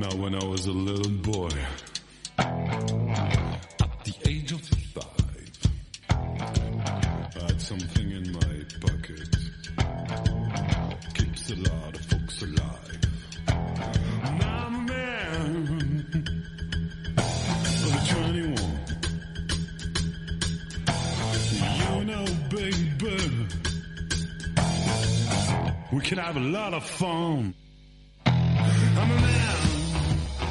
Now, when I was a little boy, at the age of five, I had something in my pocket. Keeps a lot of folks alive. Now I'm a man of 21. You know, baby, we could have a lot of fun.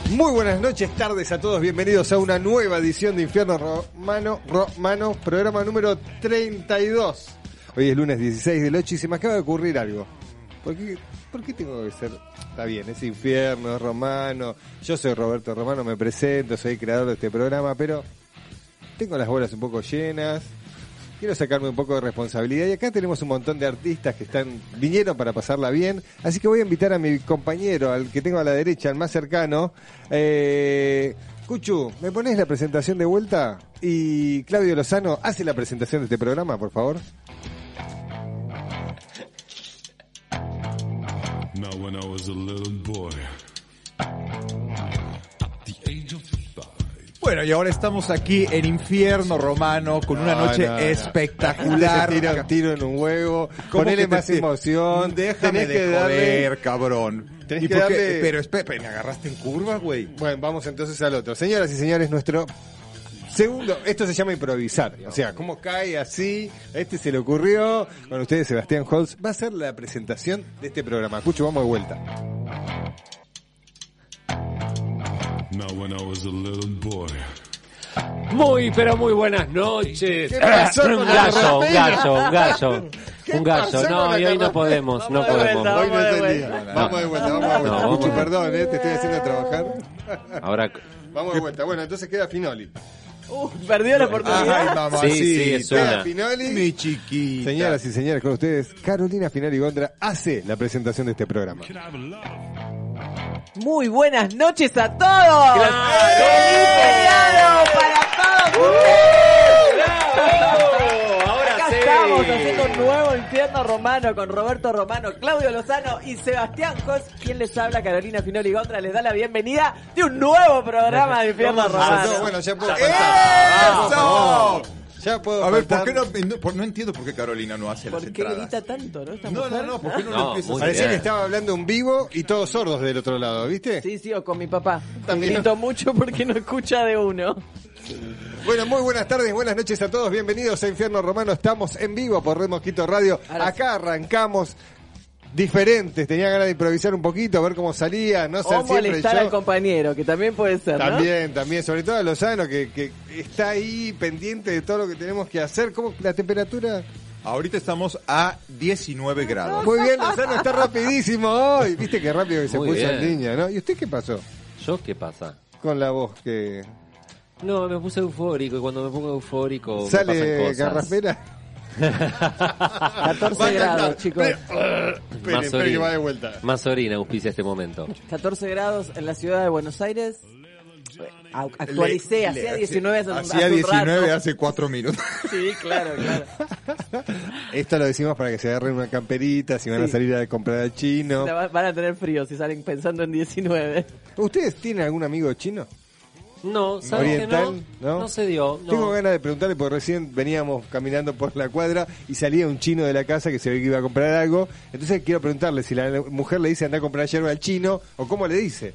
Muy buenas noches, tardes a todos, bienvenidos a una nueva edición de Infierno Romano, Romano, programa número 32. Hoy es lunes 16 del 8 y se me acaba de ocurrir algo. ¿Por qué, por qué tengo que ser? Está bien, es infierno, es romano. Yo soy Roberto Romano, me presento, soy creador de este programa, pero tengo las bolas un poco llenas. Quiero sacarme un poco de responsabilidad y acá tenemos un montón de artistas que están vinieron para pasarla bien, así que voy a invitar a mi compañero, al que tengo a la derecha, al más cercano. Eh, Cuchu, ¿me pones la presentación de vuelta? Y Claudio Lozano hace la presentación de este programa, por favor. Bueno, y ahora estamos aquí en Infierno Romano con una No, noche no, no. espectacular. Tiro, tiro en un huevo, ¿Cómo ponele más te- emoción. Déjame de que darle- joder, cabrón. Tenés ¿Y que por qué? darle- Pero espera, me agarraste en curva, güey. Bueno, vamos entonces al otro. Señoras y señores, nuestro segundo, esto se llama improvisar. O sea, cómo cae así, a este se le ocurrió, con ustedes Sebastián Holz, va a ser la presentación de este programa. Cucho, vamos de vuelta. Muy, pero muy buenas noches. ¿Qué pasó con un gallo, un gallo, un gallo. ¿Qué Un con No, y hoy no podemos, no podemos. Hoy no es el de día. vuelta. Vamos de vuelta, vamos de vuelta. No, vamos Cucho, de- perdón, eh, te estoy haciendo trabajar. Ahora, Vamos de vuelta. Bueno, entonces queda Finoli. Uh, perdió la oportunidad. Ay, mamacita. Sí, sí, es Queda una. Finoli. Mi chiquita. Señoras y señores, con ustedes, Carolina Finoli Gondra hace la presentación de este programa. Muy buenas noches a todos. ¡Feliz feriado para todos ustedes! ahora Acá sí. estamos haciendo un nuevo infierno romano con Roberto Romano, Claudio Lozano y Sebastián Jos. Quien les habla, Carolina Finoli Gondra, les da la bienvenida de un nuevo programa de infierno Ah, romano. no, bueno, ya puedo ¡Eso! Ya puedo A ver, ¿por qué no, no, por- no entiendo por qué Carolina no hace las ¿Por qué entradas? grita tanto, no? Esta No, mujer? no, no, ¿por qué no, No, lo empiezas muy a Parecía que estaba hablando en vivo y todos sordos del otro lado, ¿viste? Sí, sí, o con mi papá. También. Grito mucho porque no escucha de uno. Bueno, muy buenas tardes, buenas noches a todos. Bienvenidos a Infierno Romano. Estamos en vivo por Red Mosquito Radio. Ahora Acá arrancamos diferentes. Tenía ganas de improvisar un poquito, a ver cómo salía. No ser O siempre molestar yo. al compañero, que también puede ser, ¿no? También, también, sobre todo a Lozano, que, que está ahí pendiente de todo lo que tenemos que hacer. ¿Cómo la temperatura? Ahorita estamos a 19 grados. Muy bien, Lozano está rapidísimo hoy. Viste qué rápido que se Muy puso en bien. línea, ¿no? ¿Y usted qué pasó? ¿yo qué pasa? Con la voz que No, me puse eufórico y cuando me pongo eufórico me sale pasan cosas. garrafera. 14 grados, chicos. Espere, Más espere que orina. va de vuelta. Más orina auspicia este momento. 14 grados en la ciudad de Buenos Aires. A- Actualicé, hacía le- 19 hace, Hacía hace un 19 rato. hace 4 minutos. Sí, claro, claro. Esto lo decimos para que se agarren una camperita, si van a salir a comprar al chino. Van a tener frío si salen pensando en 19. ¿Ustedes tienen algún amigo chino? No, ¿sabes Oriental, que no? ¿no? se dio. No. Tengo ganas de preguntarle porque recién veníamos caminando por la cuadra y salía un chino de la casa que se ve que iba a comprar algo. Entonces quiero preguntarle si la mujer le dice anda a comprar hierba al chino o cómo le dice.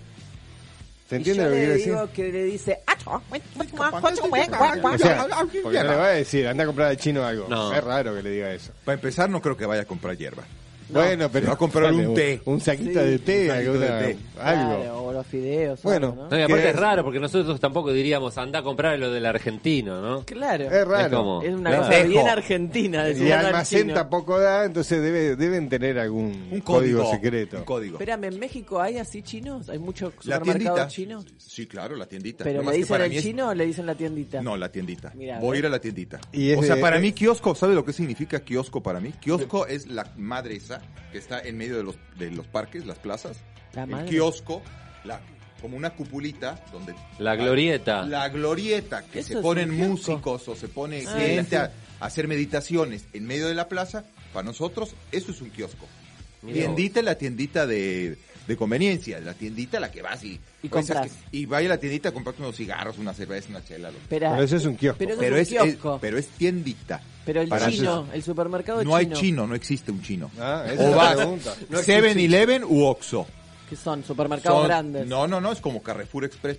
¿Se entiende y yo lo que le quiere decir? digo que le dice... "Ah, O sea, porque no le va a decir anda a comprar al chino algo. No. Es raro que le diga eso. Para empezar, no creo que vaya a comprar hierba. Bueno, pero va a comprar un té. Un saquito Sí, de té, un saquito alguna- de té. algo. Claro, o los fideos. Bueno. algo, ¿no? No, y aparte ¿Qué es es? raro porque nosotros tampoco diríamos anda a comprar lo del argentino, ¿no? Claro. Es raro. Es como- Es una cosa Dejo. bien argentina. Y almacén chino. tampoco da, entonces debe, deben tener algún Un código, código, secreto. Un código. Espérame, ¿en México hay así chinos? ¿Hay muchos La supermercados tiendita. chinos? Sí, claro, la tiendita. ¿Pero Nomás le que dicen para el mí es- chino o le dicen la tiendita? No, la tiendita. Voy a ir a la tiendita. Y es o sea, de- para eh, mí kiosco, ¿sabe lo que significa kiosco para mí? Kiosco es la madre esa que está en medio de los, de los parques, las plazas. La el madre. kiosco, la, como una cupulita donde... La glorieta. La glorieta, que se ponen músicos o se pone Ah, gente a, a hacer meditaciones en medio de la plaza. Para nosotros, eso es un kiosco. Tiendita la tiendita de, de conveniencia, la tiendita a la que vas y... Y esas compras. que- y vaya a la tiendita a comprarte unos cigarros, una cerveza, una chela. lo- Espera, Pero eso es un kiosco. Pero Pero es pero es tiendita. Pero el Para chino, el supermercado No hay chino, chino, no existe un chino. Ah, esa es o la vas pregunta. No 7-Eleven u Oxxo. que son supermercados Son- grandes. No, no, no, es como Carrefour Express.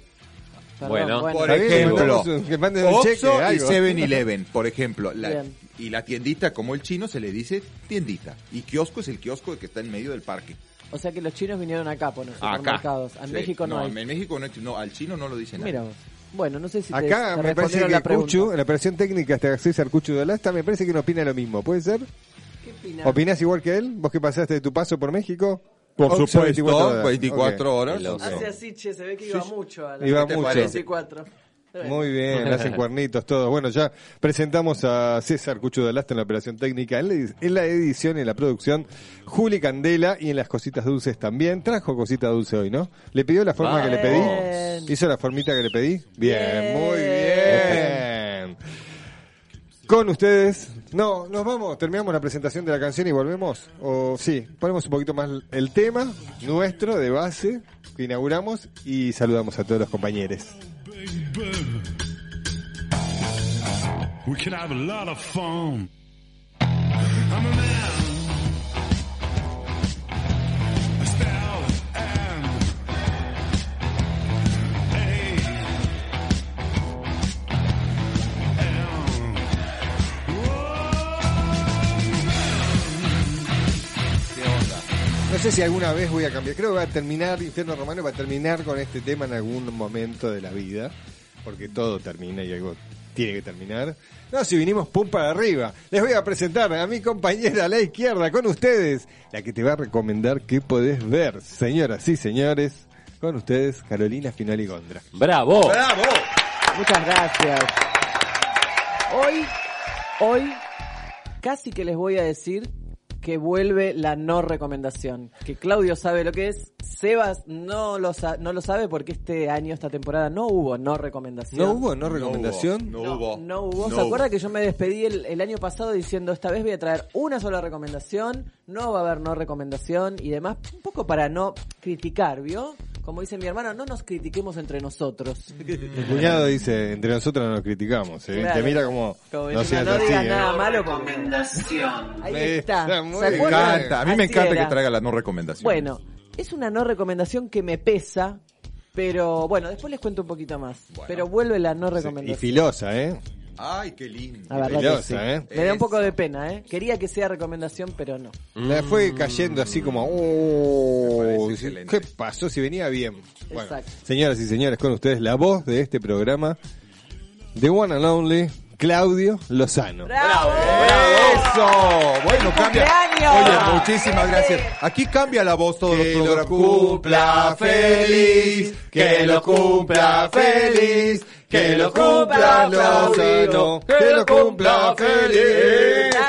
Perdón, Bueno. Por ejemplo, Oxxo y algo. 7-Eleven, por ejemplo. La- y la tiendita, como el chino, se le dice tiendita. Y kiosco es el kiosco que está en medio del parque. O sea que los chinos vinieron acá por los Acá. supermercados. En Sí. México no, hay. En México no, no, al chino no lo dice nada. Mira vos. Bueno, no sé si te, Acá te me parece respondieron que la pregunta. Cuchu, en la operación técnica hasta César Cuchu de Lasta, me parece que no opina lo mismo. ¿Puede ser? ¿Qué opinas? ¿Opinás igual que él? ¿Vos que pasaste de tu paso por México? Por Oxxo, supuesto, 24 24 horas. horas. Ok. Hace así, che, se ve que iba mucho a la Iba ¿Qué te mucho. parece? 24. Muy bien, hacen cuernitos todos. Bueno, ya presentamos a César Cucho de Lasta en la operación técnica, en la, edición y en la producción, Juli Candela y en las cositas dulces también. Trajo cosita dulce hoy, ¿no? ¿Le pidió la forma que le pedí? ¿Hizo la formita que le pedí? Bien, Bien. muy bien. Con ustedes, no, nos vamos, terminamos la presentación de la canción y volvemos. O sí, ponemos un poquito más el tema nuestro de base que inauguramos y saludamos a todos los compañeros. We can have a lot of fun. I'm a man. No sé si alguna vez voy a cambiar. Creo que va a terminar, Infierno Romano va a terminar con este tema en algún momento de la vida. Porque todo termina y algo tiene que terminar. No, si vinimos pum para arriba. Les voy a presentar a mi compañera a la izquierda con ustedes. La que te va a recomendar qué podés ver. Señoras y señores, con ustedes Carolina Finoli Gondra. ¡Bravo! ¡Bravo! Muchas gracias. Hoy, hoy, casi que les voy a decir que vuelve la no recomendación. Que Claudio sabe lo que es. Sebas no lo, sa- no lo sabe porque este año, esta temporada, no hubo no recomendación. ¿No hubo no recomendación? No, No, hubo. no hubo. No ¿Se acuerda hubo. que yo me despedí el, el año pasado diciendo esta vez voy a traer una sola recomendación, no va a haber no recomendación y demás, un poco para no criticar, ¿vio? Como dice mi hermano, no nos critiquemos entre nosotros. Mi cuñado dice, entre nosotros no nos criticamos. ¿eh? Claro. Te mira como, Como no seas no así. ¿eh? nada malo. porque- Ahí Me está. está muy ¿Se Me encanta. A mí me Así encanta era. que traiga la no recomendación. Bueno, es una no recomendación que me pesa, pero bueno, después les cuento un poquito más. Pero vuelve la no Y recomendación. filosa, ¿eh? Ay, qué lindo. La verdad que Filosa, sí. ¿eh? Me da un poco de pena, ¿eh? Quería que sea recomendación, pero no. La fue cayendo así como, oh, ¿qué pasó si venía bien? Bueno, Exacto. señoras y señores, con ustedes la voz de este programa, The One and Only, Claudio Lozano. ¡Bravo! ¡Eso! Bueno, cambia. Oye, muchísimas gracias. Aquí cambia la voz todos los Que lo cumpla feliz, que lo cumpla feliz, que lo cumpla Lozano, que lo cumpla feliz.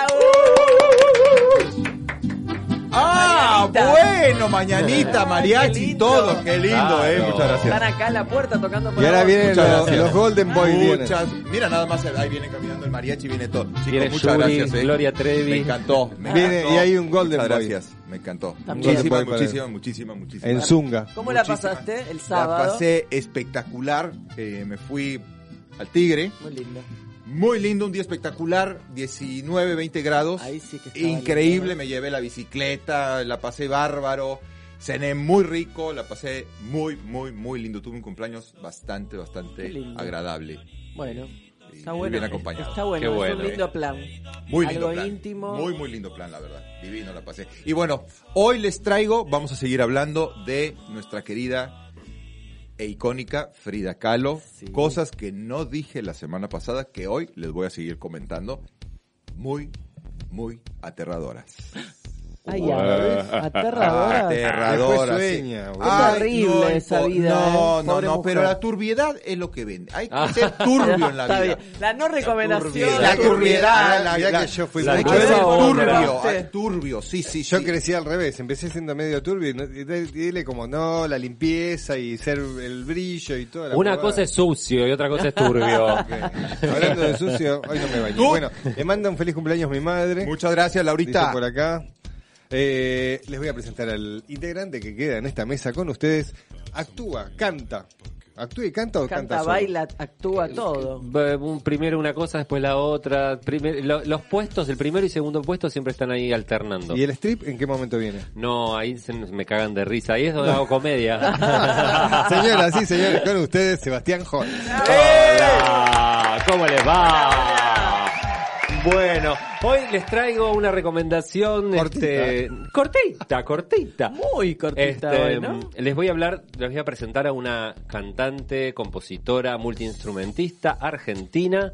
Mañanita. bueno, mañanita, mariachi todo. Qué lindo, eh. Muchas Están gracias. acá en la puerta tocando por Y ahora la vienen los, los Golden Boys. vienen. Muchas, mira nada más ahí viene caminando el mariachi, viene todo. Chicos, Viene muchas Yuri, gracias, eh. Gloria Trevi. Me encantó, me Viene- encantó. y hay un Golden Muchas Boy. gracias, me encantó. También. Muchísimas, Golden Boy para muchísimas, muchísimas, muchísimas. En Zunga. ¿Cómo la Muchísimas. pasaste el La sábado? pasé espectacular. eh, me fui al Tigre. Muy lindo. Muy lindo, un día espectacular. 19, 20 grados. Ahí sí que Increíble, lindo. me llevé la bicicleta, la pasé bárbaro. Cené muy rico, la pasé muy, muy, muy lindo. Tuve un cumpleaños bastante, bastante agradable. Bueno, está muy bueno. bien acompañado. Está bueno, Qué es bueno, un lindo eh. plan. Muy lindo Algo plan. íntimo. Muy, muy lindo plan, la verdad. Divino la pasé. Y bueno, hoy les traigo, vamos a seguir hablando de nuestra querida e icónica Frida Kahlo. Sí. Cosas que no dije la semana pasada, que hoy les voy a seguir comentando. Muy, muy aterradoras. Ay, aterradora. Aterradora. Sí. sueña, terrible esa vida, No, eh. no, no, mujer. pero la turbiedad es lo que vende. Hay que Ah. ser turbio en la vida. bien. La no recomendación. La turbiedad, la- Mirá la- que yo fui la- mucho que turbio, turbio, sí, sí, Yo sí. crecí al revés, empecé siendo medio turbio y no- dile como no, la limpieza y ser el brillo y toda la Una cosa es sucio y otra cosa es turbio. Hablando de sucio, hoy no me bañé. Bueno, le manda un feliz cumpleaños mi madre. Muchas gracias, Dice Laurita. por acá. Eh, les voy a presentar al integrante que queda en esta mesa con ustedes. Actúa, canta. ¿Actúa y canta o canta, Canta, solo? baila, actúa todo. Eh, un- primero una cosa, después la otra. Primer- lo- los puestos, el primero y segundo puesto siempre están ahí alternando. ¿Y el strip en qué momento viene? No, ahí se- me cagan de risa. Ahí es donde hago comedia. Señoras y señores, con ustedes Sebastián Hall. Hola, ¿cómo les va? Bueno, hoy les traigo una recomendación Cortita. este, cortita, cortita. Muy cortita Este, hoy, ¿no? Les voy a hablar, les voy a presentar a una cantante, compositora, multiinstrumentista argentina,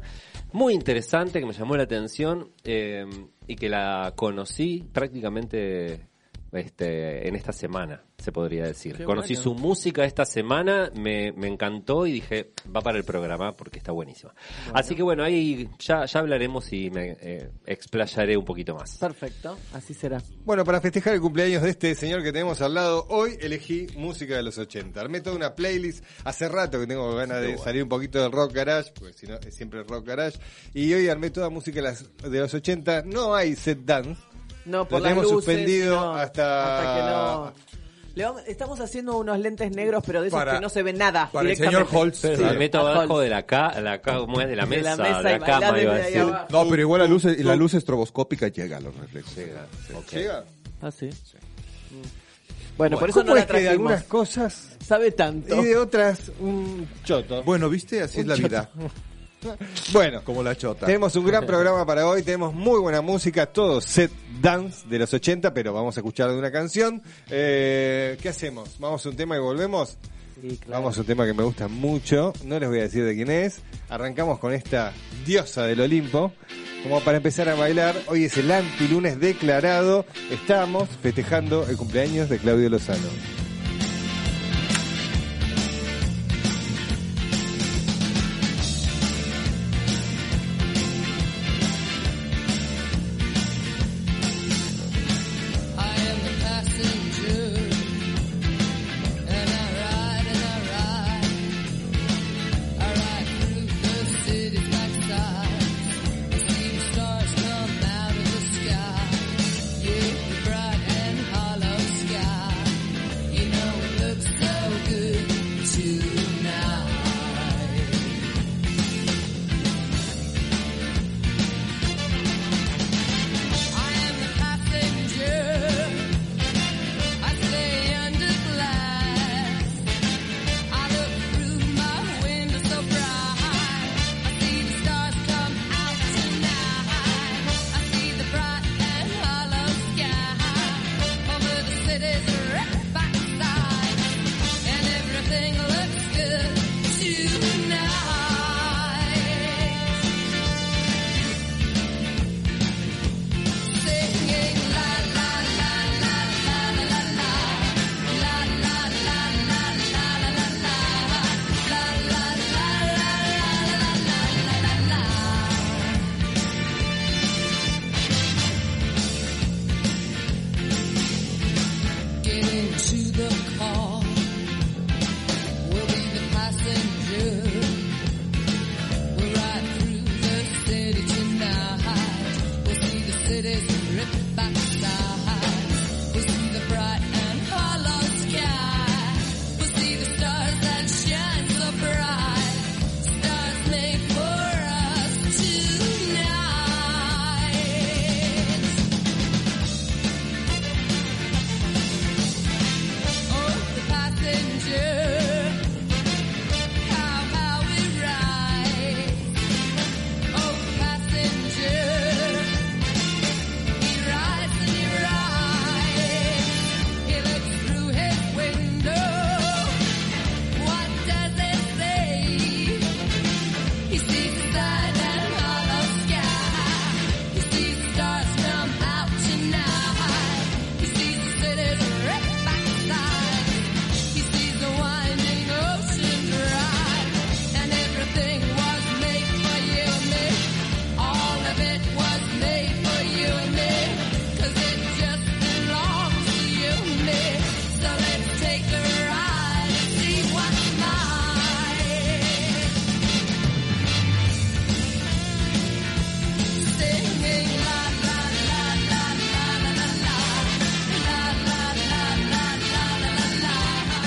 muy interesante, que me llamó la atención eh, y que la conocí prácticamente este, en esta semana, se podría decir. Qué Conocí bueno. su música esta semana, me, me encantó y dije, va para el programa porque está buenísima. Así que bueno, ahí ya, ya hablaremos y me eh, explayaré un poquito más. Perfecto, así será. Bueno, para festejar el cumpleaños de este señor que tenemos al lado, hoy elegí música de los 80. Armé toda una playlist. Hace rato que tengo ganas de salir un poquito del rock garage, porque si no es siempre rock garage. Y hoy armé toda música de las- de los 80. No hay set dance. No, por Lo tenemos luces, suspendido no, hasta- hasta que no. Le vamos- estamos haciendo unos lentes negros, pero de esos Para- que no se ve nada. para el señor Holtz. Sí. me meto abajo de la, ca la ca- ¿cómo es? de la De mesa, la mesa de la cama, iba a decir. No, pero igual la luz, la luz estroboscópica llega a los reflejos. ¿Llega? Ah, sí. Bueno, por eso ¿Cómo no la que de trajimos. algunas cosas Sabe tanto. y de otras un choto? Bueno, ¿viste? Así es la vida. Bueno, Como la chota. Tenemos un gran programa para hoy, tenemos muy buena música, todo set dance de los 80, pero vamos a escuchar de una canción. Eh, ¿Qué hacemos? ¿Vamos a un tema y volvemos? Sí, claro. Vamos a un tema que me gusta mucho, no les voy a decir de quién es. Arrancamos con esta diosa del Olimpo, como para empezar a bailar. Hoy es el antilunes declarado, estamos festejando el cumpleaños de Claudio Lozano.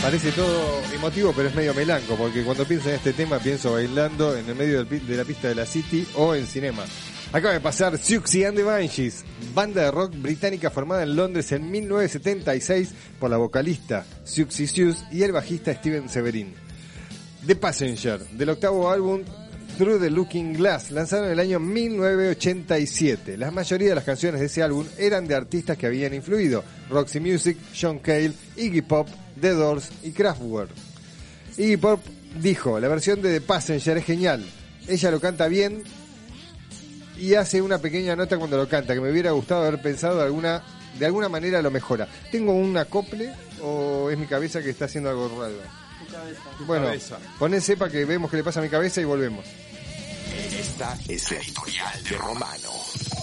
Parece todo emotivo, pero es medio melanco, porque cuando pienso en este tema pienso bailando en el medio de la pista de la City o en cinema. Acaba de pasar Siouxsie and the Banshees, banda de rock británica formada en Londres en 1976 por la vocalista Siouxsie Sioux y el bajista Steven Severin. The Passenger, del octavo álbum Through the Looking Glass, lanzado en el año 1987. La mayoría de las canciones de ese álbum eran de artistas que habían influido, Roxy Music, John Cale, Iggy Pop, The Doors y Kraftwerk. Iggy Pop dijo, la versión de The Passenger es genial, ella lo canta bien y hace una pequeña nota cuando lo canta, que me hubiera gustado haber pensado de alguna, de alguna manera lo mejora. ¿Tengo un acople o es mi cabeza que está haciendo algo raro? Bueno, cabeza. poné sepa que vemos qué le pasa a mi cabeza y volvemos. Esta es la editorial de Romano.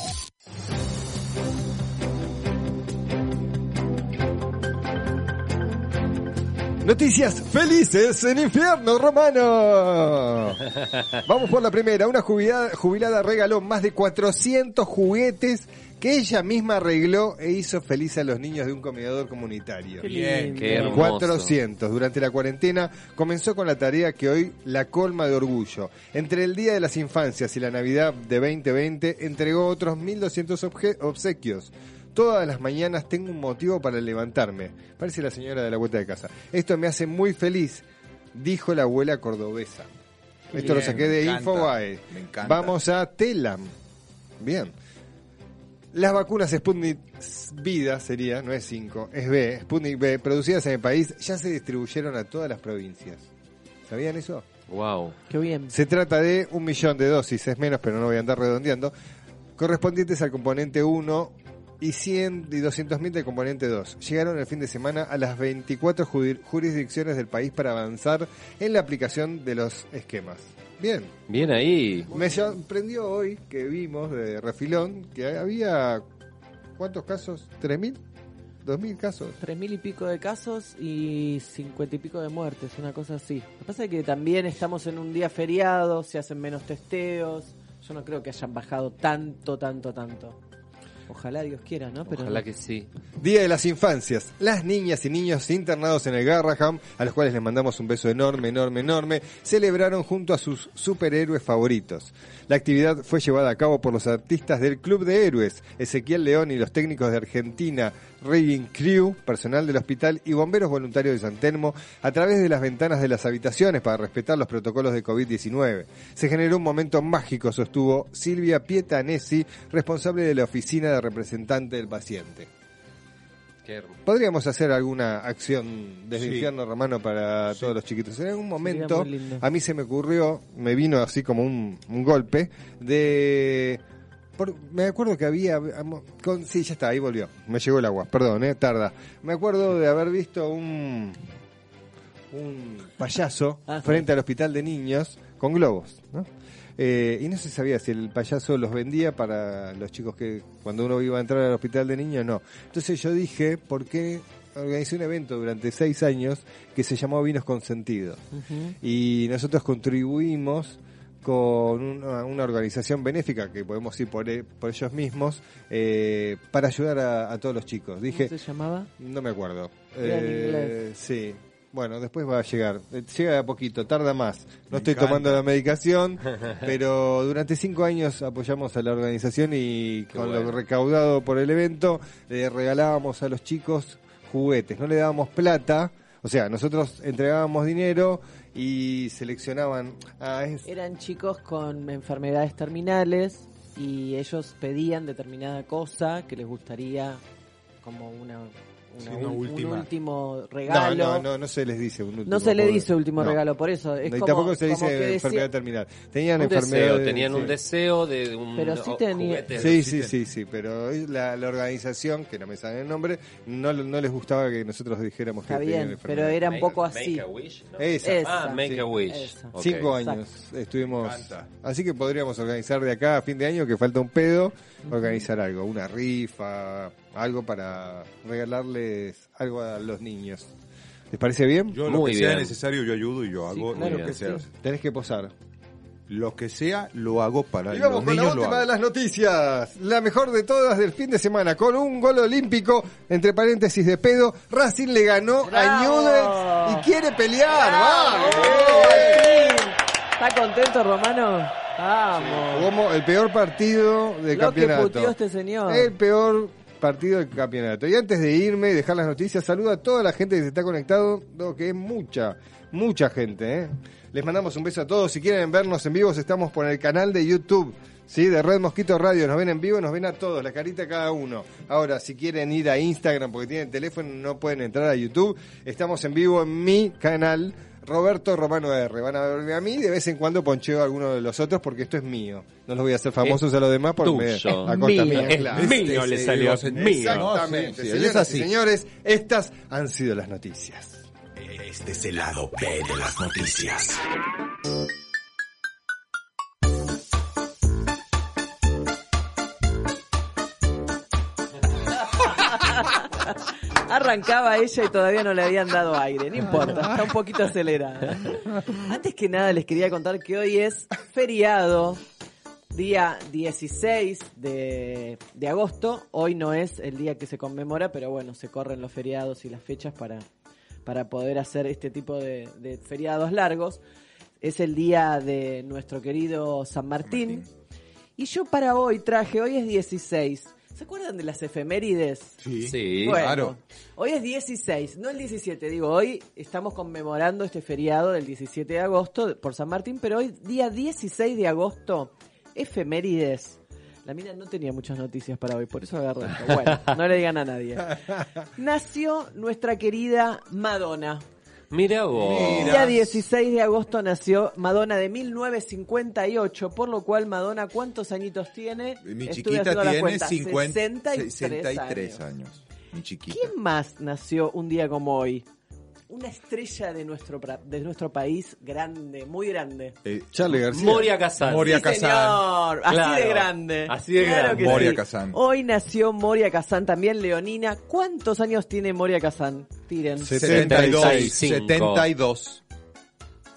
Noticias felices en infierno romano. Vamos por la primera. Una jubilada, jubilada regaló más de 400 juguetes que ella misma arregló e hizo feliz a los niños de un comedor comunitario. Qué Bien, qué hermoso. 400. Durante la cuarentena comenzó con la tarea que hoy la colma de orgullo. Entre el Día de las Infancias y la Navidad de 2020 entregó otros 1.200 obje- obsequios. Todas las mañanas tengo un motivo para levantarme. Parece la señora de la vuelta de casa. Esto me hace muy feliz, dijo la abuela cordobesa. Esto lo saqué de encanta, Infobae. me encanta. Vamos a Telam. Bien. Las vacunas Sputnik Vida sería, no es 5, es B, Sputnik B, producidas en el país, ya se distribuyeron a todas las provincias. ¿Sabían eso? Wow. Qué bien. Se trata de un millón de dosis, es menos, pero no voy a andar redondeando, correspondientes al componente 1 y 100 y 200 mil del componente 2. Llegaron el fin de semana a las 24 judi- jurisdicciones del país para avanzar en la aplicación de los esquemas. Bien. Bien ahí. Me sorprendió hoy que vimos de refilón que había ¿cuántos casos? ¿3.000? ¿2.000 casos? Tres mil y pico de casos y cincuenta y pico de muertes, una cosa así. Lo que pasa es que también estamos en un día feriado, se hacen menos testeos. Yo no creo que hayan bajado tanto, tanto, tanto. Ojalá Dios quiera, ¿no? Pero Ojalá que sí. Día de las Infancias. Las niñas y niños internados en el Garraham, a los cuales les mandamos un beso enorme, enorme, enorme, celebraron junto a sus superhéroes favoritos. La actividad fue llevada a cabo por los artistas del Club de Héroes, Ezequiel León y los técnicos de Argentina, Raving Crew, personal del hospital y bomberos voluntarios de San Telmo, a través de las ventanas de las habitaciones para respetar los protocolos de COVID-19. Se generó un momento mágico, sostuvo Silvia Pietanesi, responsable de la oficina de representante del paciente. Qué hermoso. Podríamos hacer alguna acción desde Sí. infierno romano para todos los chiquitos. En algún momento a mí se me ocurrió, me vino así como un, un golpe de... por- me acuerdo que había... Con, sí, ya está, ahí volvió. Me llegó el agua, perdón, eh, tarda. Me acuerdo de haber visto un, un payaso Ajá. frente al hospital de niños con globos, ¿no? Eh, y no se sabía si el payaso los vendía para los chicos que cuando uno iba a entrar al hospital de niños, no. Entonces yo dije, ¿por qué organicé un evento durante seis años que se llamó Vinos con Sentido? Y nosotros contribuimos con una, una organización benéfica que podemos ir por, e- por ellos mismos eh, para ayudar a, a todos los chicos. Dije, ¿Cómo se llamaba? no me acuerdo. Eh, inglés. Sí. Bueno, después va a llegar. Eh, Llega de a poquito, tarda más. No Me estoy encanta. tomando la medicación, pero durante cinco años apoyamos a la organización y con lo recaudado por el evento le regalábamos a los chicos juguetes. No le dábamos plata, o sea, nosotros entregábamos dinero y seleccionaban. Ah, es- Eran chicos con enfermedades terminales y ellos pedían determinada cosa que les gustaría como una, una Sí, una ul- última. un último no, regalo. no, no, no se les dice un último. No se le dice último No. regalo, por eso. Es y como, tampoco se dice que enfermedad terminal. Tenían Un deseo, enfermedades. tenían un deseo de un Pero sí o- tenía- juguete. Sí, sí, sí, sí, pero la, la organización, que no me sale el nombre, no, no les gustaba que nosotros dijéramos Está que tenían bien, enfermedad. pero era un poco Make así. a wish, ¿no? Esa. Esa. Ah, Make Sí. a wish. Cinco Exacto. años estuvimos. Así que podríamos organizar de acá a fin de año, que falta un pedo, organizar algo, una rifa, algo para regalarles algo a los niños. ¿Les parece bien? Yo lo Muy que sea bien. necesario yo ayudo y yo hago claro lo que que sea. sí. Tenés que posar. lo que sea, lo hago para Y los vamos con la niños. Lo última de las noticias. La mejor de todas del fin de semana. Con un gol olímpico, entre paréntesis de pedo, Racing le ganó a ¡Bravo! Newell's y quiere pelear. ¡Bravo! ¡Vamos! ¿Está contento, Romano? Vamos. Como el peor partido del Lo que campeonato. este señor. El peor partido del campeonato. Y antes de irme y dejar las noticias, saludo a toda la gente que se está conectado, que es mucha, mucha gente. ¿eh? Les mandamos un beso a todos. Si quieren vernos en vivo, estamos por el canal de YouTube. ¿Sí? De Red Mosquito Radio, nos ven en vivo, nos ven a todos, la carita a cada uno. Ahora, si quieren ir a Instagram porque tienen teléfono, no pueden entrar a YouTube. Estamos en vivo en mi canal, Roberto Romano R. Van a verme a mí, de vez en cuando poncheo a alguno de los otros porque esto es mío. No los voy a hacer famosos a los demás porque me, a costa Mío. mía, Es claro. mío, le sí, salió. en- Mío. Exactamente. Sí, sí, él es Señoras y señores, estas han sido las noticias. Este es el lado B de las noticias. Arrancaba ella y todavía no le habían dado aire. No importa, está un poquito acelerada. Antes que nada les quería contar que hoy es feriado, día 16 de, de agosto. Hoy no es el día que se conmemora, pero bueno, se corren los feriados y las fechas para, para poder hacer este tipo de, de feriados largos. Es el día de nuestro querido San Martín. Y yo para hoy traje, hoy es 16. ¿Se acuerdan de las efemérides? Sí, Sí. Bueno, claro. Hoy es 16, no el 17, digo, hoy estamos conmemorando este feriado del 17 de agosto por San Martín, pero hoy, día 16 de agosto, efemérides. La mina no tenía muchas noticias para hoy, por eso agarré esto. Bueno, no le digan a nadie. Nació nuestra querida Madonna. Mira vos. El día 16 de agosto nació Madonna de 1958, por lo cual Madonna, ¿cuántos añitos tiene? Mi Estuve chiquita tiene cuenta, 50, 63, 63 años. años. Mi chiquita. ¿Quién más nació un día como hoy? Una estrella de nuestro, pra- de nuestro país grande, muy grande. Eh, Charlie García. Moria Kazan. Moria Sí, Kazan. señor. Así Claro. de grande. Así de grande. que Moria sí. Kazan. Hoy nació Moria Kazan, también Leonina. ¿Cuántos años tiene Moria Kazan? Tiren. 72. 75. 72.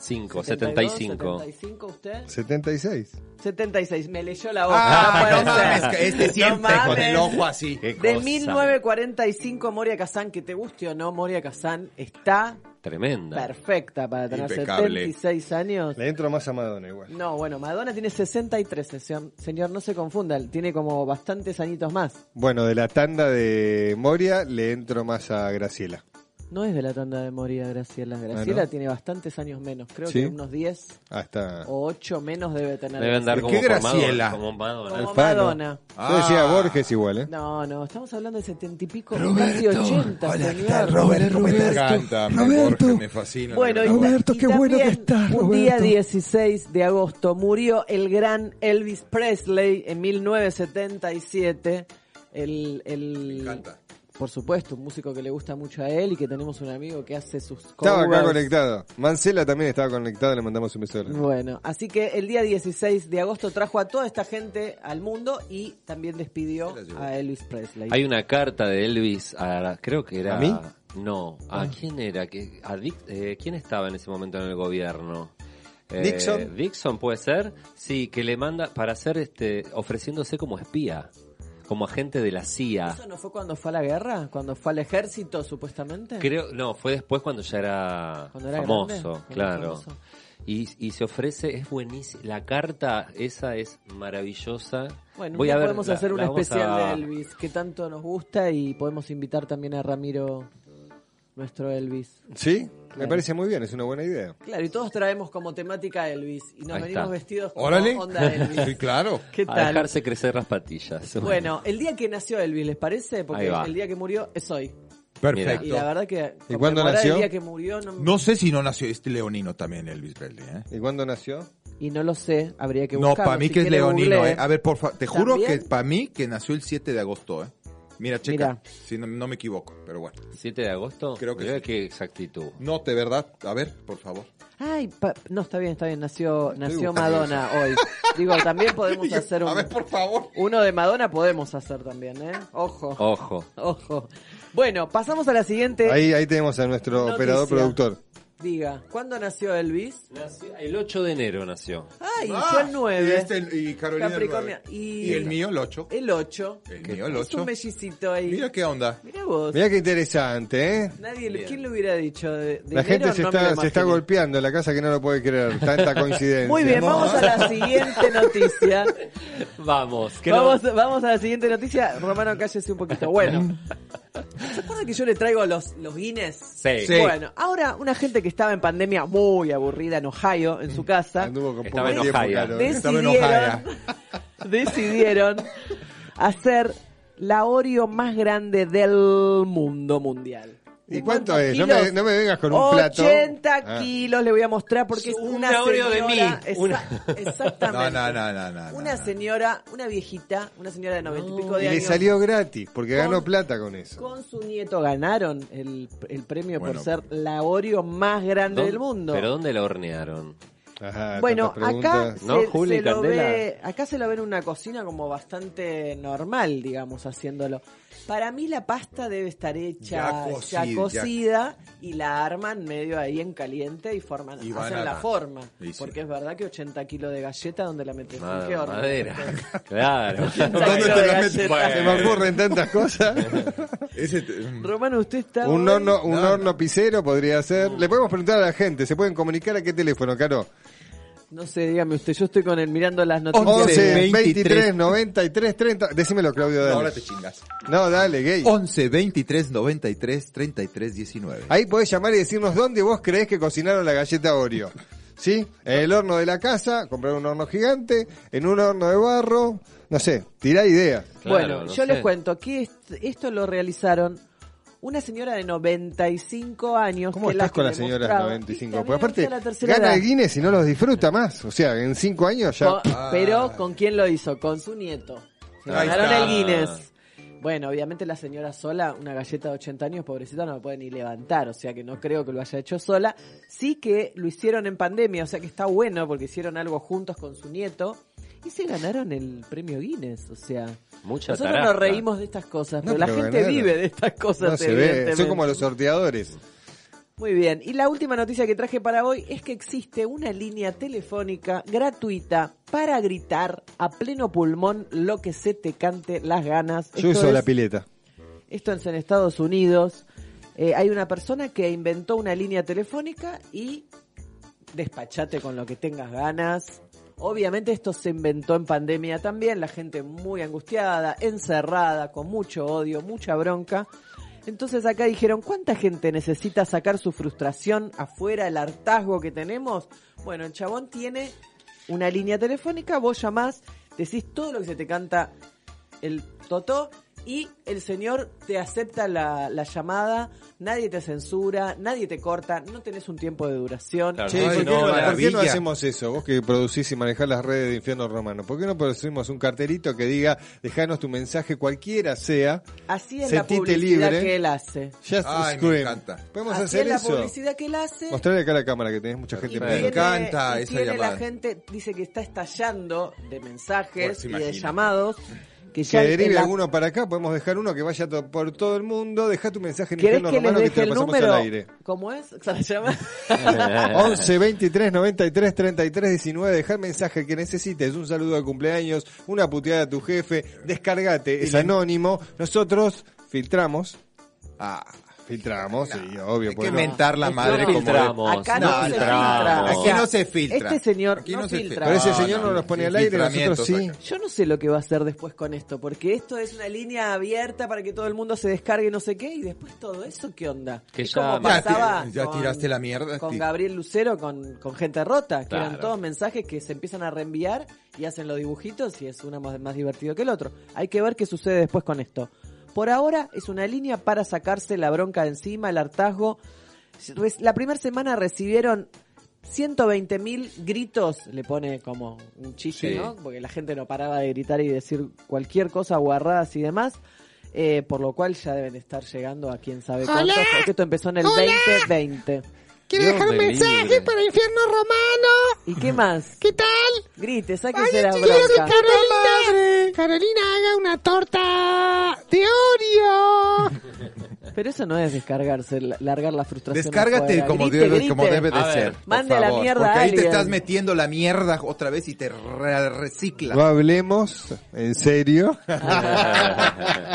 5, 72, 75. 75 usted. 76. 76. Me leyó la hoja. Ah, no no puede mames, que este No siempre con mames. el ojo así. Qué De cosa. 1945, Moria Kazan, que te guste o no, Moria Kazan está Tremenda. perfecta para tener Impecable. 76 años. Le entro más a Madonna igual. No, bueno, Madonna tiene 63, señor, señor, no se confunda, tiene como bastantes añitos más. Bueno, de la tanda de Moria le entro más a Graciela. No es de la tanda de Moria, Graciela. Graciela Ah, ¿no? tiene bastantes años menos, creo ¿Sí? que unos 10 Hasta. o 8 menos debe tener. Deben dar ¿Qué como por Graciela? Madonna, como Madonna. Como. Madonna. Yo decía Ah. Borges igual, ¿eh? No, no, estamos hablando de 70 y pico, casi 80, Hola, ¿qué tal, Robert? ¿Cómo Me estás? encanta, me, Roberto. Borges, me fascina. Bueno, y, Roberto, y qué bueno que estás, Un día Roberto. 16 de agosto murió el gran Elvis Presley en 1977. El, el, Me encanta. Por supuesto, un músico que le gusta mucho a él y que tenemos un amigo que hace sus Estaba acá covers. conectado. Mancela también estaba conectado, le mandamos un beso. Bueno, así que el día 16 de agosto trajo a toda esta gente al mundo y también despidió a Elvis Presley. Hay una carta de Elvis a, creo que era... ¿A mí? No, ¿a quién era? ¿Qué- a Dick- eh, ¿Quién estaba en ese momento en el gobierno? Eh, Nixon. Dixon puede ser, sí, que le manda para hacer este, ofreciéndose como espía, como agente de la CIA. ¿Eso no fue cuando fue a la guerra? ¿Cuando fue al ejército, supuestamente? Creo, no, fue después cuando ya era, Cuando era famoso, grande, claro. famoso. Y, y se ofrece, es buenísima. La carta esa es maravillosa. Bueno, Voy a ver, podemos la- hacer un especial a- de Elvis que tanto nos gusta y podemos invitar también a Ramiro, nuestro Elvis. ¿Sí? Me parece muy bien, es una buena idea. Claro, y todos traemos como temática Elvis y nos Ahí venimos está. vestidos como Órale. onda Elvis. Sí, claro. ¿Qué A tal? dejarse crecer las patillas. Bueno, el día que nació Elvis, ¿les parece? Porque el día que murió es hoy. Y Perfecto. la verdad que ¿Y cuándo nació? el día que murió no, No sé si no nació este leonino también, Elvis Presley. ¿eh? ¿Y cuándo nació? y no lo sé, habría que No, buscarlo. para mí Si que es leonino. ¿eh? A ver, por favor, te juro ¿También? que para mí que nació el 7 de agosto. ¿eh? Mira, checa. Mira. Si no, no me equivoco, pero bueno. 7 de agosto. Creo que Mira sí. qué exactitud. No, de verdad. A ver, por favor. Ay, pa- no, está bien, está bien, nació, nació Madonna hoy. Digo, también podemos hacer A un... ver, por favor. Uno de Madonna podemos hacer también, ¿eh? Ojo, Ojo. ojo. Bueno, pasamos a la siguiente. Ahí, ahí tenemos a nuestro Noticia. operador productor. Diga, ¿cuándo nació Elvis? Nació- el 8 de enero nació. Ay, Ah, yo el 9. Y, este- y Carolina el Capricornio. nueve. Y- Y, el mío el 8. El 8. El mío el Es 8. un mellicito ahí. Mira qué onda. Mira vos. Mirá qué interesante, ¿eh? Nadie, Bien. ¿Quién le hubiera dicho? De, de La gente se no está, lo se está golpeando en la casa que no lo puede creer. Tanta coincidencia. Muy bien, vamos a la siguiente noticia. Vamos. que no- Vamos, vamos a la siguiente noticia. Romano, cállese un poquito. Bueno, ¿se acuerdan que yo le traigo los, los Guinness? Sí. Sí. Bueno, ahora una gente que estaba en pandemia muy aburrida en Ohio, en su casa, Anduvo con Estaba poco en tiempo, Ohio. claro. Estaba decidieron, enojada. decidieron hacer la Oreo más grande del mundo mundial. ¿Y ¿De cuánto es? No me, no me vengas con un plato. 80 Ah. kilos le voy a mostrar porque es Una una Oreo de señora. mí. Una- Exa- Exactamente. No, no, no, no, no, no, Una señora, una viejita, una señora de noventa y pico de Y le años. salió gratis, porque Con- ganó plata con eso. Con su nieto ganaron el, el premio Bueno. por ser la Oreo más grande ¿Dónde- del mundo. ¿Pero dónde la hornearon? Ajá, Bueno, acá se, ¿No, Juli se lo Candela? ve, acá se lo ve en una cocina como bastante normal, digamos, haciéndolo. Para mí la pasta debe estar hecha Ya ya cocida, y la arman medio ahí en caliente y forman, Y hacen la forma. Sí. Porque es verdad que 80 kilos de galleta, donde la metes? ¿En Madre- qué horno? madera. Claro. ¿Dónde te la metes? Se me ocurren tantas cosas. Ese Romano, usted está Un horno, un No, horno pisero podría ser. Le podemos preguntar a la gente, ¿se pueden comunicar a qué teléfono, Caro? No sé, dígame usted, yo estoy con el mirando las noticias. 11 23, 23 93 30. Decímelo, Claudio, No, dale. ahora te chingas. No, dale, gay. 11 23 93 33 19. Ahí podés llamar y decirnos dónde vos creés que cocinaron la galleta Oreo. ¿Sí? En el horno de la casa, comprar un horno gigante, en un horno de barro, no sé, tirá ideas. Claro, bueno, no yo sé. les cuento que est- esto lo realizaron una señora de 95 años. ¿Cómo que la estás con que la señora de mostraba. 95? Viste, a mí Porque aparte, gana el Guinness y no los disfruta más. O sea, en 5 años ya... Con- pero ¿con quién lo hizo? Con su nieto. Ganaron el Guinness. Bueno, obviamente la señora sola, una galleta de 80 años, pobrecita, no la puede ni levantar, o sea que no creo que lo haya hecho sola. Sí que lo hicieron en pandemia, o sea que está bueno porque hicieron algo juntos con su nieto y se ganaron el premio Guinness, o sea... Mucha Nosotros nos reímos de estas cosas, No, pero la pero gente vive de estas cosas. No se ve, evidentemente. son como los sorteadores. Muy bien, y la última noticia que traje para hoy es que existe una línea telefónica gratuita para gritar a pleno pulmón lo que se te cante las ganas. Yo Esto uso es- la pileta. Esto es en Estados Unidos. Eh, hay una persona que inventó una línea telefónica y despachate con lo que tengas ganas. Obviamente esto se inventó en pandemia también, la gente muy angustiada, encerrada, con mucho odio, mucha bronca. Entonces acá dijeron, ¿cuánta gente necesita sacar su frustración afuera, el hartazgo que tenemos? Bueno, el chabón tiene una línea telefónica, vos llamás, decís todo lo que se te canta el totó y el señor te acepta la, la llamada, nadie te censura, nadie te corta, no tenés un tiempo de duración. Claro. Che, ¿por, qué no, no, por qué no maravilla. hacemos eso? Vos que producís y manejás las redes de Infierno Romano. ¿Por qué no producimos un cartelito que diga, dejanos tu mensaje cualquiera sea, Así es la publicidad libre. que él hace. just Ay, me encanta. ¿Podemos Así hacer es la eso? publicidad que él hace. Mostrarle acá a la cámara que tenés mucha y gente Me tiene- mirando. encanta y esa tiene llamada. la gente, dice que está estallando de mensajes Pues, y de llamados. Que, ya derive la- alguno para acá, podemos dejar uno que vaya to- por todo el mundo. Deja tu mensaje en ¿Querés que les Romano que deje te el lo pasamos número? al aire. ¿Cómo es? ¿Se la llama? 11 23 93 33 19. Dejar mensaje que necesites. Un saludo de cumpleaños, una puteada a tu jefe. Descargate, es anónimo. Nosotros filtramos. Ah, filtramos, sí, obvio. Hay pues que no. mentar la madre no como filtramos. Acá No, no, se filtramos. filtra. Aquí no se filtra. Este señor Aquí no, no se filtra. Pero ese No, señor no, no, nos pone al aire, nosotros sí. acá. Yo no sé lo que va a hacer después con esto, porque esto es una línea abierta para que todo el mundo se descargue no sé qué, y después todo eso, ¿qué onda? Que Es ya- pasaba ya tiraste la mierda, Con Gabriel Lucero, con, con gente rota, que eran todos mensajes que se empiezan a reenviar y hacen los dibujitos y es uno más, más divertido que el otro. Hay que ver qué sucede después con esto. Por ahora es una línea para sacarse la bronca de encima, el hartazgo. La primera semana recibieron 120 mil gritos, le pone como un chiste, Sí. ¿no? Porque la gente no paraba de gritar y decir cualquier cosa, guarradas y demás. Eh, por lo cual ya deben estar llegando a quién sabe cuántos, porque esto empezó en el 2020. ¿Quiere dejar un mensaje para Infierno Romano? ¿Y qué más? ¿Qué tal? Grite, sáquese la Quiero que. Carolina, Carolina haga una torta de Oreo. Pero eso no es descargarse, la- largar la frustración. Descárgate afuera. como, Grite, debe, como grite. debe de A ser. mande la mierda Porque a ahí te estás metiendo la mierda otra vez y te re- recicla. No hablemos en serio.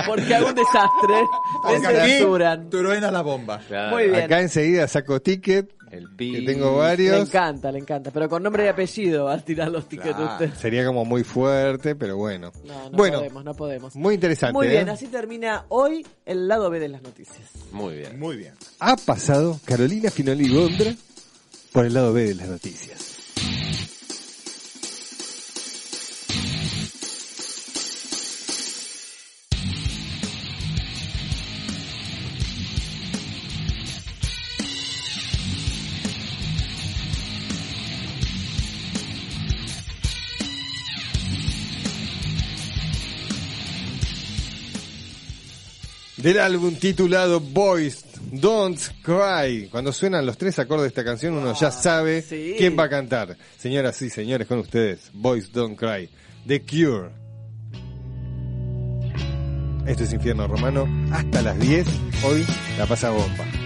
Porque hago un desastre. Porque aquí truena la bomba. Claro. Muy bien. Acá enseguida saco ticket, El que pi. tengo Le varios. encanta, le encanta. Pero con nombre y apellido va a tirar los tickets Claro. usted. Sería como muy fuerte, pero bueno. No, no bueno, podemos, no podemos. muy interesante. Muy bien, ¿eh? así termina hoy el lado B de las noticias. Muy bien. Muy bien. Ha pasado Carolina Finoli Gondra por el lado B de las noticias. Del álbum titulado Boys Don't Cry. Cuando suenan los tres acordes de esta canción, uno ya sabe sí. quién va a cantar. Señoras y señores, con ustedes, Boys Don't Cry. The Cure. Esto es Infierno Romano. Hasta las 10. Hoy la pasa bomba.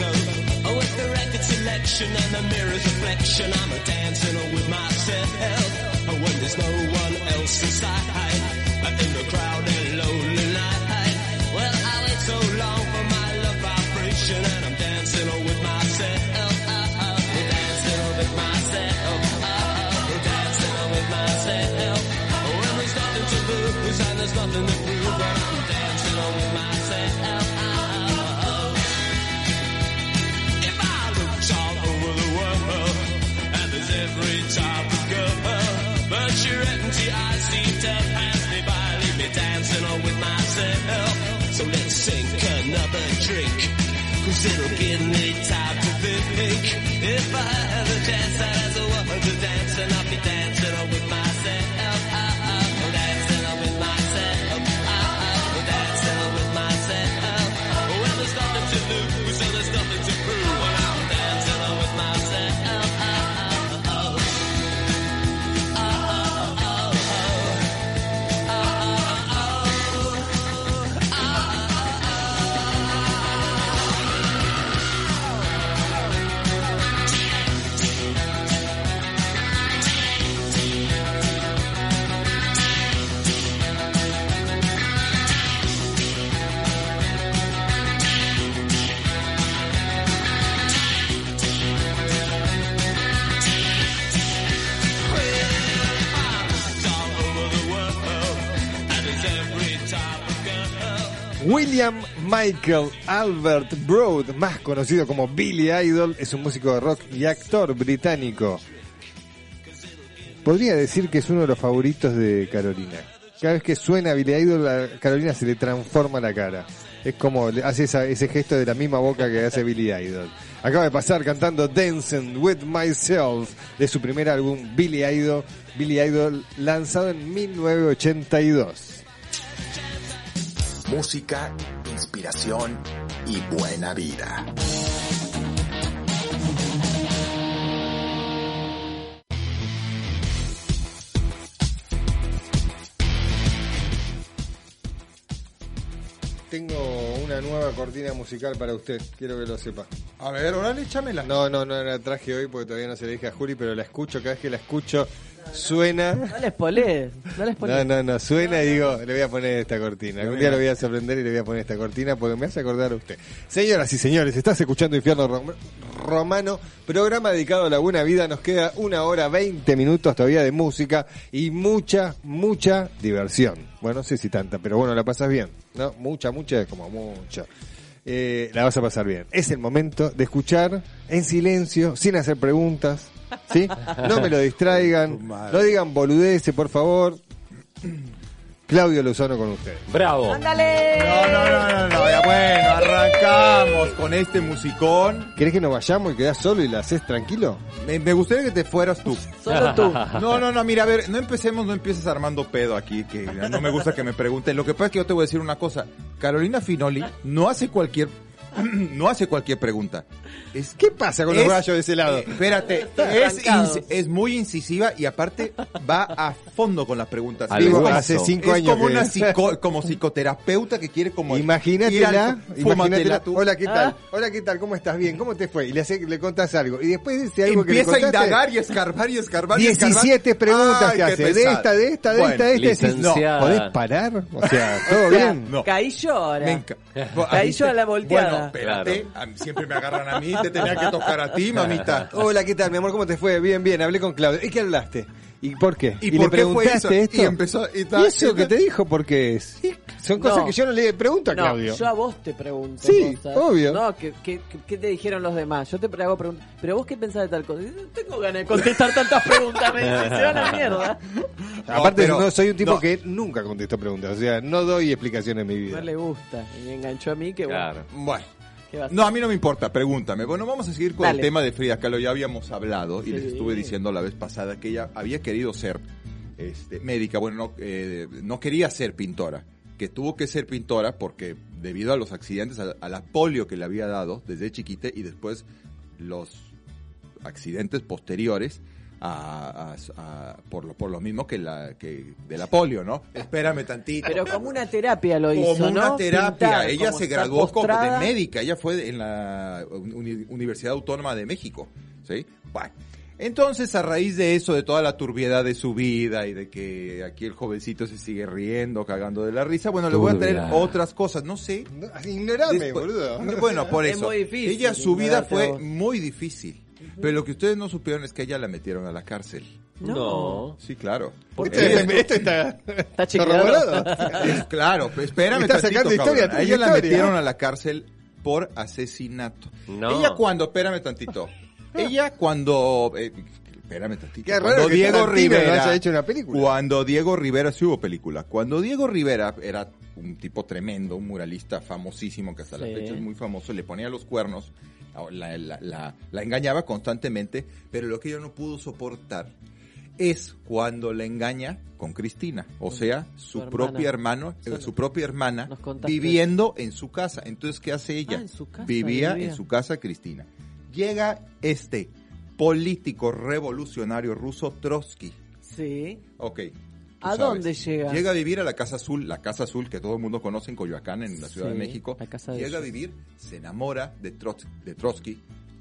Go. Oh, with the record selection and the mirror's reflection, I'm a dancing with myself. There's no one else inside, in the crowded lonely with myself. So let's sink another drink, cause it'll give me time to think. If I have a chance a woman to dance, and I'll be dancing William Michael Albert Broad, más conocido como Billy Idol, es un músico de rock y actor británico. Podría decir que es uno de los favoritos de Carolina. Cada vez que suena Billy Idol, a Carolina se le transforma la cara. Es como hace esa- ese gesto de la misma boca que hace Billy Idol. Acaba de pasar cantando Dancing with Myself de su primer álbum Billy Idol, Billy Idol lanzado en 1982. Música, inspiración y buena vida. Tengo una nueva cortina musical para usted, quiero que lo sepa. A ver, órale, échamela. No, no, no la traje hoy porque todavía no se la dije a Juli, pero la escucho, cada vez que la escucho suena. No les polés, no les polés. No, no, no, suena y digo, le voy a poner esta cortina. Algún día lo voy a sorprender y le voy a poner esta cortina porque me hace acordar a usted. Señoras y señores, estás escuchando Infierno Rom- Romano, programa dedicado a la buena vida. Nos queda una hora 20 minutos todavía de música y mucha, mucha diversión. Bueno, no sé si tanta, pero bueno, la pasas bien. ¿No? Mucha, mucha es como mucho. Eh, la vas a pasar bien. Es el momento de escuchar en silencio, sin hacer preguntas. ¿Sí? No me lo distraigan. No digan boludeces, por favor. Claudio Lozano con usted. Bravo. ¡Ándale! No, no, no, no, no, ya bueno, arrancamos con este musicón. ¿Querés que nos vayamos y quedás solo y la haces tranquilo? Me, me gustaría que te fueras tú. Solo tú. No, no, no, mira, a ver, no empecemos, no empieces armando pedo aquí, que no me gusta que me pregunten. Lo que pasa es que yo te voy a decir una cosa. Carolina Finoli no hace cualquier, no hace cualquier pregunta. Es, ¿Qué pasa con los Es- gallos de ese lado? eh, espérate, es, muy incisiva y aparte va a fondo con las preguntas. Digo, hace cinco es años como que- una psico- como psicoterapeuta que quiere como Imagínatela, imagínatela. tú. Hola, ¿qué tal? Ah. Hola, ¿qué tal? ¿Cómo estás? Bien, ¿cómo te fue? Y le, hace, le contás algo. Y después de ese algo Empieza que a le contaste, indagar y escarbar y escarbar y escarbar. 17 preguntas Ay, que hace. De esta, de esta, de Bueno, esta, de esta. Licenciada. No, ¿podés parar? O sea, ¿todo O sea, bien? No. Caí yo ahora. Caí yo a la volteada. Bueno, espérate, siempre me agarran a mí, te tenía que tocar a ti, mamita. Hola, ¿qué tal, mi amor? ¿Cómo te fue? Bien, bien, hablé con Claudio. ¿Y qué hablaste? ¿Y por qué? ¿Y le por qué fue preguntaste eso? esto? Y empezó- y ¿Y ta- eso y que ta- te dijo por qué es? Son cosas No. que yo no le pregunto a No, Claudio. yo a vos te pregunto. Sí, cosas. obvio. No, ¿qué, qué, qué- qué te dijeron los demás? Yo te hago preguntas. Pero vos qué pensás de tal cosa. No tengo ganas de contestar tantas preguntas. Me dice, se van a la mierda. Aparte, pero- no, soy un tipo no. que nunca contestó preguntas. O sea, no doy explicaciones en mi vida. No le gusta. Y me enganchó a mí que bueno. Claro. Bueno. ¿qué va a No, a mí no me importa, pregúntame. Bueno, vamos a seguir con Dale. el tema de Frida Kahlo. Ya habíamos hablado y Sí. les estuve diciendo la vez pasada que ella había querido ser este, médica. Bueno, no, eh, no quería ser pintora. Que tuvo que ser pintora porque debido a los accidentes, a, a la polio que le había dado desde chiquita y después los accidentes posteriores a, a- a- por, lo, por lo mismo que la que de la polio, ¿no? Espérame tantito. Pero como una terapia lo hizo, como una ¿no? terapia. Pintar, ella se graduó como de postrada. médica. Ella fue en la Uni- Universidad Autónoma de México. ¿Sí? Bueno. Entonces, a raíz de eso, de toda la turbiedad de su vida y de que aquí el jovencito se sigue riendo, cagando de la risa, bueno, le voy a traer otras cosas. No sé. No, ignorame, Después- boludo. Bueno, por Es eso. muy difícil ella, su vida fue vos. muy difícil. Pero lo que ustedes no supieron es que ella la metieron a la cárcel. No. Sí, claro. Esto, Ella- esto está, Está es claro, pero espérame Me está tantito, sacando historia. A ella la metieron a la cárcel por asesinato. No. Ella cuando, espérame tantito. Ella cuando eh, espérame tantito. Qué raro cuando que Diego no Rivera haya hecho una película. Cuando Diego Rivera sí hubo película. Cuando Diego Rivera era un tipo tremendo, un muralista famosísimo que hasta la Sí. fecha es muy famoso, le ponía los cuernos, la, la- la- la engañaba constantemente, pero lo que ella no pudo soportar es cuando la engaña con Cristina, o sea, su, hermana. propia hermano, eh, su propia hermana viviendo en su casa. Entonces, ¿qué hace ella? Ah, en su casa vivía, vivía. en su casa Cristina. Llega este político revolucionario ruso Trotsky. Sí. Ok. ¿A sabes. dónde llega? Llega a vivir a la Casa Azul, la Casa Azul que todo el mundo conoce en Coyoacán, en la Ciudad Sí, de México. la casa de llega a vivir, se enamora de, Trots- de Trotsky,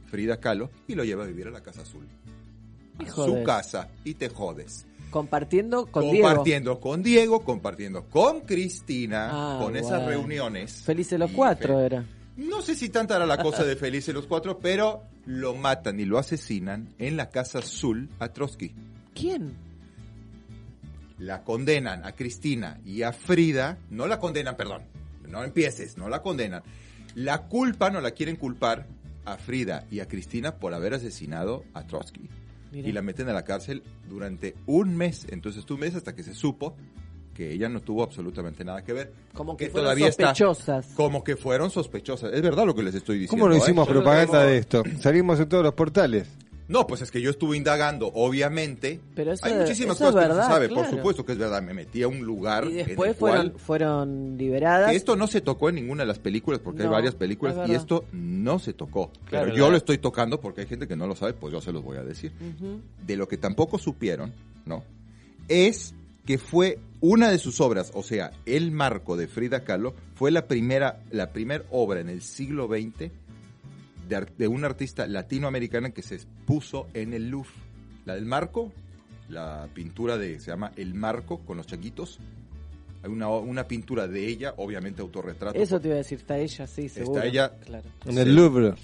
Frida Kahlo, y lo lleva a vivir a la Casa Azul. A su casa, y te jodes. Compartiendo con Diego. compartiendo con Diego, compartiendo con Cristina, Ah, con esas reuniones. Felices los cuatro era. No sé si tanta era la cosa de Felices los Cuatro, pero lo matan y lo asesinan en la Casa Azul a Trotsky. ¿Quién? La condenan a Cristina y a Frida, no la condenan, perdón, no empieces, no la condenan. La culpa no la quieren culpar a Frida y a Cristina por haber asesinado a Trotsky. Mira. Y la meten a la cárcel durante un mes. Entonces, un mes hasta que se supo que ella no tuvo absolutamente nada que ver. Como que que fueron todavía está- sospechosas. Como que fueron sospechosas. Es verdad lo que les estoy diciendo. ¿Cómo no ¿eh? hicimos propaganda de esto? Salimos en todos los portales. No, pues es que yo estuve indagando, obviamente. Pero eso Hay es- muchísimas eso es cosas que no verdad, se sabe, claro. por supuesto que es verdad. Me metí a un lugar Y en después el cual- fueron, fueron liberadas. que esto no se tocó en ninguna de las películas, porque hay varias películas, es y esto no se tocó. Claro, Pero yo lo estoy tocando porque hay gente que no lo sabe, pues yo se los voy a decir. De lo que tampoco supieron, ¿no? Es que fue una de sus obras, o sea, El Marco de Frida Kahlo, fue la primera, la primera obra en el siglo XX de, de una artista latinoamericana que se expuso en el Louvre. La del Marco, la pintura de, se llama El Marco con los changuitos. Hay una, una pintura de ella, obviamente autorretrato. Eso te iba a decir, está ella, sí, seguro. ella. Claro. En el Louvre.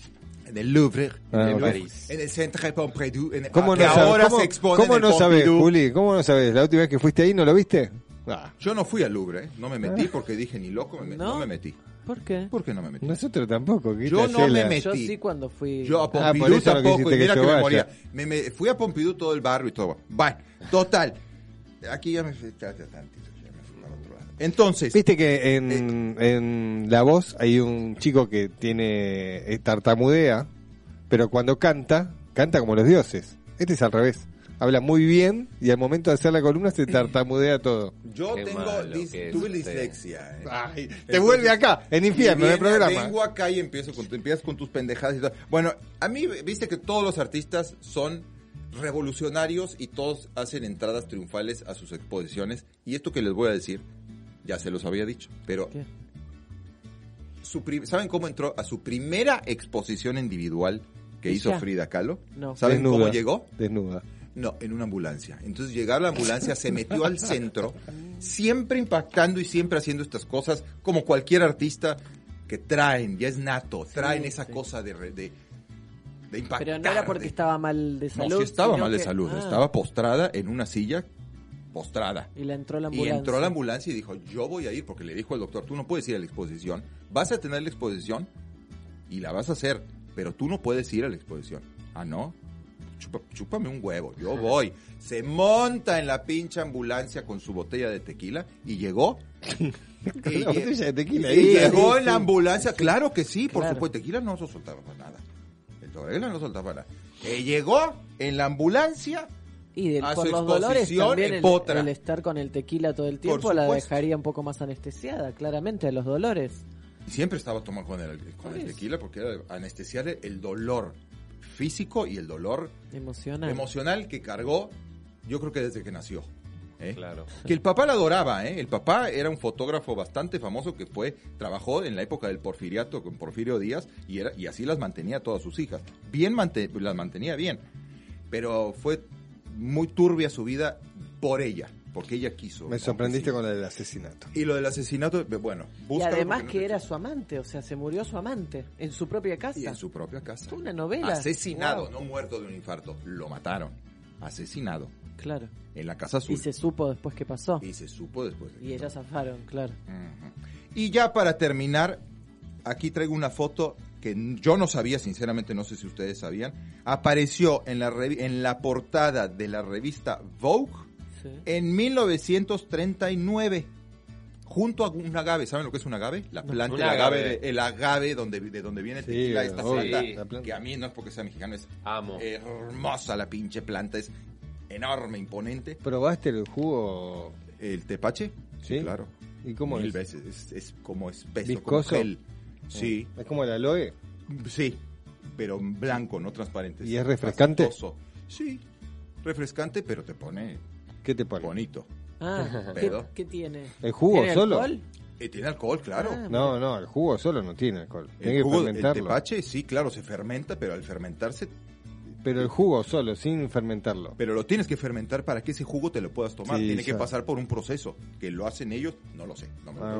En el Louvre, Ah, en, el ok. Louvre, en el Centre Pompidou, en, ¿Cómo que sabes? ahora ¿Cómo, se expone cómo en el no sabes. Juli? ¿Cómo no sabes? ¿La última vez que fuiste ahí no lo viste? Ah, Yo no fui al Louvre, ¿eh? no me metí porque dije ni loco, me met- no, ¿No? me metí. ¿Por qué? ¿Por qué no me metí? nosotros tampoco. ¿qué Yo no me metí. Yo sí cuando fui... Yo a Ah, Pompidou tampoco, y mira que que, yo me moría. Me, me- fui a Pompidou todo el barrio y todo. Bye. Total. Aquí ya me tantito, Entonces, Viste que en, en La Voz hay un chico que tiene eh, tartamudea, pero cuando canta, canta como los dioses. Este es al revés. Habla muy bien y al momento de hacer la columna se tartamudea todo. yo Qué tengo dis- tuve dislexia. ¿eh? Ay, te Entonces, vuelve acá, en infierno, en el programa. Vengo acá y empiezo con, empiezas con tus pendejadas y todo. Bueno, a mí, viste que todos los artistas son revolucionarios y todos hacen entradas triunfales a sus exposiciones. Y esto que les voy a decir, ya se los había dicho, pero ¿Qué? su pri- ¿saben cómo entró a su primera exposición individual que hizo. Frida Kahlo? No. ¿Saben Desnuda. cómo llegó? Desnuda. No, en una ambulancia. Entonces llegar a la ambulancia, se metió al centro, siempre impactando y siempre haciendo estas cosas, como cualquier artista que traen, ya es nato, traen esa sí. cosa de, re- de, de impactar. Pero no era porque de- estaba mal de No, salud. sí estaba mal de que- salud, Ah, estaba postrada en una silla, postrada. Y le entró la Y ambulancia. entró a la ambulancia y dijo, yo voy a ir, porque le dijo al doctor, tú no puedes ir a la exposición, vas a tener la exposición y la vas a hacer, pero tú no puedes ir a la exposición. Ah, ¿no? Chupa- chúpame un huevo, yo voy. Se monta en la pinche ambulancia con su botella de tequila y llegó. Y la botella de tequila y llegó sí, en la sí. ambulancia, claro que sí, por Claro. supuesto, tequila no se soltaba para nada. El tequila no soltaba nada. Eh, llegó en la ambulancia Y del- a por los dolores también el, estar con el tequila todo el tiempo la dejaría un poco más anestesiada, claramente, a los dolores. Y Siempre estaba tomando con el, con el tequila porque era anestesiar el dolor físico y el dolor Emocional. emocional que cargó, yo creo que desde que nació. ¿eh? Claro. Que el papá la adoraba, ¿eh? El papá era un fotógrafo bastante famoso que fue, trabajó en la época del porfiriato con Porfirio Díaz y, era, y así las mantenía todas sus hijas. Bien mante- las mantenía bien, pero fue muy turbia su vida por ella, porque ella quiso. Me sorprendiste con lo del asesinato. Y lo del asesinato, bueno, y además no que era su amante, o sea, se murió su amante en su propia casa. Y en su propia casa. Fue una novela. Asesinado, Wow. no muerto de un infarto. Lo mataron. Asesinado. Claro. En la Casa Azul. Y se supo después qué pasó. Y se supo después. de que Y ellas zafaron, claro. Y ya para terminar, aquí traigo una foto que yo no sabía, sinceramente no sé si ustedes sabían. Apareció en la, en la portada de la revista Vogue Sí. en 1939. Junto a un agave, ¿saben lo que es un agave? La planta, el agave, agave. el agave donde, de donde viene el Sí, tequila, esta planta, planta. que a mí no es porque sea mexicano, es Amo. hermosa la pinche planta, es enorme, imponente. ¿Probaste el jugo? ¿El tepache? Sí. claro. ¿Y cómo Mil es? veces, es, es como espeso, ¿Viscoso? como gel. Sí, ¿Es como el aloe? sí, pero blanco, no transparente. ¿Y es refrescante? pastoso. Sí, refrescante, pero te pone ¿Qué te pone? bonito. Ah, ¿qué, Pedo. qué tiene? ¿El jugo ¿Tiene solo? alcohol? Y tiene alcohol, claro. Ah, No, no, el jugo solo no tiene alcohol. Tiene el, que jugo, el fermentarlo. tepache, sí, claro, se fermenta, pero al fermentarse, Pero el jugo solo, sin fermentarlo. pero lo tienes que fermentar para que ese jugo te lo puedas tomar. Sí, Tiene que pasar por un proceso que lo hacen ellos, no lo sé, no me lo Ah.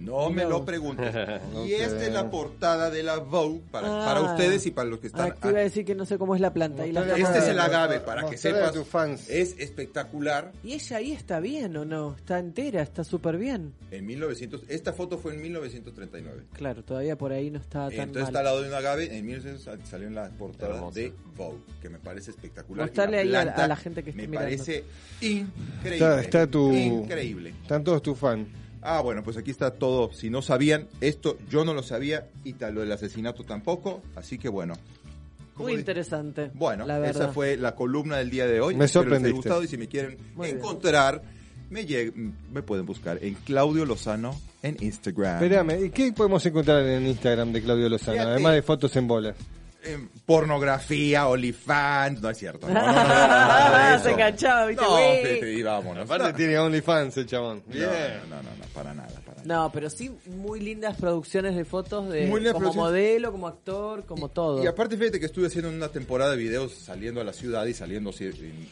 No me lo preguntes. Y esta es la portada de la Vogue para, Ah. para ustedes y para los que están. Ah, te iba a decir que no sé cómo es la planta. Ahí la Este es el agave, para que sepas. tus fans. Es espectacular. ¿Y ella ahí está bien o no? Está entera, está súper bien. En 1900, esta foto fue en 1939. Claro, todavía por ahí no está tan Entonces mal. está al lado de un agave. En 1900 salió en la portada Hermoso. de Vogue, que me parece espectacular. Mostrale Y la ahí a- a la gente que esté Me mirando. parece increíble. Está, está tu. Increíble. Están todos tus fans. Ah, bueno, pues aquí está todo. Si no sabían, esto yo no lo sabía y tal, lo del asesinato tampoco. Así que bueno. ¿Cómo Muy interesante. Bueno, la esa fue la columna del día de hoy. Me Espero les sorprendiste. gustado y si me quieren Muy encontrar, me, lleg- me pueden buscar en Claudio Lozano en Instagram. Espérame, ¿y qué podemos encontrar en Instagram de Claudio Lozano? Fíjate. Además de fotos en bolas. Pornografía, OnlyFans, no es cierto. No, no, no, no, Ah, se enganchaba, ¿viste? No. Pepe, y vámonos. Aparte no, tiene OnlyFans el chabón. no, Bien. no, no, no, para nada, para nada. No, pero sí muy lindas producciones de fotos de Muy como modelo, como actor, como todo. Y aparte, fíjate que estuve haciendo una temporada de videos saliendo a la ciudad y saliendo así, en-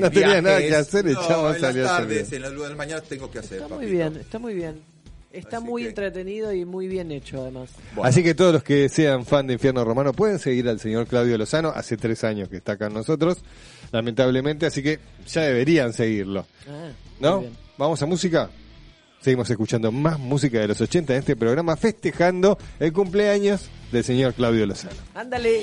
no en tenía viajes. nada que hacer, el no, chabón en salió las tardes, en la luz de la mañana tengo que hacer, está muy papito. bien, está muy bien. Está Así muy que- entretenido y muy bien hecho además. Bueno. Así que todos los que sean fan de Infierno Romano pueden seguir al señor Claudio Lozano. Hace tres años que está acá con nosotros, lamentablemente, así que ya deberían seguirlo. Ah, ¿No? ¿Vamos a música? Seguimos escuchando más música de los 80 en este programa, festejando el cumpleaños del señor Claudio Lozano. Ándale.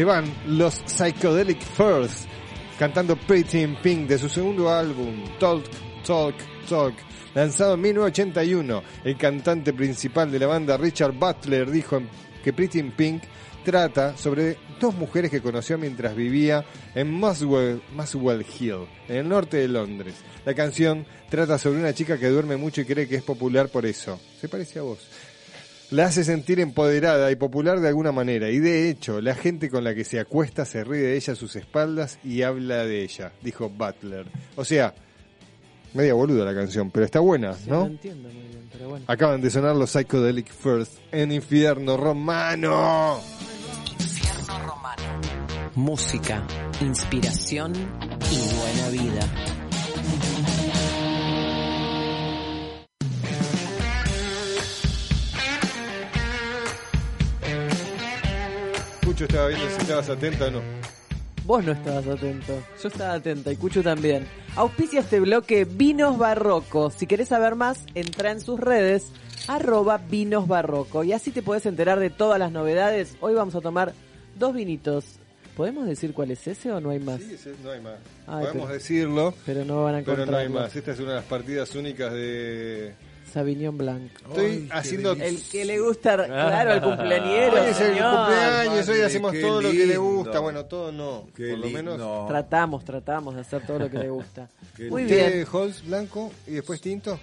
Se van los Psychedelic Furs cantando Pretty in Pink de su segundo álbum, Talk, Talk, Talk, lanzado en 1981. El cantante principal de la banda, Richard Butler, dijo que Pretty in Pink trata sobre dos mujeres que conoció mientras vivía en Muswell, Muswell Hill, en el norte de Londres. La canción trata sobre una chica que duerme mucho y cree que es popular por eso. Se parece a vos la hace sentir empoderada y popular de alguna manera. Y de hecho, la gente con la que se acuesta se ríe de ella a sus espaldas y habla de ella, dijo Butler. O sea, media boluda la canción, pero está buena, Sí, no ¿no? entiendo muy bien, pero bueno. Acaban de sonar los Psychedelic First en Infierno Romano. Infierno Romano. Música, inspiración y buena vida. Cucho estaba viendo si estabas atenta o no. Vos no estabas atento. Yo estaba atenta y Cucho también. Auspicia este bloque Vinos Barroco. Si querés saber más, entra en sus redes arroba Vinos Barroco. Y así te podés enterar de todas las novedades. Hoy vamos a tomar dos vinitos. ¿Podemos decir cuál es ese o no hay más? Sí, ese- no hay más. Ay, Podemos pero- decirlo, Pero no van a pero encontrar no hay más. Esta es una de las partidas únicas de... Sauvignon Blanc. Estoy haciendo... El que le gusta, claro, el cumpleañero. Hoy es el señor. cumpleaños, hoy hacemos qué todo lo que le lindo. gusta. Bueno, todo no, Qué por lo lindo. menos. Tratamos, tratamos de hacer todo lo que le gusta. Qué Muy ¿Usted, bien. Holz blanco y después tinto?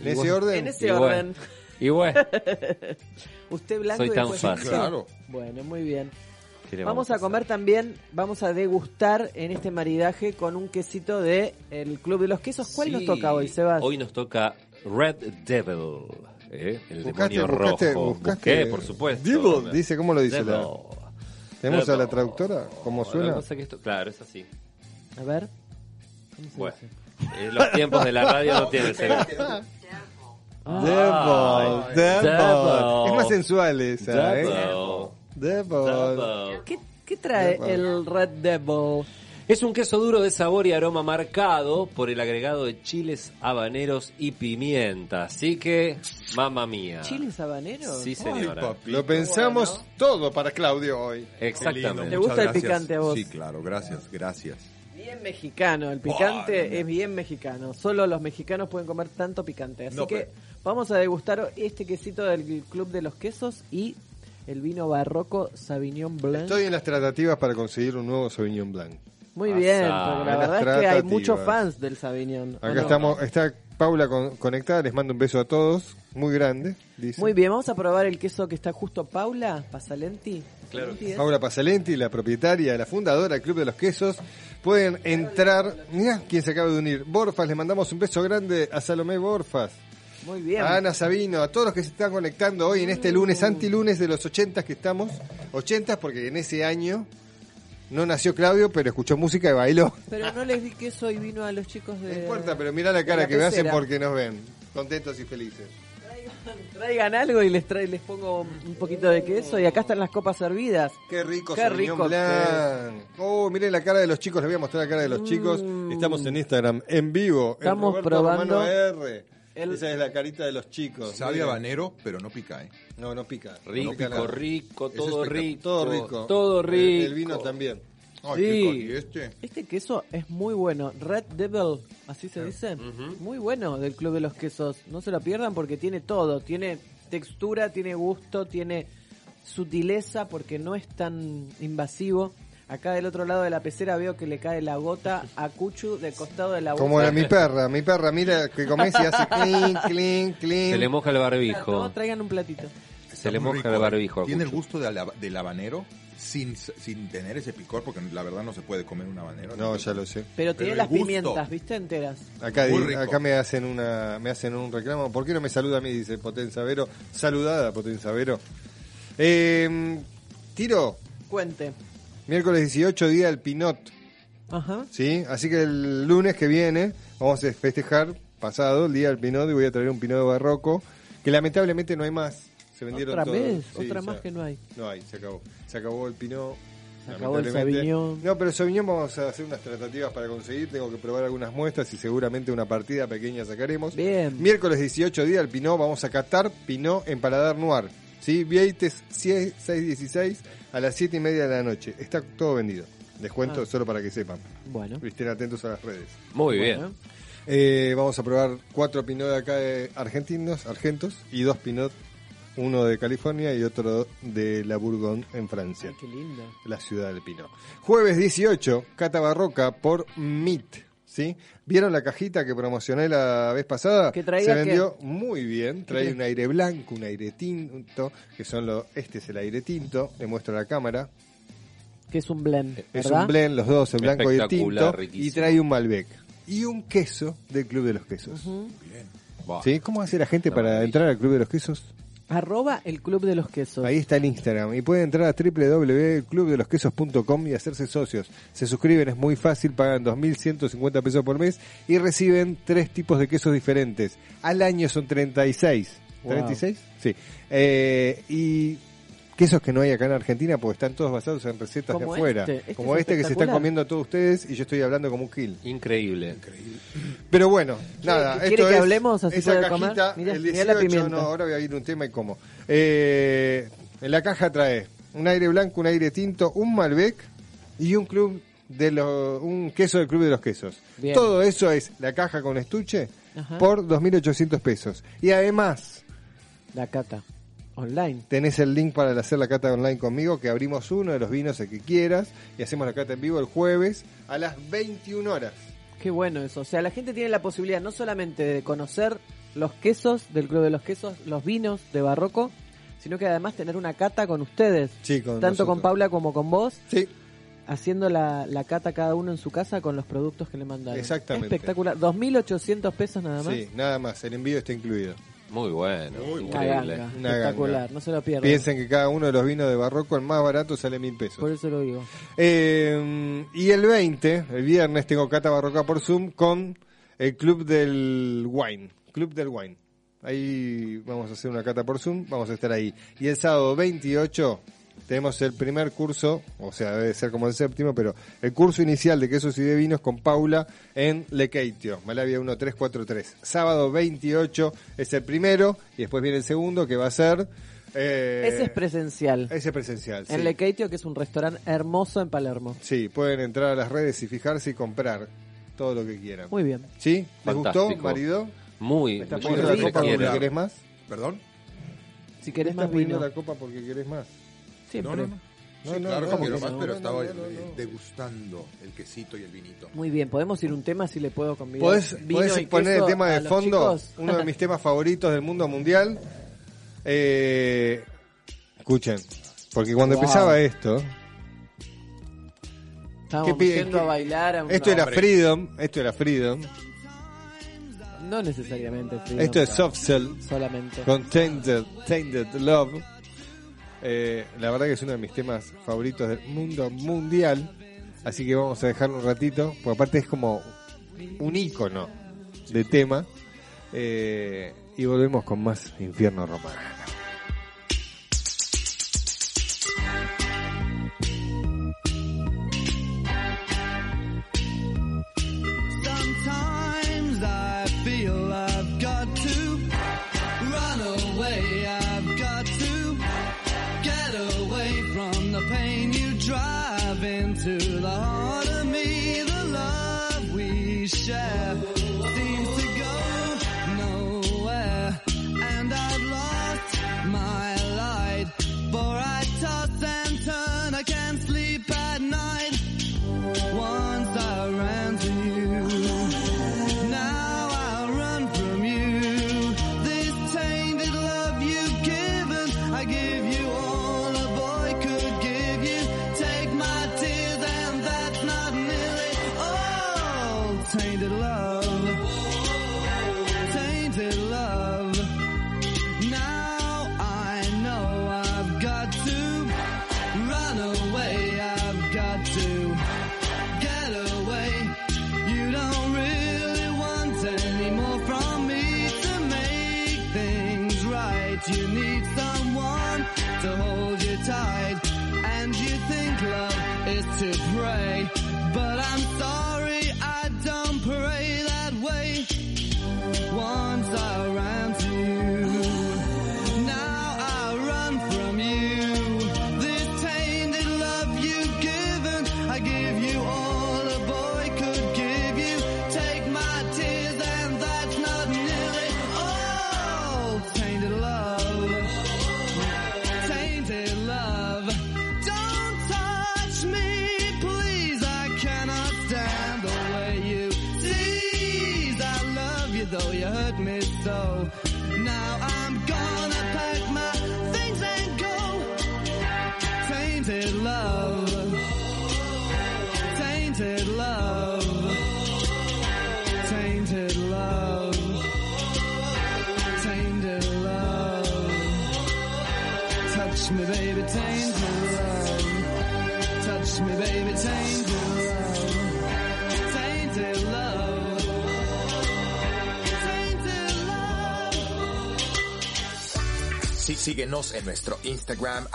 ¿En Y ese bueno. orden? En ese Y orden. bueno. Y bueno, Usted blanco Soy y tan después fácil. tinto. Claro. Bueno, muy bien. ¿qué le Vamos a hacer? comer también, vamos a degustar en este maridaje con un quesito de el Club de los Quesos. ¿Cuál nos Sí, toca hoy, Sebas? Hoy nos toca Red Devil, ¿eh? el Buscaste, demonio buscaste, rojo. buscaste. Busqué, por supuesto. Devil, dice, ¿cómo lo dice? la- Devil. ¿Tenemos a la Devil. traductora? ¿Cómo suena? que esto- claro, es así. A ver. ¿Cómo se Bueno, dice? eh, los tiempos de la radio no tienen secreto. Devil, devil. devil. Es más sensual esa, ¿eh? Devil. Devil. Devil. ¿Qué, qué trae Devil. el Red Devil? Es un queso duro de sabor y aroma marcado por el agregado de chiles habaneros y pimienta. Así que, mamma mía. ¿Chiles habaneros? Sí, señora. Lo pensamos todo para Claudio hoy. Exactamente. ¿Te gusta el picante a vos? Sí, claro, gracias, gracias. Bien mexicano, el picante es bien mexicano. Solo los mexicanos pueden comer tanto picante. Así No, que pero- vamos a degustar este quesito del Club de los Quesos y el vino barroco Sauvignon Blanc. Estoy en las tratativas para conseguir un nuevo Sauvignon Blanc. Muy Pasá. bien, porque la verdad es que hay muchos fans del Sauvignon. ¿o Acá no? estamos, está Paula con- conectada, les mando un beso a todos, muy grande, dice. Muy bien, vamos a probar el queso que está justo Paula Pasalenti. Claro. ¿eh? Paula Pasalenti, la propietaria, la fundadora del Club de los Quesos. Pueden entrar, mirá quién se acaba de unir. Borfas, le mandamos un beso grande a Salomé Borfas, Muy bien. a Ana Sabino, a todos los que se están conectando hoy en este lunes, antilunes de los 80 que estamos. 80 porque en ese año no nació Claudio, pero escuchó música y bailó. Pero no les di queso y vino a los chicos de... No importa, pero mirá la cara la que me hacen porque nos ven, contentos y felices. Traigan algo y les trae, les pongo un poquito de queso y acá están las copas servidas. Qué rico, Qué rico Blanc. Oh, miren la cara de los chicos, les voy a mostrar la cara de los chicos. Estamos en Instagram, en vivo. en Estamos Roberto probando Romano R. el- Esa es la carita de los chicos. Sabe habanero, pero no pica, ¿eh? No, no pica. No Rico, pica rico, todo rico. Todo rico. Todo El- rico. El, vino también. Ay, Sí. qué cali- ¿Y este? Este queso es muy bueno. Red Devil, así se dice. Muy bueno del Club de los Quesos. No se lo pierdan porque tiene todo. Tiene textura, tiene gusto, tiene sutileza porque no es tan invasivo. Acá del otro lado de la pecera veo que le cae la gota a Cuchu del costado de la boca. Como la, mi perra. Mi perra, mira que comes y hace clink, clink, clink. Se le moja el No, barbijo. traigan un platito. Se le moja rico, el ¿eh? barbijo. Tiene el gusto de la- del habanero sin, sin tener ese picor, porque la verdad no se puede comer un habanero. No, ya lo sé. Pero tiene las gusto. pimientas, ¿viste? Enteras. Acá, acá me hacen una me hacen un reclamo. ¿Por qué no me saluda a mí? Dice Potenza Vero. Saludada, Potenza Vero. Eh, tiro, Cuente. Miércoles 18, día del Pinot. Ajá. ¿Sí? Así que el lunes que viene vamos a festejar, pasado, el día del Pinot, y voy a traer un Pinot barroco, que lamentablemente no hay más. Se vendieron Otra todos. vez, Sí, otra más que no hay. No hay, se acabó. Se acabó el Pinot. Se acabó el. Sauvignon. No, pero el Sauvignon vamos a hacer unas tratativas para conseguir. Tengo que probar algunas muestras y seguramente una partida pequeña sacaremos. Bien. Miércoles 18 día del Pinot, vamos a catar Pinot en Paladar Noir. ¿sí? Vieites 616 a las 7 y media de la noche. Está todo vendido. Descuento Ah. solo para que sepan. Bueno. Estén atentos a las redes. Muy Bueno. bien. Eh, vamos a probar cuatro pinot de acá de argentinos, argentos, y dos pinot, uno de California y otro de la Bourgogne en Francia, Ay, qué lindo. la ciudad del pinot. Jueves 18, Cata Barroca por MIT. ¿Sí? ¿Vieron la cajita que promocioné la vez pasada? Que traía Se qué? vendió muy bien. Trae un aire blanco, un aire tinto, que son los. Este es el aire tinto, le muestro a la cámara. Que es un blend, Es un blend, los dos, el blanco y el Espectacular, tinto. riquísimo. Y trae un Malbec. Y un queso del Club de los Quesos. ¿Sí? ¿Cómo hace la gente para maravilla. entrar al Club de los Quesos? Arroba el club de los quesos. Ahí está el Instagram. Y pueden entrar a www.clubdelosquesos.com y hacerse socios. Se suscriben, es muy fácil, pagan 2.150 pesos por mes y reciben tres tipos de quesos diferentes. Al año son 36. Wow. ¿36? Sí. Eh, y quesos que no hay acá en Argentina porque están todos basados en recetas Como de afuera. este. Este como es este que se están comiendo todos ustedes y yo estoy hablando como un kill. Increíble. Pero bueno, nada, ¿Quiere esto que es hablemos así esa cajita, Mirá, el mirá la 18, pimienta. no, ahora voy a ir un tema y cómo. Eh, en la caja trae un aire blanco, un aire tinto, un Malbec y un club de los, un queso del club de los quesos. Bien. Todo eso es la caja con estuche Ajá. por 2.800 pesos. Y además La cata. Online. tenés el link para hacer la cata online conmigo, que abrimos uno de los vinos el que quieras y hacemos la cata en vivo el jueves a las 21 horas. Qué bueno eso. O sea, la gente tiene la posibilidad no solamente de conocer los quesos del Club de los Quesos, los vinos de Barroco, sino que además tener una cata con ustedes. Sí, con tanto con. Paula como con vos, Sí, haciendo la, la cata cada uno en su casa con los productos que le mandaron. Exactamente. Espectacular. 2.800 pesos nada más. sí, nada más, el envío está incluido. Muy bueno. Una Increíble. ganga. Una Espectacular. ganga. No se lo pierdan. Piensen que cada uno de los vinos de Barroco, el más barato, sale mil pesos. Por eso lo digo. Eh, y el 20, el viernes, tengo Cata Barroca por Zoom con el Club del Wine. Club del Wine. Ahí vamos a hacer una cata por Zoom, vamos a estar ahí. Y el sábado 28 tenemos el primer curso, o sea, debe ser como el séptimo, pero el curso inicial de quesos y de vinos con Paula en Lekeitio, Malavia 1343. Sábado 28 es el primero y después viene el segundo que va a ser... eh, Ese es presencial. ese es presencial. En sí. Lekeitio, que es un restaurante hermoso en Palermo. Sí, pueden entrar a las redes y fijarse y comprar todo lo que quieran. Muy bien. ¿Sí? ¿Les gustó, Fantástico. marido? Muy, ¿Me estás muy poniendo la copa porque querés más? ¿Perdón? Si ¿Me querés estás más poniendo vino. la copa porque querés más? Siempre. No, no, no. No, Sí, no, claro no, quiero no, más, no, pero no, estaba no, no, no. degustando el quesito y el vinito. Muy bien, podemos ir un tema si le puedo convidar. ¿Podés, vino podés y poner el tema de fondo? Uno de mis temas favoritos del mundo mundial. Eh, escuchen, porque cuando Wow. empezaba esto, Estábamos ¿Qué pide- yendo a bailar a un esto era hombre. Freedom, esto era Freedom, No necesariamente Freedom, esto es Soft Cell Solamente. con Tainted, Tainted Love. Eh, la verdad que es uno de mis temas favoritos del mundo mundial. Así que vamos a dejarlo un ratito, porque aparte es como un icono de tema. Eh, y volvemos con más Infierno Romano. Síguenos en nuestro Instagram,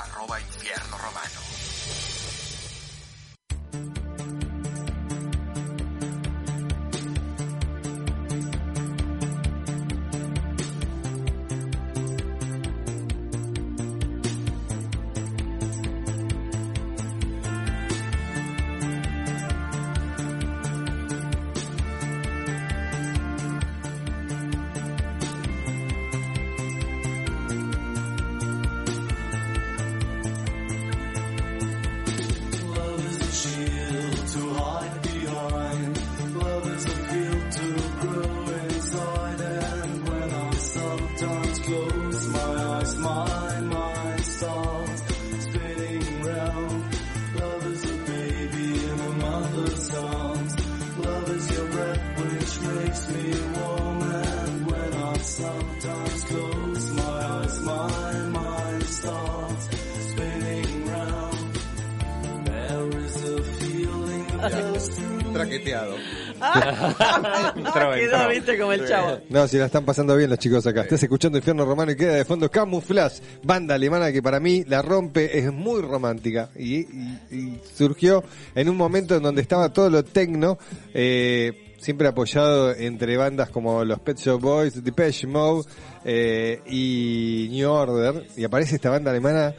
como el chavo. No, si la están pasando bien los chicos acá. Estás escuchando Infierno Romano y queda de fondo Camouflage, banda alemana que para mí la rompe, es muy romántica y, y- y surgió en un momento en donde estaba todo lo tecno, eh, siempre apoyado entre bandas como los Pet Shop Boys, Depeche Mode eh, y New Order y aparece esta banda alemana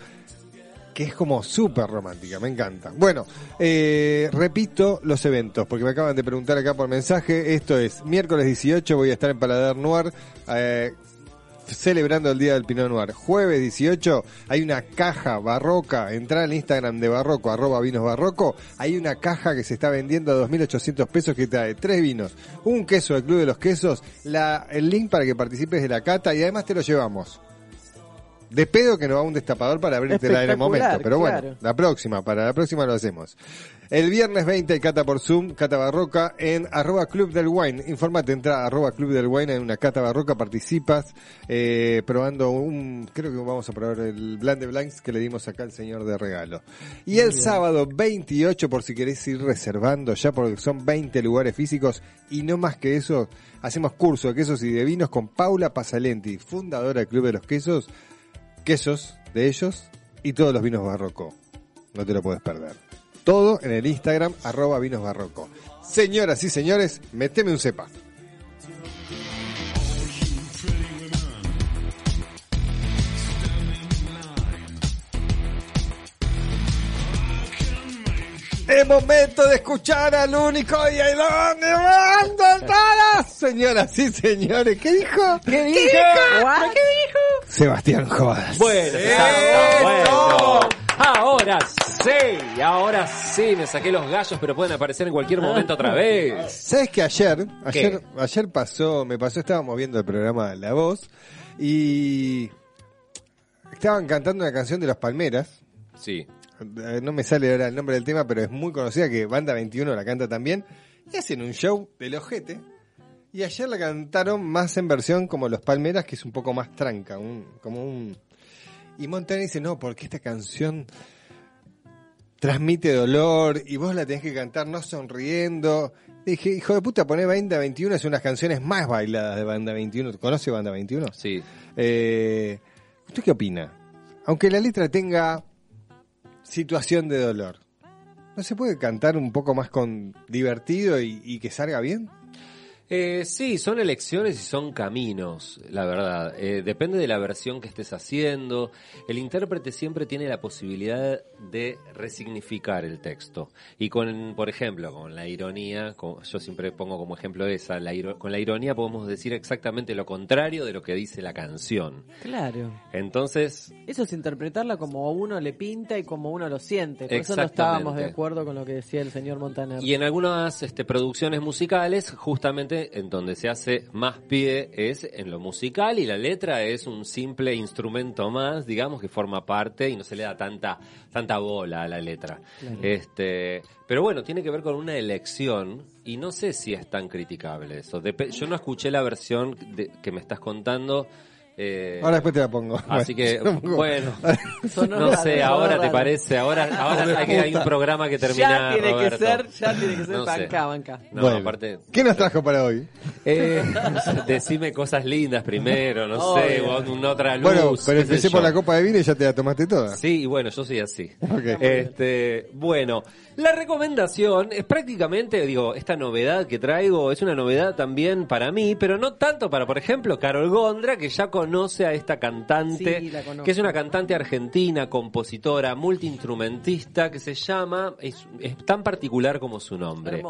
que es como súper romántica, me encanta. Bueno, eh, repito los eventos, porque me acaban de preguntar acá por mensaje. Esto es miércoles 18, voy a estar en Paladar Noir, eh, celebrando el Día del Pinot Noir. Jueves 18, hay una caja barroca, entra al Instagram de Barroco, arroba vinos barroco, hay una caja que se está vendiendo a 2.800 pesos que trae tres vinos, un queso del Club de los Quesos, la, el link para que participes de la cata y además te lo llevamos. De pedo que no va un destapador para abrirte en el momento, pero bueno, claro. la próxima, para la próxima lo hacemos. El viernes 20 hay cata por Zoom, cata barroca en arroba club del wine. Informate, entra a arroba club del wine, hay una cata barroca, participas, eh, probando un, creo que vamos a probar el Bland de Blancs que le dimos acá al señor de regalo. Y el sábado 28, por si querés ir reservando ya, porque son 20 lugares físicos y no más que eso, hacemos curso de quesos y de vinos con Paula Pasalenti, fundadora del Club de los Quesos, quesos de ellos y todos los vinos barroco. No te lo puedes perder. Todo en el Instagram, arroba vinos barroco. Señoras y señores, meteme un cepa. Es momento de escuchar al único y el donde todas. Señoras y señores, ¿qué dijo? ¿Qué dijo? What? Sebastián Jodas. Bueno, bueno. Ahora sí, ahora sí, me saqué los gallos, pero pueden aparecer en cualquier momento otra vez. ¿Sabes que ayer, ayer, ayer pasó, me pasó, estábamos viendo el programa La Voz y estaban cantando una canción de Las Palmeras. Sí. Eh, No me sale ahora el nombre del tema, pero es muy conocida que Banda 21 la canta también. Y hacen un show del ojete. Y ayer la cantaron más en versión como Los Palmeras, que es un poco más tranca, un, como un... Y Montana dice, no, porque esta canción transmite dolor y vos la tenés que cantar no sonriendo. Dije, hijo de puta, poné Banda 21, es unas canciones más bailadas de Banda 21. ¿Conoce Banda 21? Sí. Eh, ¿Usted qué opina? Aunque la letra tenga situación de dolor, ¿no se puede cantar un poco más con divertido y, que salga bien? Eh, sí, son elecciones y son caminos, la verdad. Eh, depende de la versión que estés haciendo. El intérprete siempre tiene la posibilidad de resignificar el texto. Y con, por ejemplo, con la ironía, como- yo siempre pongo como ejemplo esa, la con la ironía podemos decir exactamente lo contrario de lo que dice la canción. Claro. Entonces, Eso es interpretarla como uno le pinta y como uno lo siente. Por eso no estábamos de acuerdo con lo que decía el señor Montaner. Y en algunas este, producciones musicales, justamente en donde se hace más pie es en lo musical y la letra es un simple instrumento más, digamos, que forma parte y no se le da tanta, tanta bola a la letra. Este, pero bueno, tiene que ver con una elección y no sé si es tan criticable eso. Dep- yo no escuché la versión de- que me estás contando. Eh, Ahora después te la pongo. Así que, pongo. bueno, no sé, ahora te parece, ahora, ahora hay, que- hay un programa que termina. Ya tiene Roberto. que ser, ya tiene que ser No sé. banca, banca. No, Bueno, aparte. ¿Qué nos trajo para hoy? Eh, decime cosas lindas primero, no sé, una otra luz. bueno, pero empecé por la copa de vino y ya te la tomaste toda. Sí, y bueno, yo soy así. Este, bueno, la recomendación es prácticamente, digo, esta novedad que traigo es una novedad también para mí, pero no tanto para, por ejemplo, Carol Gondra, que ya conoce a esta cantante, Sí, que es una cantante argentina, compositora, multiinstrumentista, que se llama, es, es tan particular como su nombre.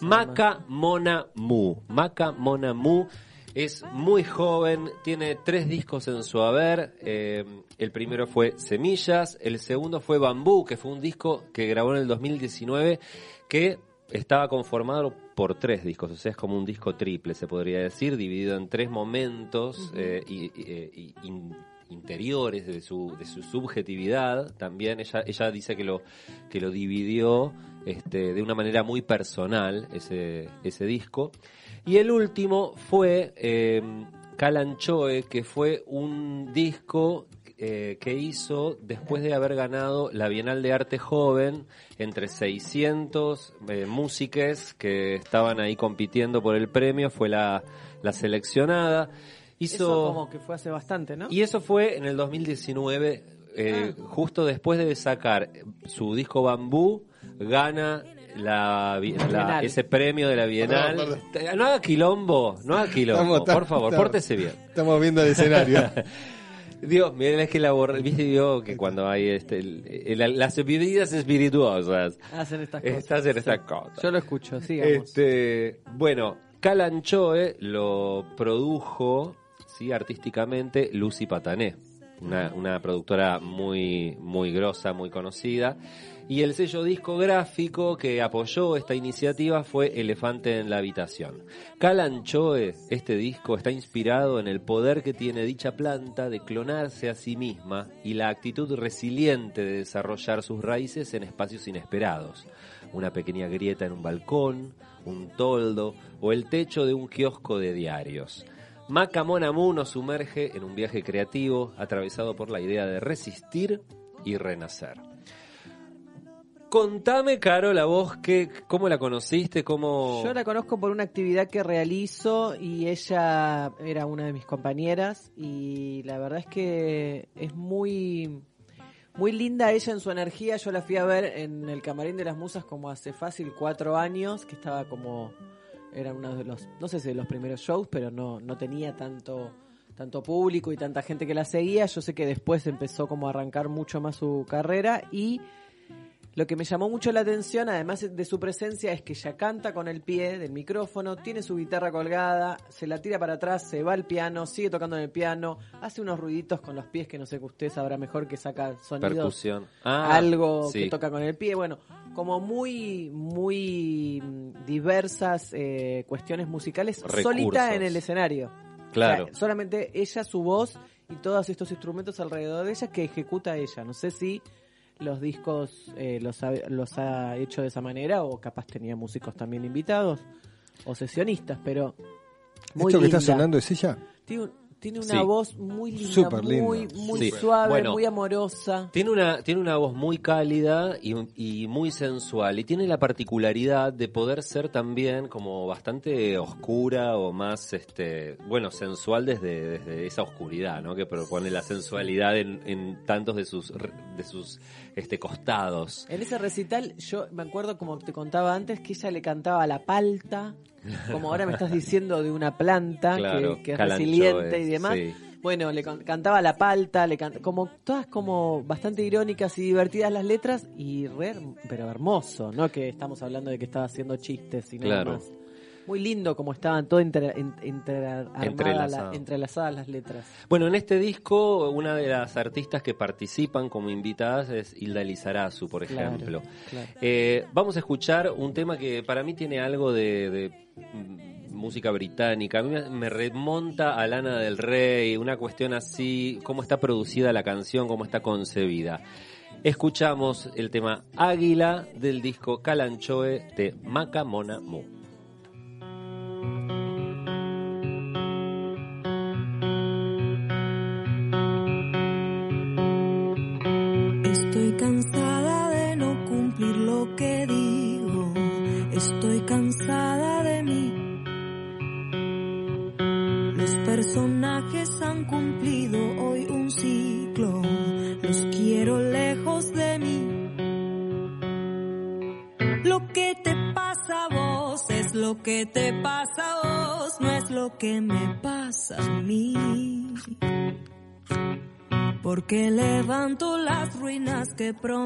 Maca Mona Mu. Maca Mona Mu. Es muy joven, tiene tres discos en su haber. eh, el primero fue Semillas, el segundo fue Bambú, que fue un disco que grabó en el 2019, que estaba conformado por tres discos, o sea, es como un disco triple, se podría decir, dividido en tres momentos eh, y, y- y in- interiores de su, de su subjetividad. También ella, ella dice que lo, que lo dividió este, de una manera muy personal, ese, ese disco. Y el último fue eh, Calanchoe, que fue un disco eh, que hizo después de haber ganado la Bienal de Arte Joven entre 600 eh, músiques que estaban ahí compitiendo por el premio, fue la, la seleccionada. Hizo, Eso como que fue hace bastante, ¿no? y eso fue en el 2019, eh, justo después de sacar su disco Bambú, gana la, la- ese premio de la Bienal. Perdón, No haga quilombo, no haga quilombo, Estamos- por favor, estamos- pórtese bien. Estamos viendo el escenario. Dios, miren, es que la borra- viste Dios, que cuando hay este, el- el- las bebidas espirituosas, Hacen estas cosas. estás en Sí. estas cosas. Yo lo escucho, sigamos. Este, bueno, Calanchoe lo produjo, sí, artísticamente, Lucy Patané, una, una productora muy, muy grosa, muy conocida. Y el sello discográfico que apoyó esta iniciativa fue Elefante en la Habitación. Calanchoe, este disco, está inspirado en el poder que tiene dicha planta de clonarse a sí misma y la actitud resiliente de desarrollar sus raíces en espacios inesperados. Una pequeña grieta en un balcón, un toldo o el techo de un kiosco de diarios. Maca Monamu nos sumerge en un viaje creativo atravesado por la idea de resistir y renacer. Contame, Caro, la voz, que, ¿cómo la conociste? ¿Cómo... Yo la conozco por una actividad que realizo y ella era una de mis compañeras y la verdad es que es muy muy linda ella en su energía. Yo la fui a ver en el Camarín de las Musas como hace fácil cuatro años, que estaba como era uno de los no sé si de los primeros shows, pero no no tenía tanto tanto público y tanta gente que la seguía. Yo sé que después empezó como a arrancar mucho más su carrera y lo que me llamó mucho la atención, además de su presencia, es que ella canta con el pie del micrófono, tiene su guitarra colgada, se la tira para atrás, se va al piano, sigue tocando en el piano, hace unos ruiditos con los pies que no sé que usted sabrá mejor que saca sonidos. Percusión. Ah, algo sí. que toca con el pie, bueno, como muy, muy mm, diversas eh, cuestiones musicales Recursos. solita en el escenario. Claro. O sea, solamente ella, su voz y todos estos instrumentos alrededor de ella que ejecuta ella. No sé si los discos eh, los, ha, los ha hecho de esa manera o capaz tenía músicos también invitados o sesionistas, pero muy ¿Esto que está sonando es ella? Tiene, un- tiene una Sí. voz muy linda, Súper linda. muy, Sí. suave, Bueno. muy amorosa. Tiene una, tiene una voz muy cálida y, y muy sensual y tiene la particularidad de poder ser también como bastante oscura o más, este, bueno, sensual desde, desde esa oscuridad, ¿no? Que propone la sensualidad en, en tantos de sus, de sus este, costados. En ese recital, yo me acuerdo, como te contaba antes, que ella le cantaba la palta, como ahora me estás diciendo de una planta Claro, que, que es resiliente y demás. sí. Bueno, le can- cantaba la palta, le can- como todas como bastante irónicas y divertidas las letras y re, pero hermoso, ¿no? Que estamos hablando de que estaba haciendo chistes y nada Claro. más. Muy lindo como estaban todo entre, en- entre- armada la- Entrelazado. entrelazadas las letras. Bueno, en este disco, una de las artistas que participan como invitadas es Hilda Lizarazu, por Claro, ejemplo. claro. Eh, vamos a escuchar un tema que para mí tiene algo de, de, mm, música británica. A mí me- me remonta a Lana del Rey, una cuestión así, cómo está producida la canción, cómo está concebida. Escuchamos el tema Águila del disco Calanchoe de Maca Mona Mu. Que prometimos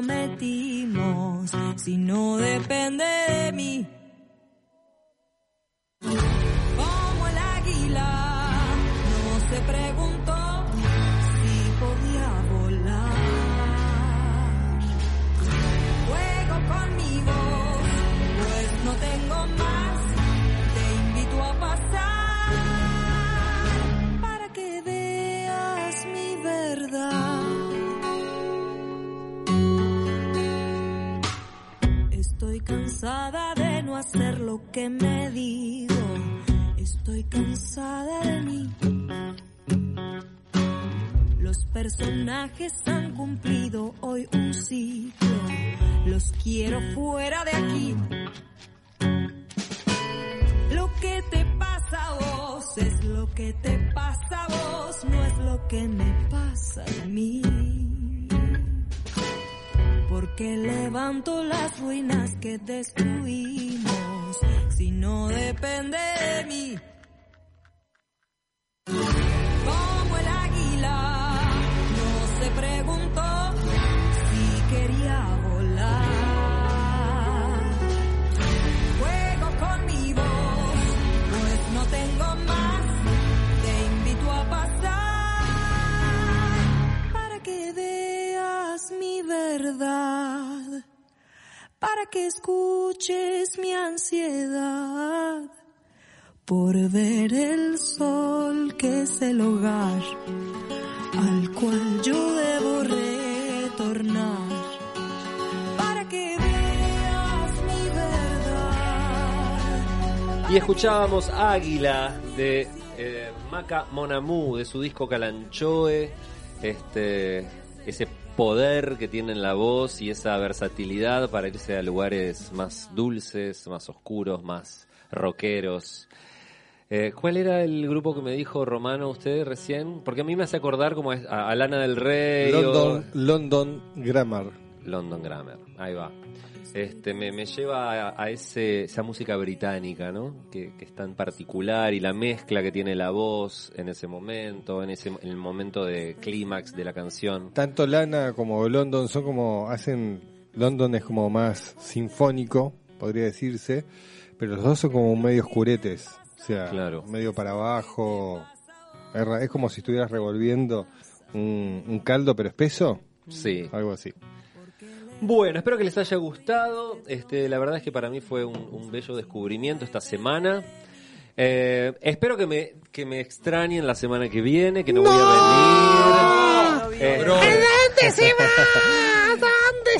por ver el sol que es el hogar al cual yo debo retornar. Y escuchábamos Águila de eh, Maca Monamu, de su disco Calanchoe, este, ese poder que tiene en la voz y esa versatilidad para irse a lugares más dulces, más oscuros, más rockeros. Eh, ¿Cuál era el grupo que me dijo Romano usted recién? Porque a mí me hace acordar como a, a Lana del Rey o- London, London Grammar. London Grammar, ahí va. Este, me, me lleva a, a ese, esa música británica, ¿no? Que, que es tan particular y la mezcla que tiene la voz en ese momento, en ese en el momento de clímax de la canción. Tanto Lana como London son como hacen London es como más sinfónico, podría decirse, pero los dos son como medio oscuretes, o sea, Claro. medio para abajo. Es como si estuvieras revolviendo un, un caldo pero espeso, Sí. algo así. Bueno, espero que les haya gustado. Este, la verdad es que para mí fue un, un bello descubrimiento esta semana. Eh, espero que me, que me extrañen la semana que viene, que no, voy a venir. Eh,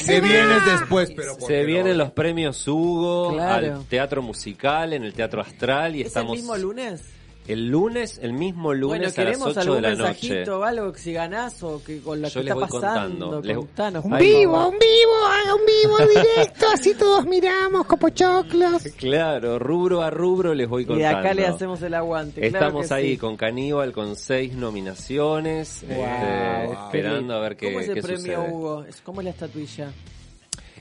Te vienes después, pero ¿por Se qué no? vienen los premios Hugo Claro. al teatro musical en el Teatro Astral y ¿Es estamos el mismo lunes? El lunes, el mismo Bueno, lunes a las queremos 8 algún de la noche. mensajito o algo que si ganás o que con lo Yo que les está voy pasando. contando. Les- Contanos, Un por vivo, favor. un vivo, haga un vivo directo, así todos miramos como choclos. Claro, rubro a rubro les voy Y contando. de acá le hacemos el aguante. claro Estamos que ahí sí. con Caníbal con seis nominaciones, Wow. este, esperando a ver qué, ¿Cómo es el qué premio sucede. Hugo? Es- ¿Cómo es la estatuilla?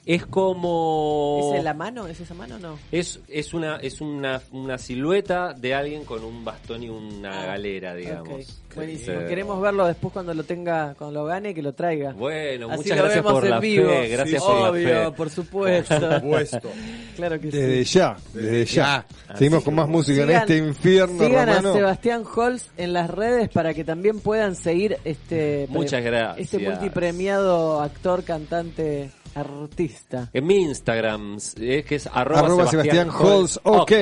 Es como ¿Es en la mano? ¿Es esa mano o no? es, es una es una, una silueta de alguien con un bastón y una galera, digamos. Buenísimo. Este, Queremos verlo después cuando lo tenga, cuando lo gane, que lo traiga. Bueno, Así muchas lo gracias vemos por en la vivo. fe, gracias Sí, por la obvio, fe. por supuesto. Por supuesto. claro que Desde sí. ya, desde ya. ya. Seguimos con más música en este infierno Sigan romano. a Sebastián Holz en las redes para que también puedan seguir este Muchas gracias. este multipremiado actor, cantante Artista. En mi Instagram es que es arroba, Arroba Sebastián Holz, ok.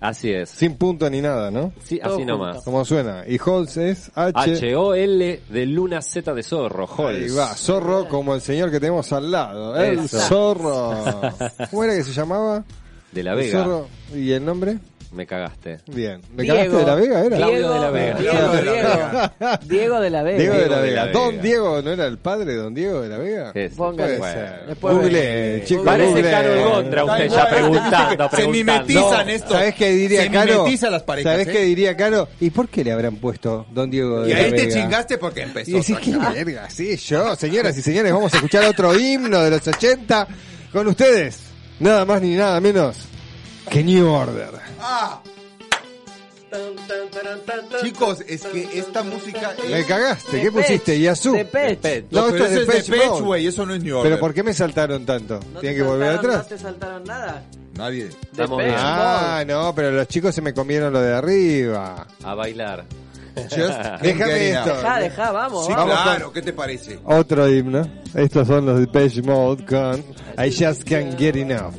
Así es. Sin punto ni nada, ¿no? Sí, Todo así junto. nomás. ¿Cómo suena? Y Holz es H. H-O-L de Luna Z de Zorro, Ahí Holz. va, zorro como el señor que tenemos al lado. El Eso. zorro. ¿Cómo era que se llamaba? De la El Vega. zorro. ¿Y el nombre? Me cagaste. Bien. ¿Me Diego. cagaste de la Vega? ¿Era? Claudio Diego de la Vega. Diego, Diego de la Diego. Diego de la Vega. Diego de la Vega. Don Vega. Diego, ¿no era el padre de Don Diego de la Vega? Póngale. Bueno. ser. Después Google, chicos, Parece Google. Caro Gondra usted ya preguntando, Se mimetizan No, esto. ¿Sabés qué diría Se Caro? mimetiza las parejas. ¿Sabés ¿eh? qué diría Caro? ¿Y por qué le habrán puesto Don Diego de Y la ahí te Vega? chingaste porque empezó. Y decís, qué verga, sí, yo, señoras y señores, vamos a escuchar otro himno de los 80 con ustedes. Nada más ni nada menos que New Order. Ah. Chicos, es que esta música es... Me cagaste, ¿qué pusiste? Yasu. Depeche. No, No, esto es Depeche, Mode. güey, eso no es New Order. ¿Pero por qué me saltaron tanto? ¿No ¿Tienen que volver atrás? ¿No te saltaron nada? Nadie. Estamos Depeche bien. Ah, no, pero los chicos se me comieron lo de arriba. A bailar. Just Déjame esto. Dejá, dejá, vamos. Sí, vamos. claro, ¿qué te parece? Otro himno. Estos son los Depeche Mode con I Just Can't Get Enough.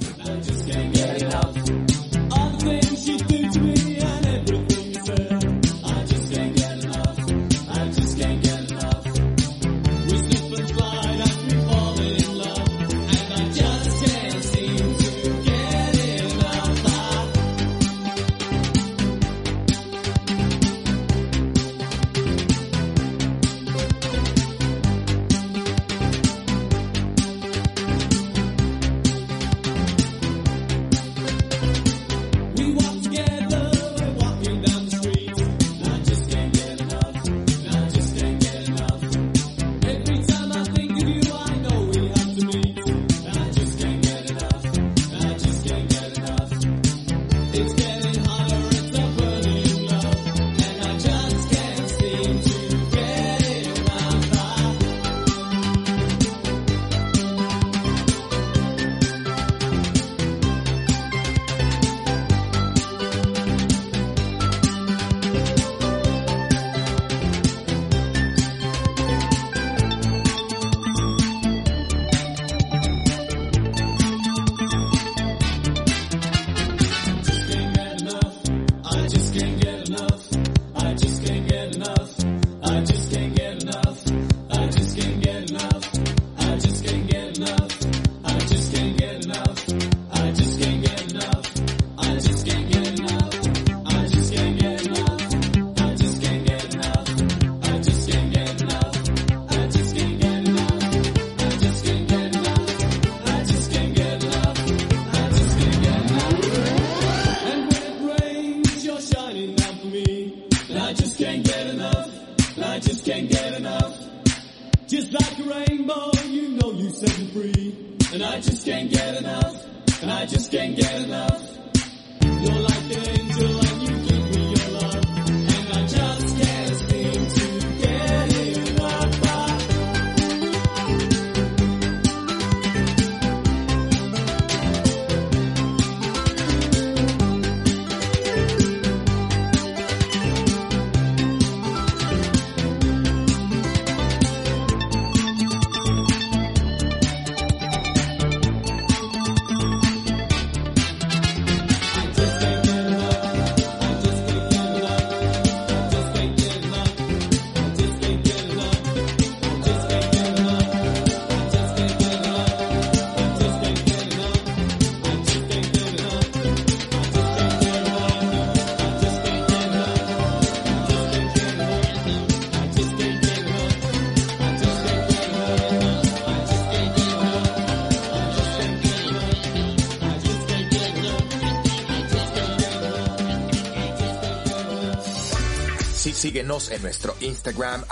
Síguenos en nuestro Instagram,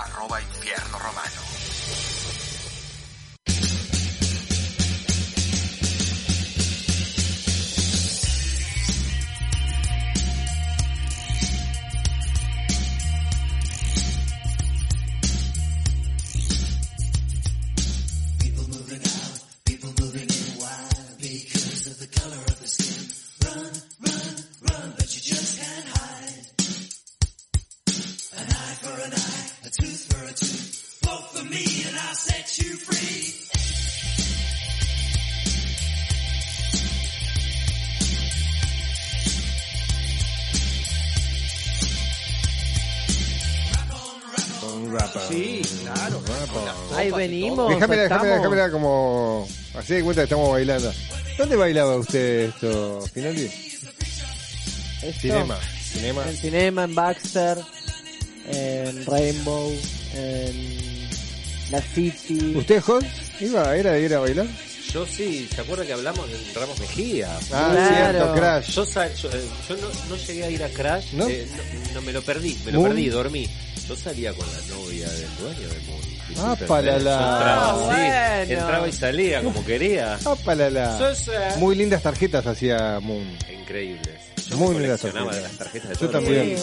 déjamela, estamos. déjamela como... Así de cuenta que estamos bailando. ¿Dónde bailaba usted esto, Finaldi? Esto, Cinema. Cinema. En Cinema, en Baxter, en Rainbow, en La City. ¿Usted, Hall? ¿Iba, era de ir a bailar? Yo sí, ¿se acuerda que hablamos de Ramos Mejía? Ah, Claro. cierto, Crash. Yo, sal- yo, eh, yo no, no llegué a ir a Crash, ¿No? eh, no, no, me lo perdí, me lo perdí, dormí. Yo salía con la novia del dueño de Moon. Ah. ¿eh? Yo entraba Ah, así, bueno. entraba y salía como quería. ¡Apalala! Sí, sí. Muy lindas tarjetas hacía Moon. Increíbles. Yo Muy me lindas de tarjetas. las tarjetas de Yo también.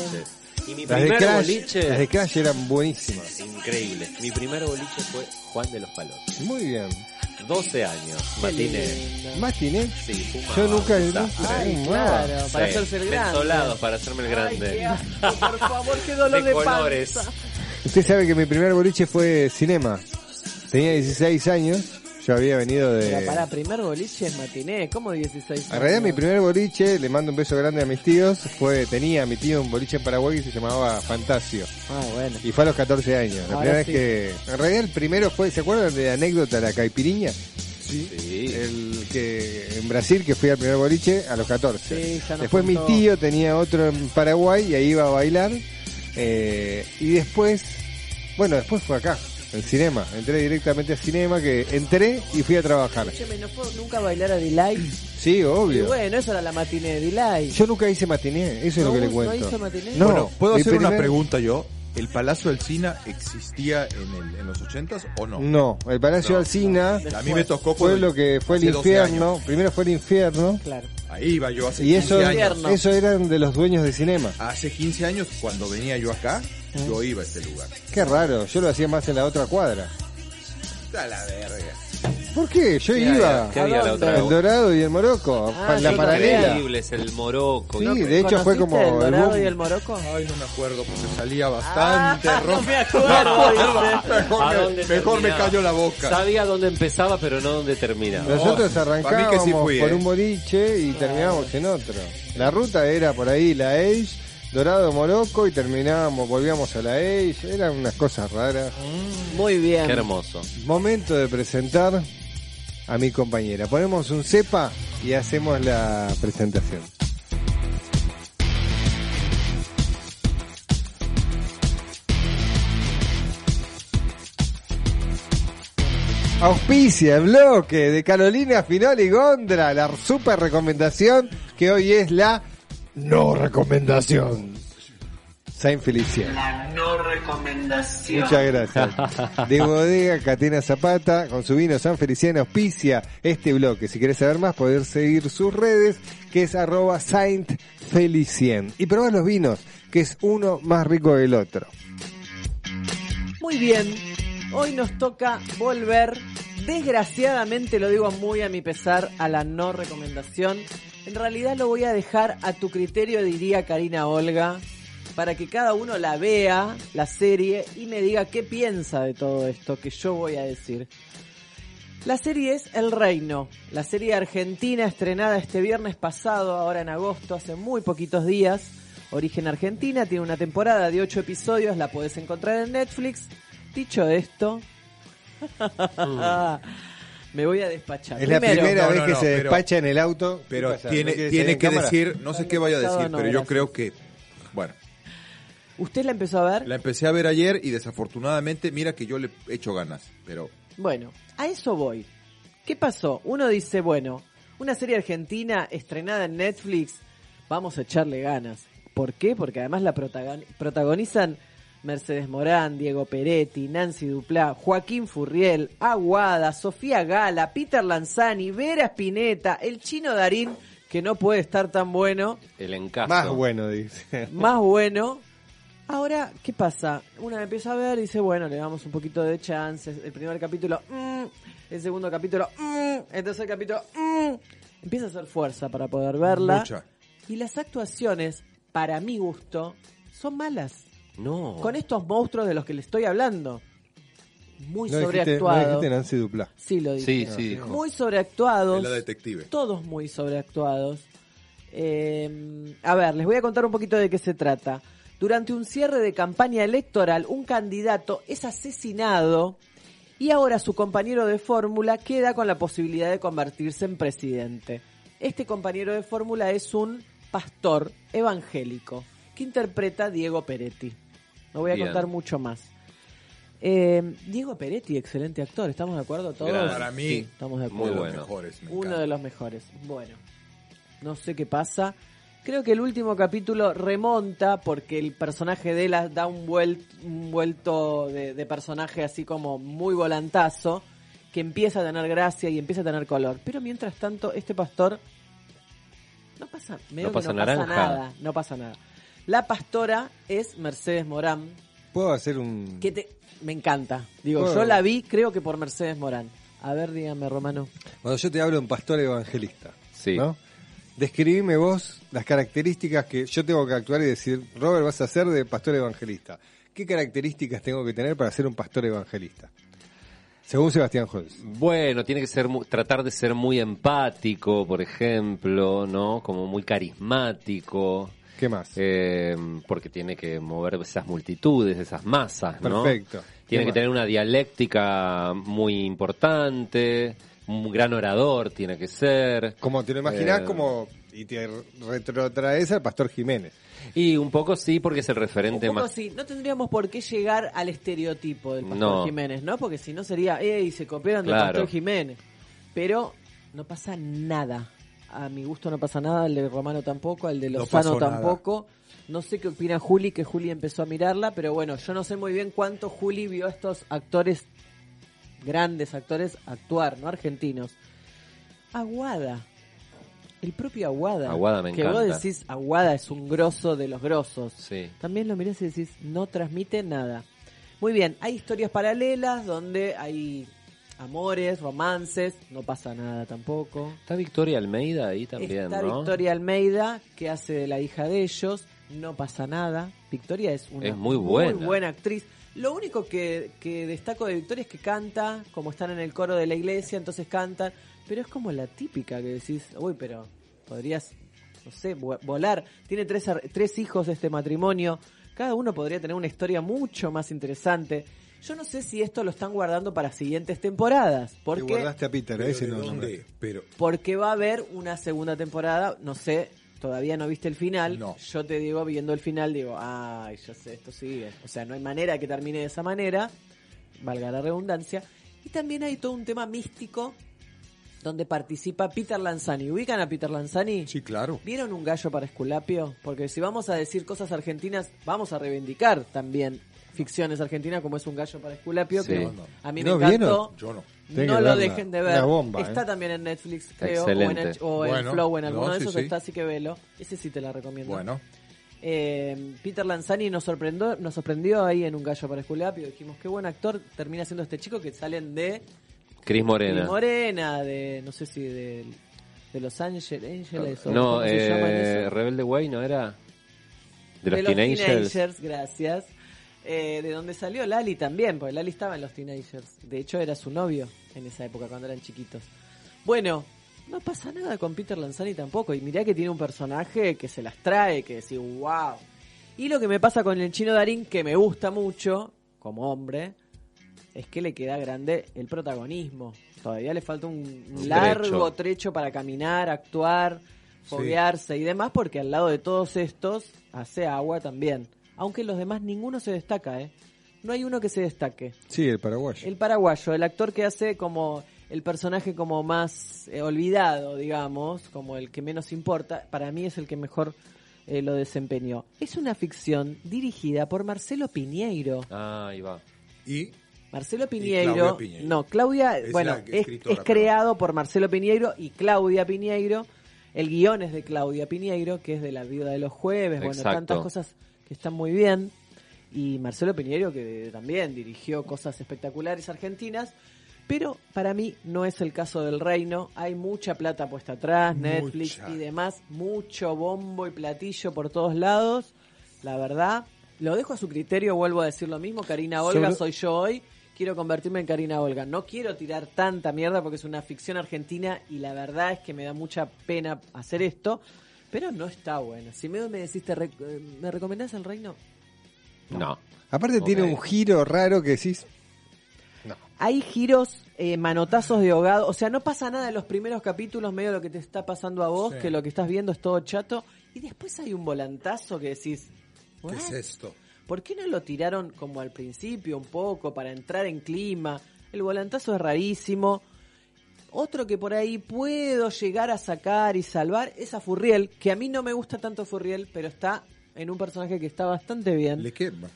Y mi Las de, primer Crash, boliche... las de Crash eran buenísimas. Increíble. Mi primer boliche fue Juan de los Palotes. Muy bien. 12 años, matiné. ¿Matiné? Sí, fumaba, Yo nunca... nunca- Ay, Ay, claro, para Sí, hacerse el grande. Mensolados para hacerme el Ay, grande. qué asco, por favor, qué dolor de de, colores. panza. Usted sabe que mi primer boliche fue cinema. Tenía 16 años. Yo había venido de... Pero para primer boliche es matiné, ¿cómo 16 En realidad mi años? primer boliche, le mando un beso grande a mis tíos, fue, tenía mi tío un boliche en Paraguay que se llamaba Fantasio. Ah, bueno. Y fue a los 14 años. La Ahora primera sí. vez que... En realidad el primero fue, ¿se acuerdan de la anécdota de la caipiriña? Sí. El que en Brasil que fui al primer boliche a los 14. Sí, ya después mi tío tenía otro en Paraguay y ahí iba a bailar. Eh, y después, bueno, después fue acá, en cinema. Entré directamente a cinema, que entré y fui a trabajar. Escúcheme, ¿no puedo nunca bailar a Delay? Sí, Y obvio. bueno, eso era la matiné de Delay. Yo nunca hice matiné, eso es lo ¿No- que le no cuento. hizo matiné? No, bueno, ¿puedo hacer una pregunta yo? ¿El Palacio Alcina existía en, el, en los ochentas o no? No, el Palacio No, Alsina A mí me tocó fue lo que fue el hace 12 infierno. años. Primero fue el infierno. Claro. Ahí iba yo hace Y 15 eso, años. Infierno. eso eran de los dueños de cinema. Hace 15 años, cuando venía yo acá, yo iba a este lugar. Qué raro, yo lo hacía más en la otra cuadra. A la verga. ¿Por qué? Yo ¿Qué iba. había? ¿Qué había la ¿A otra El Dorado y el Morocco, Ah, la paralela. Increíbles, el Morocco. Sí, No, de hecho fue ¿Conociste como el el dorado boom. y el moroco? Ay, no me acuerdo porque salía bastante Ah, rojo. no me acuerdo. Mejor, ¿A me, mejor me callo la boca. Sabía dónde empezaba, pero no dónde terminaba. Nosotros arrancábamos sí fui, por eh. un boliche y terminábamos en otro. La ruta era por ahí la Age, Dorado Morocco y terminábamos, volvíamos a la Age. Eran unas cosas raras. Muy bien. Qué hermoso. Momento de presentar a mi compañera. Ponemos un cepa y hacemos la presentación. Auspicia bloque de Carolina Final y Gondra, la super recomendación que hoy es la no recomendación. Saint Felicien. no recomendación. Muchas gracias. De Bodega Catena Zapata, con su vino San Feliciano, auspicia este bloque. Si querés saber más, podés seguir sus redes, que es arroba Saint Felicien. Y probá los vinos, que es uno más rico que el otro. Muy bien. Hoy nos toca volver, desgraciadamente lo digo muy a mi pesar, a la no recomendación. En realidad lo voy a dejar a tu criterio, diría Karina Olga, para que cada uno la vea, la serie, y me diga qué piensa de todo esto que yo voy a decir. La serie es El Reino, la serie argentina estrenada este viernes pasado, ahora en agosto, hace muy poquitos días. Origen Argentina, tiene una temporada de 8 episodios, la puedes encontrar en Netflix. Dicho esto, me voy a despachar. Es la Primero, primera No, vez no, que no, se pero- despacha en el auto. Pero ¿Qué pasa? tiene, ¿No quiere tiene salir en que cámara? decir, no sé qué vaya a decir, no, pero yo gracias. creo que, bueno, ¿Usted la empezó a ver? la empecé a ver ayer y desafortunadamente, mira que yo le echo ganas, pero Bueno, a eso voy. ¿Qué pasó? Uno dice, bueno, una serie argentina estrenada en Netflix, vamos a echarle ganas. ¿Por qué? Porque además la protagon- protagonizan Mercedes Morán, Diego Peretti, Nancy Duplá, Joaquín Furriel, Aguada, Sofía Gala, Peter Lanzani, Vera Spinetta, el chino Darín, que no puede estar tan bueno, El encaso. Más bueno, dice. más bueno. Ahora, ¿qué pasa? Una empieza a ver y dice, bueno, le damos un poquito de chances. El primer capítulo, mm, el segundo capítulo, mm, el tercer capítulo, mm. empieza a hacer fuerza para poder verla. mucha. Y las actuaciones, para mi gusto, son malas. No. Con estos monstruos de los que le estoy hablando. Muy No dijiste, no sobreactuados. dijiste Nancy Dupla. Sí, lo dije. Sí, sí, dijo. Muy sobreactuados la detective. todos muy sobreactuados. Eh, a ver, les voy a contar un poquito de qué se trata. Durante un cierre de campaña electoral, un candidato es asesinado Y ahora su compañero de fórmula queda con la posibilidad de convertirse en presidente. Este compañero de fórmula es un pastor evangélico que interpreta a Diego Peretti. No voy a Bien. contar mucho más. Eh, Diego Peretti, excelente actor, ¿estamos de acuerdo todos? Gran. Para mí, Sí, estamos de Muy acuerdo. de bueno. los mejores. me Uno de los mejores. Bueno, no sé qué pasa. Creo que el último capítulo remonta porque el personaje de él da un, vuel- un vuelto de, de personaje así como muy volantazo, que empieza a tener gracia y empieza a tener color. Pero mientras tanto, este pastor no pasa, medio No que pasa no pasa naranja. nada, no pasa nada. La pastora es Mercedes Morán, ¿Puedo hacer un...? que te, me encanta. Digo, yo la vi, creo que por Mercedes Morán. A ver, dígame, Romano. Cuando yo te hablo en pastor evangelista, Sí. ¿no? Describime vos las características que yo tengo que actuar y decir, Robert, vas a ser de pastor evangelista. ¿Qué características tengo que tener para ser un pastor evangelista? Según Sebastián Holz. Bueno, tiene que ser mu- tratar de ser muy empático, por ejemplo, ¿no? Como muy carismático. ¿Qué más? eh, porque tiene que mover esas multitudes, esas masas, ¿no? Perfecto. Tiene ¿Qué que más? tener una dialéctica muy importante, un gran orador tiene que ser. Como te lo imaginás, Eh, como... Y te retrotraes al pastor Jiménez. Y un poco sí, porque es el referente Un poco más. sí, no tendríamos por qué llegar al estereotipo del Pastor No. Jiménez, ¿no? Porque si no sería, ¡ey! Se copiaron del Claro. Pastor Jiménez. Pero no pasa nada. A mi gusto no pasa nada, al de Romano tampoco, al de No Lozano nada. tampoco. No sé qué opina Juli, que Juli empezó a mirarla, pero bueno, yo no sé muy bien cuánto Juli vio a estos actores, grandes actores, actuar, ¿no? Argentinos. Aguada. El propio Aguada. Aguada me que encanta. vos decís, Aguada es un grosso de los grosos. Sí. También lo mirás y decís, no transmite nada. Muy bien, hay historias paralelas donde hay amores, romances, no pasa nada tampoco. Está Victoria Almeida ahí también, Está ¿no? Victoria Almeida, que hace de la hija de ellos, no pasa nada. Victoria es una Es muy buena. buena actriz. Lo único que, que destaco de Victoria es que canta, como están en el coro de la iglesia, entonces cantan, pero es como la típica que decís, uy, pero podrías, no sé, vo- volar. Tiene tres, tres hijos de este matrimonio, cada uno podría tener una historia mucho más interesante. Yo no sé si esto lo están guardando para siguientes temporadas, Te porque guardaste a Peter, a ese ¿de no. dónde? Pero porque va a haber una segunda temporada, no sé, todavía no viste el final. No. Yo te digo, viendo el final, digo, ay, yo sé, esto sigue. O sea, no hay manera que termine de esa manera, valga la redundancia. Y también hay todo un tema místico donde participa Peter Lanzani. ¿Ubican a Peter Lanzani? sí, claro. ¿Vieron un gallo para Esculapio? Porque si vamos a decir cosas argentinas, vamos a reivindicar también ficciones argentinas como es un gallo para Esculapio, Sí. que a mí ¿No me encantó. vieron? Yo no. Lo dejen de ver. Bomba, está ¿eh? también en Netflix, creo, o en, Excelente. H- o en Bueno, Flow, en alguno no, de esos sí. está, así que velo. Ese sí te la recomiendo. Bueno, Eh, Peter Lanzani nos sorprendió, nos sorprendió ahí en Un Gallo para Esculapio. Dijimos, qué buen actor termina siendo este chico que salen de Cris Morena. de Morena, de, no sé si de, de Los Ángeles, No, ¿cómo se llaman eh? Rebelde Way, ¿no era? De los, de Teenagers. Teenagers, gracias. Eh, de donde salió Lali también, porque Lali estaba en los Teenagers. De hecho, era su novio en esa época, cuando eran chiquitos. Bueno, no pasa nada con Peter Lanzani tampoco. Y mirá que tiene un personaje que se las trae, que decís, wow. Y lo que me pasa con el chino Darín, que me gusta mucho, como hombre, es que le queda grande el protagonismo. Todavía le falta un, largo trecho. trecho para caminar, actuar, foguearse y demás, porque al lado de todos estos hace agua también. Aunque los demás ninguno se destaca, ¿eh? No hay uno que se destaque. Sí, el paraguayo. El paraguayo, el actor que hace como el personaje como más eh, olvidado, digamos, como el que menos importa, para mí es el que mejor eh, lo desempeñó. Es una ficción dirigida por Marcelo Piñeiro. Ah, ahí va. y Marcelo Claudia Piñeiro, Piñeiro. no, Claudia, Es bueno, es, creado por Marcelo Piñeiro y Claudia Piñeiro. El guion es de Claudia Piñeiro, que es de La Viuda de los Jueves, bueno, tantas cosas que están muy bien. Y Marcelo Piñeiro, que también dirigió cosas espectaculares argentinas. Pero para mí no es el caso del reino. Hay mucha plata puesta atrás, Netflix Mucha. y demás. Mucho bombo y platillo por todos lados. La verdad, lo dejo a su criterio, vuelvo a decir lo mismo. Karina Olga, Sobre- soy yo hoy. Quiero convertirme en Karina Olga. No quiero tirar tanta mierda porque es una ficción argentina y la verdad es que me da mucha pena hacer esto. Pero no está buena. Si me, me decís, te rec- ¿me recomendás el reino? No. Aparte tiene un giro raro que decís, No. Hay giros, eh, manotazos de ahogado. O sea, no pasa nada en los primeros capítulos, medio lo que te está pasando a vos, que lo que estás viendo es todo chato. Y después hay un volantazo que decís, ¿Qué es "What? esto? ¿por qué no lo tiraron como al principio un poco para entrar en clima? El volantazo es rarísimo. Otro que por ahí puedo llegar a sacar y salvar es a Furriel, que a mí no me gusta tanto Furriel, pero está en un personaje que está bastante bien. Le queda,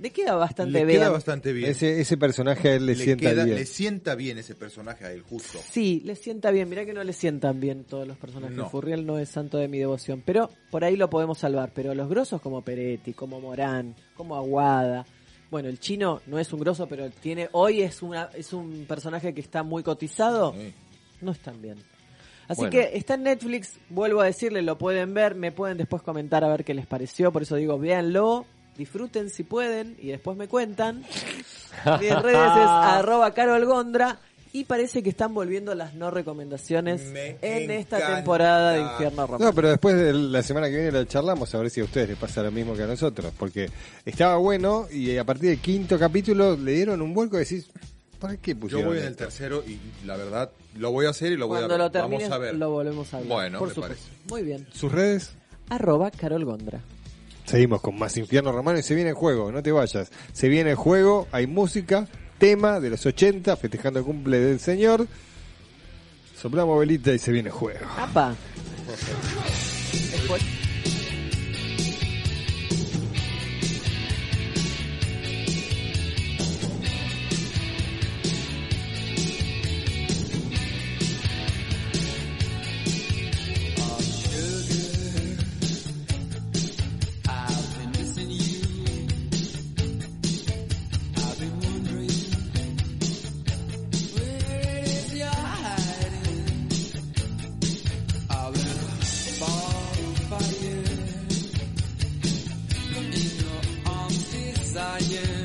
Le queda bastante le bien. queda bastante bien. Ese, ese personaje a él le, le, sienta queda- bien. le sienta bien ese personaje a él, justo. Sí, le sienta bien. Mirá que no le sientan bien todos los personajes. No. Furriel no es santo de mi devoción. Pero por ahí lo podemos salvar. Pero los grosos como Peretti, como Morán, como Aguada. Bueno, el chino no es un grosso, pero tiene hoy es una es un personaje que está muy cotizado. Sí. No están bien. Así Bueno. que está en Netflix, vuelvo a decirle, lo pueden ver, me pueden después comentar a ver qué les pareció, por eso digo, véanlo, disfruten si pueden y después me cuentan. Mis redes es arroba y parece que están volviendo las no recomendaciones Me en esta encanta. temporada de Infierno Romano. No, pero después de la semana que viene la charlamos a ver si a ustedes les pasa lo mismo que a nosotros. Porque estaba bueno y a partir del quinto capítulo le dieron un vuelco y decís, ¿para qué Yo pusieron voy en el tercero y la verdad lo voy a hacer y lo voy Cuando a lo ver. termines Vamos a ver. lo volvemos a ver. Bueno, por me supuesto. parece. Muy bien. ¿Sus redes? Arroba Carol Gondra. Seguimos con más Infierno Romano y se viene el juego, no te vayas. Se viene el juego, hay música, tema de los 80, festejando el cumple del señor. Soplamos velita y se viene el juego. Apa. Zion.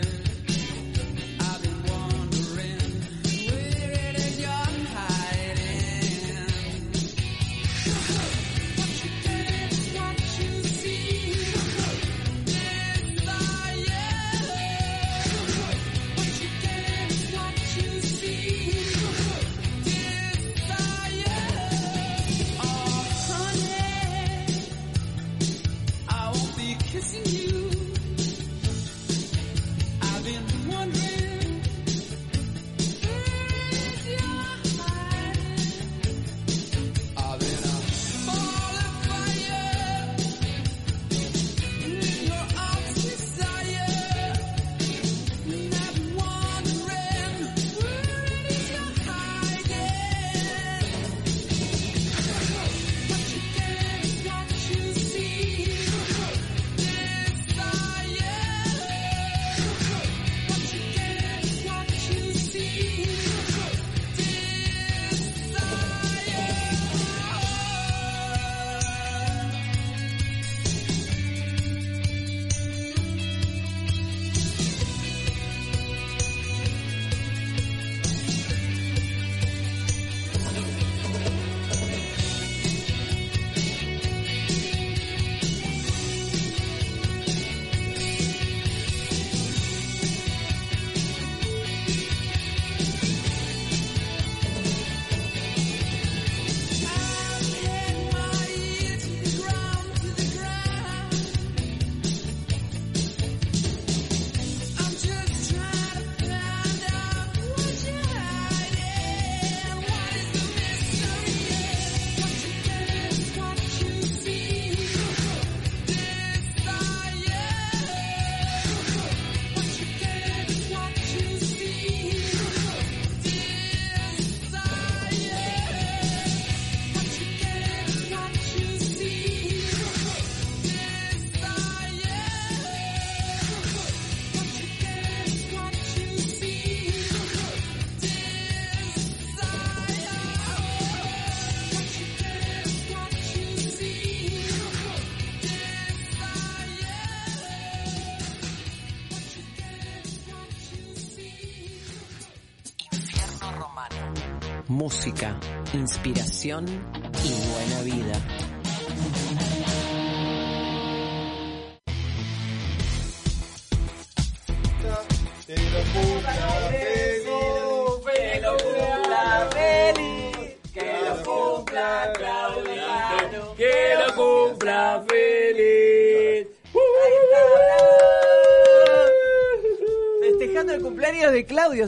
Música, inspiración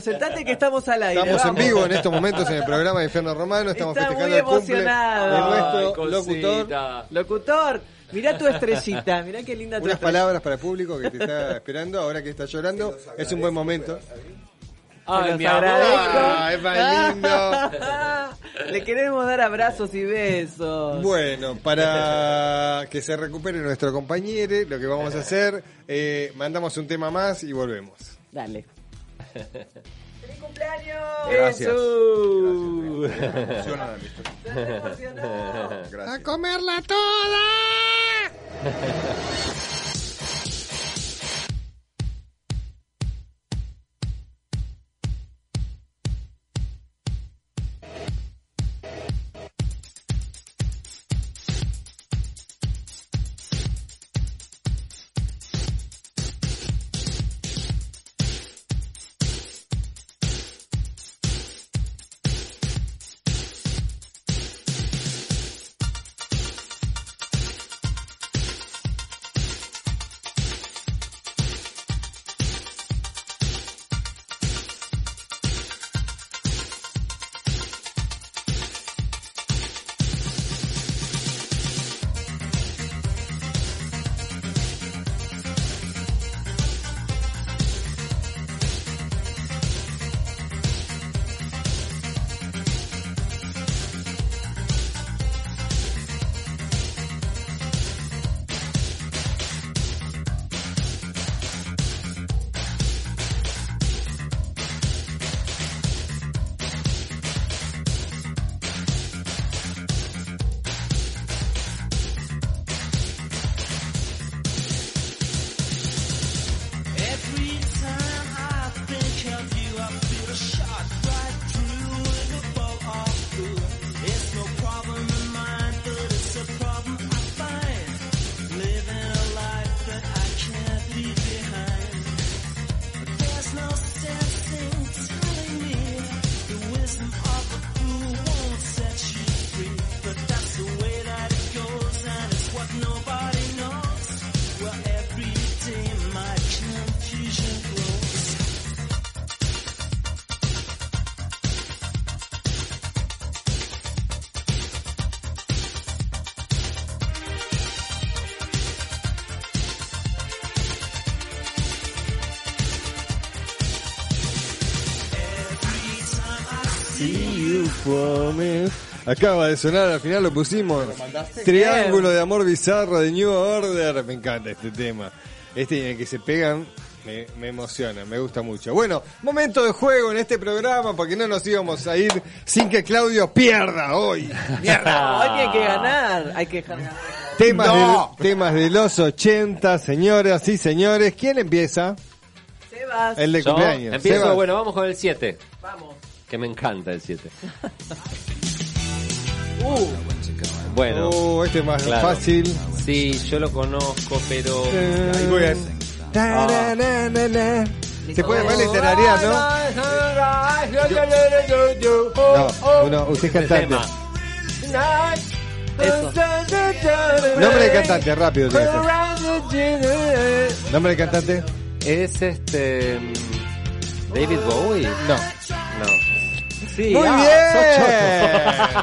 sentate que estamos al aire. Estamos en vivo en estos momentos en el programa de Infierno Romano. Estamos Está festejando muy el cumple de nuestro Ay, locutor. Locutor, mirá tu estrellita, mirá qué linda tu Unas palabras para el público que te está esperando ahora que está llorando. Es un buen momento. Ay, mi. Ah, es más lindo. Le queremos dar abrazos y besos. Bueno, para que se recupere nuestro compañero, lo que vamos a hacer, eh, mandamos un tema más y volvemos. Dale. ¡Feliz cumpleaños! Gracias. Jesús. Emociona la amistad. Se emocionó. Gracias. comerla toda! Acaba de sonar, al final lo pusimos. Triángulo de amor bizarro de New Order. Me encanta este tema. Este en el que se pegan me, me emociona, me gusta mucho. Bueno, momento de juego en este programa porque no nos íbamos a ir sin que Claudio pierda hoy. Hoy tiene que ganar. Hay que ganar. Temas, No. de, temas de los 80, señoras y señores. ¿Quién empieza? Sebas. El de Yo cumpleaños. empiezo, Sebas. bueno, vamos con el 7. Vamos. Que me encanta el 7. Uh, Bueno, Oh, este es más Claro. fácil. sí, yo lo conozco, pero. A- Taranana. Se puede mal tararear, ¿no? No, uno, usted es cantante. eso. Nombre de cantante, rápido. Nombre de cantante. Es este. mm, David Bowie. No. No. Sí, Muy ah,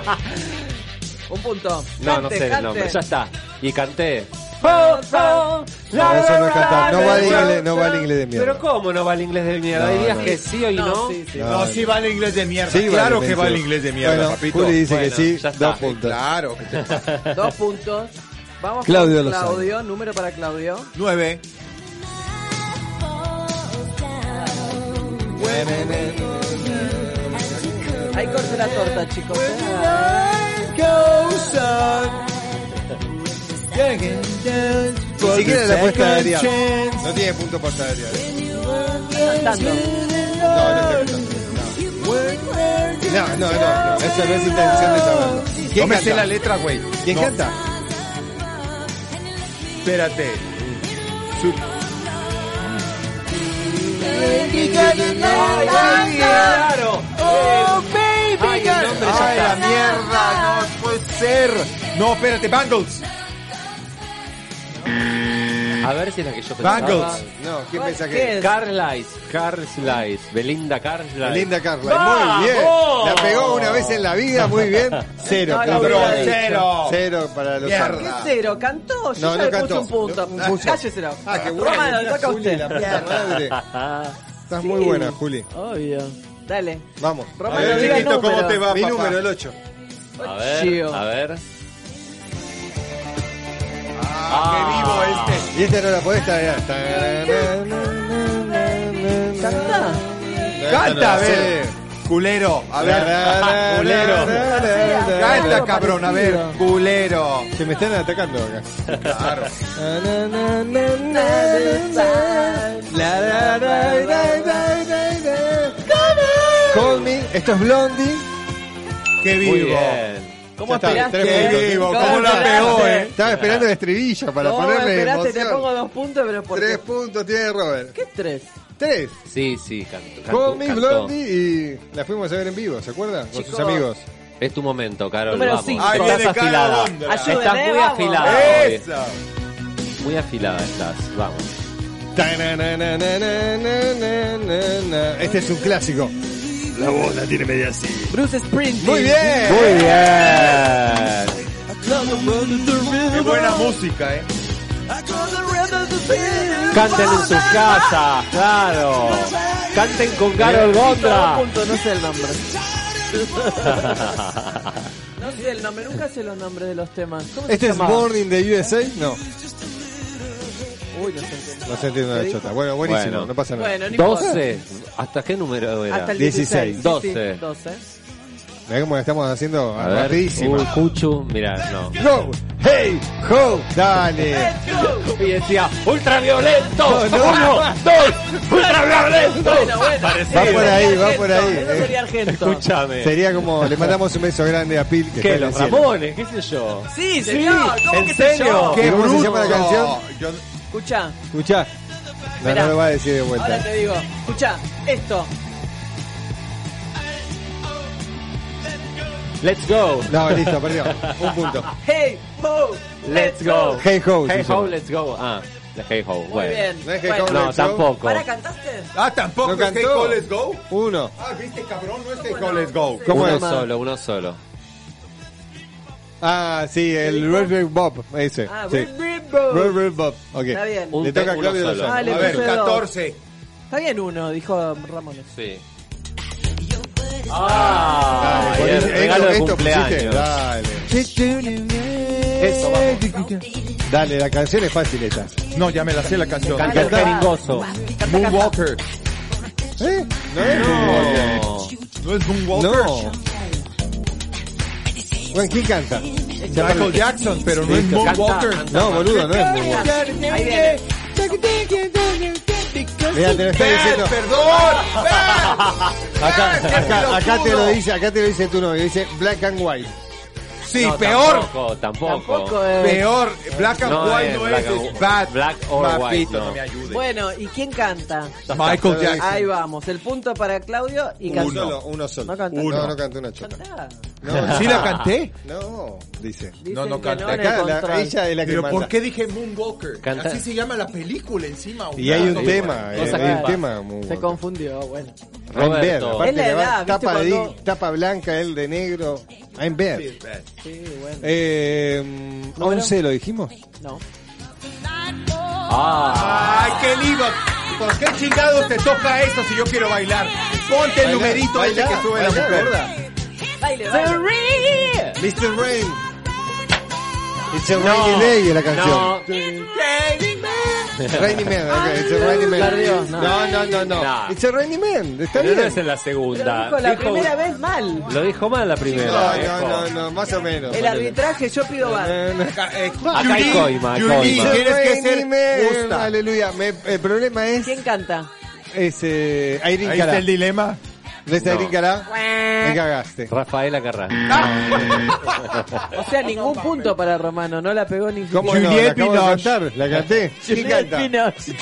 bien. Un punto. No, no Cante, sé el cante. nombre. Ya está. Y canté. No, eso no es cantar. No vale inglés, no vale inglés de Pero mierda. ¿cómo no vale inglés de mierda? No, Hay días no. que sí o y no. No, sí, sí. No, No, sí vale inglés de mierda. Sí, claro que vale sí. inglés de mierda, Bueno, papito. Juli dice que Bueno, sí, ya está. dos puntos. Claro. Dos puntos. Vamos Claudio con. Claudio. Número para Claudio. Nueve. Ahí corte la torta, chicos. Ni siquiera la puesta de Ariel. No tiene punto por de Ariel. Cantando. No, no está cantando. No, no, no, no. Eso no es intención de saberlo. ¿Quién canta? la letra, güey. ¿Quién No, canta? Espérate. claro. Oh, mierda, no puede ser. No, espérate, Bangles. A ver si es la que yo pensaba. Bangles. No, ¿quién ¿Qué que es? Carlisle, Carlisle, Belinda Carlisle. Linda Carla. ¡Vamos! Muy bien. La pegó una vez en la vida, muy bien. Cero. No, ella. Cero. Cero para los Mierda. ¿Qué cero? ¿Cantó? Yo No, ya no le cantó. puse un punto. No. Cálleselo. Ah, qué bueno. Romano, le toca usted. la. Estás muy buena, Juli. Obvio. Dale. Vamos. Romano, A ver, diga ¿cómo número. te va, Mi papá? número, el 8. A ver, Chío. a ver. Ah, qué vivo este. Y esta no la podés traer. Canta. Canta, a ver. Culero, a ver. Culero. Canta, cabrón, a ver. Culero. Que me están atacando acá. Claro. Esto es Blondie. Qué Muy vivo. bien. ¿Cómo esperaste? Qué vivo, ¿Cómo cómo la pegó, eh. Estaba esperando el estribillo para ¿Cómo ponerle esperaste? Te emoción. pongo dos puntos, pero por Tres puntos tiene Robert. ¿Qué tres? Tres. Sí, sí, canto, me canto. Blondie y la fuimos a ver en vivo, ¿se acuerdan? Con sus amigos. Es tu momento, Carol. Número vamos. cinco. Estás afilada. Londra. Ayúdenme, Estás muy vamos. afilada. Esa. Muy afilada estás. Vamos. Este es un clásico. La voz la tiene media así. Bruce Springsteen. Muy bien. Muy bien. Qué buena música, eh. Canten en sus casas, claro. Canten con Carol Gondra. no sé el nombre. No sé el nombre, nunca sé los nombres de los temas. ¿Cómo se Este es? Born in the USA. No, Uy, no sé entiende. no se entiende una ¿Qué chota. Bueno, buenísimo, Bueno. no pasa nada. Bueno, no importa. 12. ¿Hasta qué número era? Hasta el 16. 16. Sí, sí, 12. 12. Mirá cómo la estamos haciendo A ver. rapidísimo. Uy, Cuchu, mira, no. Go, hey, ho, dale. Y decía, ultraviolento. No, no. Uno, dos, ultraviolento. Bueno, bueno. Va por ahí, va por ahí. Eso eh. sería Argento. Escúchame. Sería como, le mandamos un beso grande a Pil. Que ¿Qué? Los cielo. Ramones, qué sé yo. Sí, señor. ¿Cómo ¿en que sé serio? yo? ¿Qué? ¿Cómo se bruto. llama la canción? Yo- Escucha, Escuchá. No, no lo va a decir de ahora vuelta. te digo. Escucha, esto. Let's go. No, listo, perdió. Un punto. Hey, ho, Let's go. Hey ho, Hey ho, let's go. Ah, la hey ho. Muy Bueno. bien. No es Hey Bueno, Ho, No, Let's go. tampoco. ¿Para cantaste? Ah, tampoco ¿No es Hey cantó? Go, Let's Go. Uno. Ah, viste, cabrón, no es Hey Go, Let's Go. ¿Cómo uno es? solo, uno solo. Ah, sí, el Red Red Bob, ese. Ah, sí. Red Red Bob. Red Red Bob. Ok. Está bien. Un Le toca a uno Claudio solo. Lozano. Ah, le A ver, puse dos. 14. Está bien uno, dijo Ramones. Sí. Ah, Dale, el poné- regalo de esto pusiste. cumpleaños. Dale. Eso, vamos. Dale, la canción es fácil esta. No, ya me la sé la canción. Canta el jeringoso. Moonwalker. ¿Eh? No es Moonwalker. No. No es Moonwalker. No. Bueno, ¿quién canta? Michael Jackson, pero no es. Moonwalker. Canta, No, boludo, no es Moonwalker. Ahí viene. Mira, te lo está Ben, diciendo. perdón. Ben. Acá, Ben, acá, acá te lo dice, acá te lo dice tu novio, dice Black and White. Sí, No, peor. Tampoco, tampoco. Tampoco es. Peor. Black and No White es no black es, and- es bad. black or Mapito, white, no. no me ayude. Bueno, ¿y quién canta? Michael Jackson. Ahí vamos, el punto para Claudio y Uno uno solo. No canta. No, no canta una chota. Cantá. No, ¿Sí la canté? No, dice. Dicen No, no en el Acá la- ella es la que Pero manda. ¿por qué dije Moonwalker? Canta- Así se llama la película encima. Y hay un No, tema, no, eh, Cosa hay un tema Se bueno. confundió, bueno. I'm bad. Roberto. Aparte Es la edad, ¿viste? tapa, de- Cuando- tapa blanca, él de negro. I'm bad. Sí. Sí, bueno. Eh, Número. 11 lo dijimos. No. Ah, Ay, qué lindo. ¿Por qué chingados te toca eso si yo quiero bailar? Ponte el numerito ese que sube la baila, mujer. gorda. Baile, baile. Mr. Rain. It's a rainy day es la canción. no. Rainy Man, ok, it's a rainy man. Perdió, no. No, no, no, no. No. It's a rainy man, está Pero no bien. es en la segunda. dijo la Dijo- primera vez mal. Lo dijo mal la No, primera. no, viejo. no, no, más o menos. El arbitraje, yo pido bar. No, no. Acá eh, Acá hay coima, hay coima. tienes que Rainy ser Man, justa. Aleluya. Me- el problema es, ¿Quién canta? es eh, Irene Ahí Cara. está el dilema. ¿No está No. Irene Cara? Me cagaste. Rafaela Carrá. O sea, ningún punto para Romano, no la pegó ni ¿Cómo no? Juliette acabo de Binoche. cantar, la canté. ¿Quién Juliette canta? Binoche.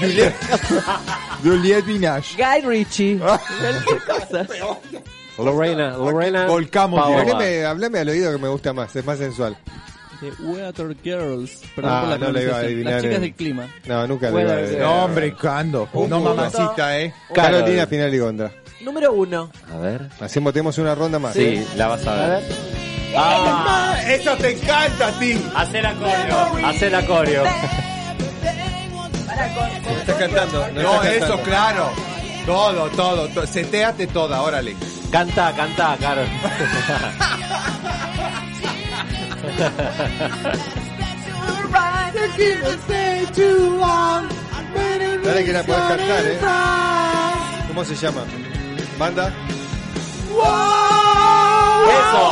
Juliette Binoche. Guy Ritchie. Cualquier cosa. Lorena, Lorena. Volcamos, Paola. Hablame, hablame al oído que me gusta más, es más sensual. de Weather Girls. Perdón Ah, por la no le iba a pronunciación. adivinar Las chicas del clima. No, nunca Bueno, iba a decir. No, hombre, ¿cuándo? No, mamacita, ¿eh? Carolina Final y Gondra. Número uno. A ver. Hacemos, tenemos una ronda más. Sí, la vas a A ver. ver. ¡Ah! ¡Eso te encanta a ti! Hace la coreo. Hace la coreo. Está cantando. No, eso, cantando. claro. Todo, todo, todo. Seteate toda, órale. Canta, canta, Carol. Dale que la podés cantar, ¿eh? ¿Cómo se llama? ¿Banda? Eso.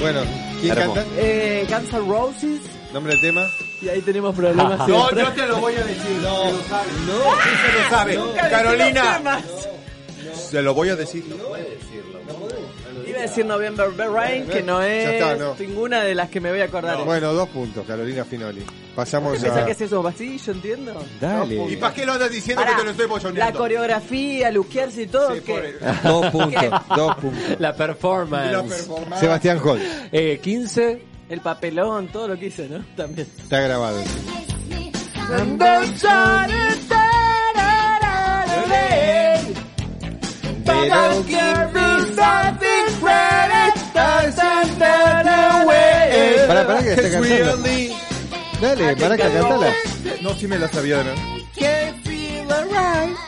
Bueno, ¿quién Hermoso. canta? Eh, Guns N' Roses. ¿Nombre del tema? Y ahí tenemos problemas No, siempre. yo te lo voy a decir. No, no, sí se lo sabe. Carolina, se lo voy a decir. Iba a decir November Rain, que no es está, no. ninguna de las que me voy a acordar. Bueno, dos puntos, Carolina Finoli. Pasamos ¿Pensás a... que es eso? Yo entiendo. Dale. ¿Y para qué lo andas diciendo Pará, que te lo estoy La bochoneando? coreografía, luquearse y todo. Sí, ¿qué? por- Dos puntos, dos puntos. La performance. La performance. Sebastián Holt. Eh, 15. El papelón, todo lo que hice, ¿no? También. Está grabado. Pero Pará, pará que está cantando. Dale, Maraca, cantala. No, sí me la sabía, ¿no?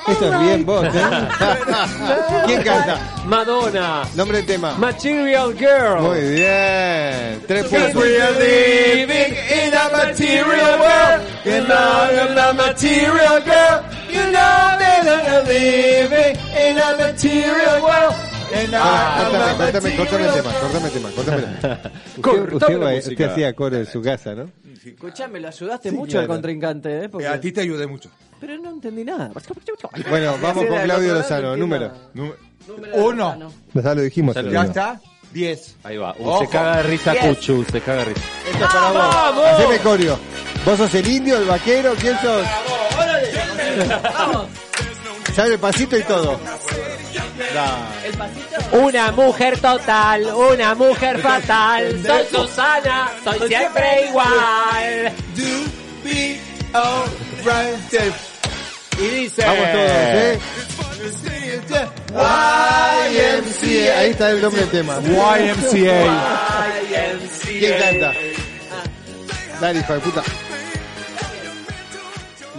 Esto es bien vos, ¿eh? ¿Quién canta? Madonna. Nombre del tema. Material Girl. Muy bien. Tres Cause puntos. we are living in a material world. You're not a material girl. You know that I'm living in a material world. And Ah, I'm a Córtame, el tema, córtame el tema, córtame el tema. Usted, hacía coro en su casa, ¿no? Escuchame, lo ayudaste Sí, mucho claro. al contrincante, ¿eh? Porque- A ti te ayudé mucho. Pero no entendí nada. Bueno, vamos con Claudio Lozano. Número. Número- Uno. Lozano. Ya lo dijimos. Ya está. Diez. Ahí va. Uh, se caga de risa Yes. Cuchu, se caga de risa. Esto es para vos. Haceme corio. ¿Vos sos el indio, el vaquero? ¿Quién sos? ¿Sabe el pasito y todo? El pasito. Una mujer total, una mujer fatal. Soy Susana, soy siempre igual. Do be alright. Y dice. Vamos todos, ¿eh? YMCA. Ahí está el nombre del tema. YMCA. ¿Quién canta? Dale, hijo de puta.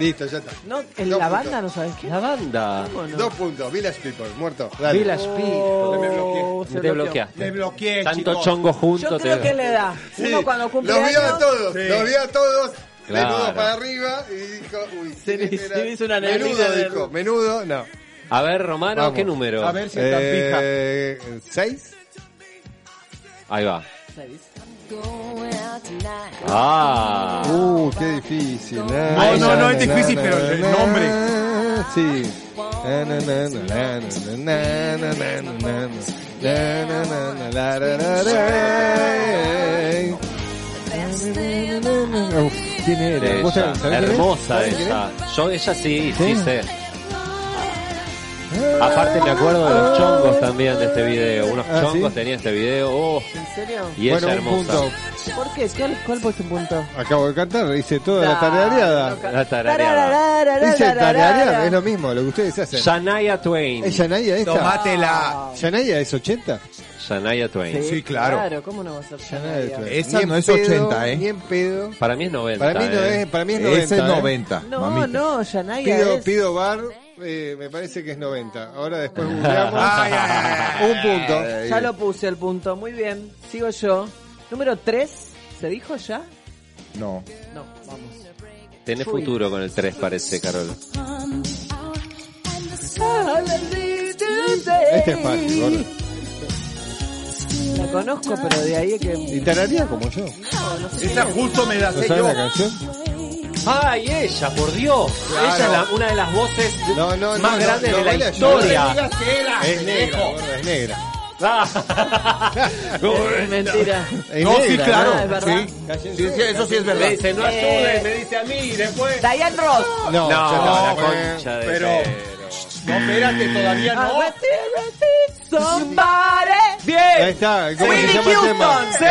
Listo, ya está. No, en Dos la puntos. banda no sabes qué. La banda. ¿Cómo no? Dos puntos. Village People, muerto. Dale. Village Oh, People. Me bloqueé. se Te bloqueó. bloqueaste. Me bloqueé, Tanto chicos. chongo junto. Yo te- creo que le da. Sí. Uno cuando cumple Los vio a todos, Sí. los vio a todos. Claro. Menudo para arriba y dijo, uy, Se le- ¿quién era? se le hizo una neblina Menudo de- dijo, menudo, no. A ver, Romano, Vamos. ¿qué número? A ver si está fija. Eh, ¿Seis? Ahí va. Ah. Uh, qué difícil. No, no, no, es difícil, pero el nombre. Sí. ¿Quién era? Hermosa ella. Yo ella sí, sí, sí sé. Aparte me acuerdo de los chongos también de este video. Unos Ah, chongos ¿sí? tenía este video. Oh, ¿En serio? y ella Bueno, un hermosa. punto. ¿Por qué? ¿Cuál, cuál fue tu punto? Acabo de cantar, hice toda la tarareada. La tarareada. Hice tararear, es lo mismo, lo que ustedes hacen. Shania Twain. ¿Es Yanaya esta? Tomátela. ¿Yanaya es 80? Shania Twain. Sí, claro. Claro, ¿cómo no va a ser Shania? es Esa no es pedo, 80, ¿eh? Ni en pedo. Para mí es 90. Para mí no eh. es, para mí es 90. Ese es ¿eh? 90. No, mamita. no, Shania Pido, es... pido bar, eh, me parece que es 90. Ahora después googleamos. Ay, ay, ay. Un punto. Ya lo puse el punto, muy bien. Sigo yo. Número 3, ¿se dijo ya? No. No, vamos. Tenés Fui. futuro con el 3, parece, Carol. Este es fácil, gordo. La conozco, pero de ahí es que... ¿Y tararía como yo? Esa justo me la ¿No sé sabes yo. la canción? ¡Ay, ella, por Dios! Ella es la- una de las voces No, no, más no, grandes no, de la no, no, historia. Es negra, gordo, es negra. Es mentira. Es No, sí, negra, claro. Es verdad. Sí. Sí, sí, eso sí es Me verdad. dice, no ayudes, me dice a mí, y después... Diane Ross. No, No, pero-. No, espérate, todavía no. Somebody. Bien. Ahí está. ¿Cómo se llama el tema? ¡Sí!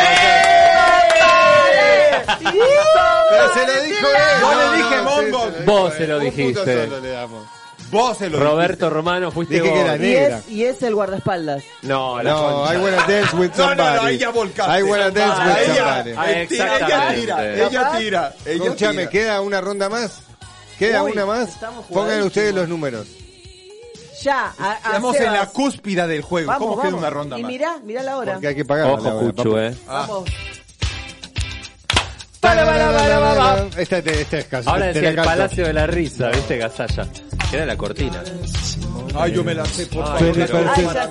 Pero se lo dijo él. Yo le No, dije no, Mongo. Vos se lo dijiste. solo le damos. Vos se lo Roberto Romano, fuiste Dije vos. que era Y negra. es, y es el guardaespaldas. No, la No, concha. I wanna dance with No, no, no, somebody. ahí ya volcaste. I wanna dance with ella, somebody. Ella tira, ella tira, ella tira, ella tira. ¿queda una ronda más? ¿Queda Uy, una más? Pongan ustedes los números. Ya, a, a Estamos en la cúspida del juego. Vamos, ¿Cómo queda una ronda y más? mirá, mirá la hora. Porque hay que pagar. Ojo, eh. Vamos. Para, para, para, para, para. Esta, te- esta es casi. Ahora te decía el canto. Palacio de la Risa, ¿viste? Gasalla. Que era la cortina. Ay, yo me la sé, por favor. 21st, Ay, ya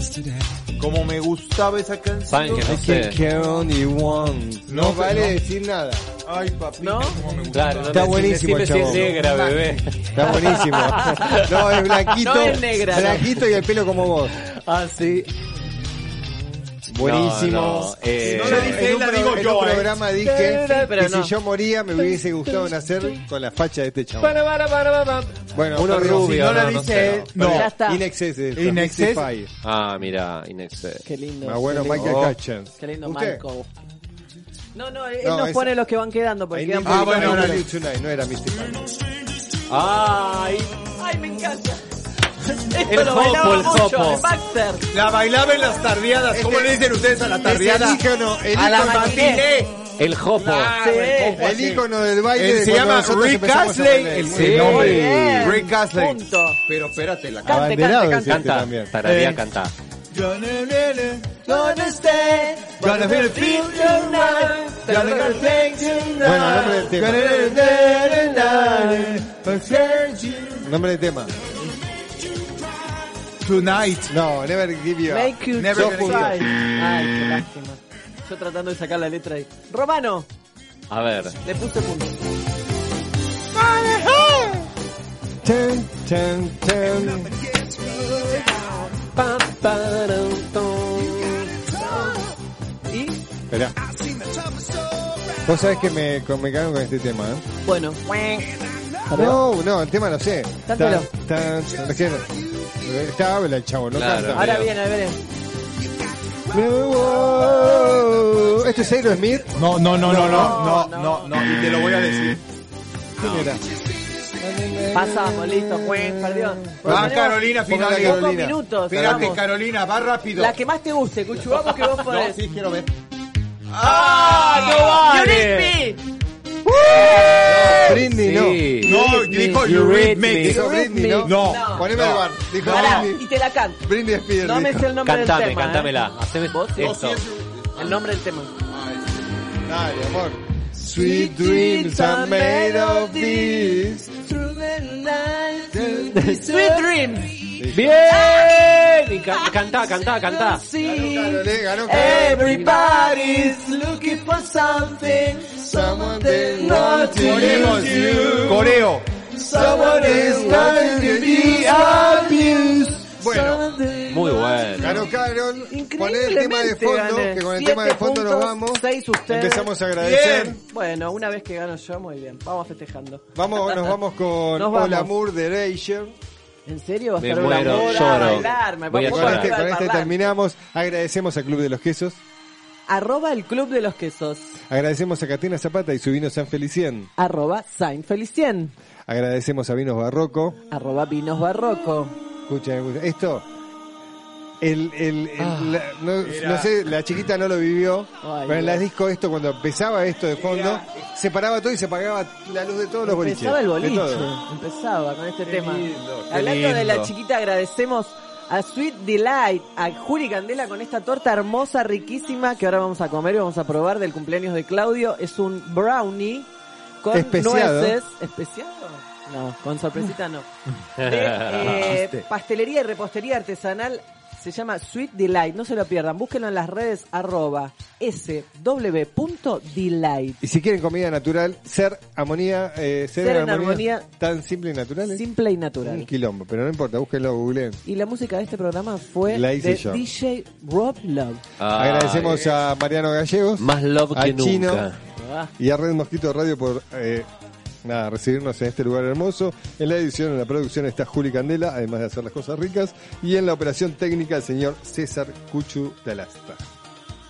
sé. 21st century. Como me gustaba esa canción. Saben que no I sé. can only one. No, No, vale no. decir nada. Ay, papi. ¿No? Cómo me gusta. Claro, no Está buenísimo, decime si es chabón. negra, bebé. Está buenísimo. No, es blanquito. No es negra, no. Blanquito y el pelo como vos. Ah, sí. Buenísimo. No, no, eh, Si no lo dice en un, la digo en yo, un eh. programa dije pero que no. si yo moría me hubiese gustado nacer con la facha de este chabón. Para, para, para, para. Bueno, Uno rubio, si no la dice no. Ya está. In Excess de In Excess. Mystify. Ah, mira, Inexe. Qué lindo. Más bueno, qué lindo. Michael Oh. Hutchins. Qué lindo. Michael. No, no, él No, nos pone los que van quedando porque quedan Ah, bueno, no era Mystify. Ay, Ay, me encanta. El bailaba el Baxter. La bailaba en las tardeadas. ¿Cómo le dicen ustedes a la Es el tardeada? ícono, el A la ícono- matiné. el. Claro, Sí. el ícono del baile Él de se llama Rick Astley. El, Sí. el nombre. Bien. Rick Astley. Punto. Pero espérate, la Cante, Abanderado cante, es este Canta, también. tararía Eh. canta. Gonna stay, Gonna feel it feel tonight. Gonna Gonna go take tonight. Bueno, nombre del tema. Nombre de tema. Tonight. No, Never Give You Up. Make you Never try. Ay, qué lástima. Yo tratando de sacar la letra ahí. Romano, A ver. le puse punto. Ten, ten, ten. Y, Esperá. Vos sabés que me, me cago con este tema, ¿eh? bueno. No, no, el tema no sé. Cántelo. Tan, tan, está habla el chavo, no Claro. canta. Ahora viene, viene. No, ¿Esto es Aerosmith? No, no, no, no, no, no, no, no, y te lo voy a decir. ¿Quién era? Pasamos, listo. Buen, perdió. Va Carolina, final. Pocos Carolina. minutos. Espérate, vamos. Carolina, va rápido. La que más te guste, Cuchu, vamos que vos No, podés. sí, quiero ver. ¡Ah, no You vale! need me. Britney, no. Sí. No, dijo You read me. Dijo Britney, ¿no? No. Poneme No. el bar. Dijo Pará, Britney. y te la canto. Britney Spears. No me dijo. sé el nombre Cantame, del tema. cantámela. ¿eh? Haceme ¿Vos sí? esto. El nombre del tema. Dale, amor. Sweet dreams are made of this. Sweet Dreams. ¡Bien! Y ca- cantá, cantá, cantá. Ganó, Carole, ganó Carole. Everybody's looking for something. Someone they not to. Coreo. Someone is going to be abused. Bueno, Muy bueno. ganó Carol. Poné el tema de fondo, gané. que con el Siete tema de fondo nos puntos, vamos. Seis ustedes. Empezamos a agradecer. Bien. Bueno, una vez que gano yo, muy bien. Vamos festejando. Vamos, nos vamos con Nos vamos. Moore de Erasure. ¿En serio? ¿Va a Me estar una muero, bailar? Me Voy a pongo Con este, con este terminamos. Agradecemos al Club de los Quesos. Arroba el Club de los Quesos. Agradecemos a Catina Zapata y su vino San Felicien. Arroba Saint Felicien. Agradecemos a Vinos Barroco. Arroba Vinos Barroco. Escuchen, escuchen. Esto, el, el, el- Ah. la- no, no sé, la chiquita no lo vivió, Ay, pero en las discos esto, cuando empezaba esto de fondo, se paraba todo y se apagaba la luz de todos los boliches. Empezaba el boliche. Empezaba con este tema. lindo, Hablando de la chiquita, agradecemos a Sweet Delight, a Juli Candela con esta torta hermosa, riquísima, que ahora vamos a comer y vamos a probar del cumpleaños de Claudio. Es un brownie con Especiado. nueces. ¿Especiado? No, con sorpresita no. De, eh, pastelería y repostería artesanal. Se llama Sweet Delight. No se lo pierdan. Búsquenlo en las redes arroba sw.delight. Y si quieren comida natural, ser amonía, eh, ser, Ser en armonía, armonía. tan simple y natural. ¿eh? Simple y Un natural. quilombo, pero no importa, búsquenlo, googleen. Y la música de este programa fue La hice de yo. DJ Rob Love. Ay, Agradecemos a Mariano Gallegos, Más love al que Chino nunca. Ah, y a Red Mosquito Radio por nada, recibirnos en este lugar hermoso. En la edición, en la producción está Juli Candela, además de hacer las cosas ricas. Y en la operación técnica el señor César Cuchu de Alastra.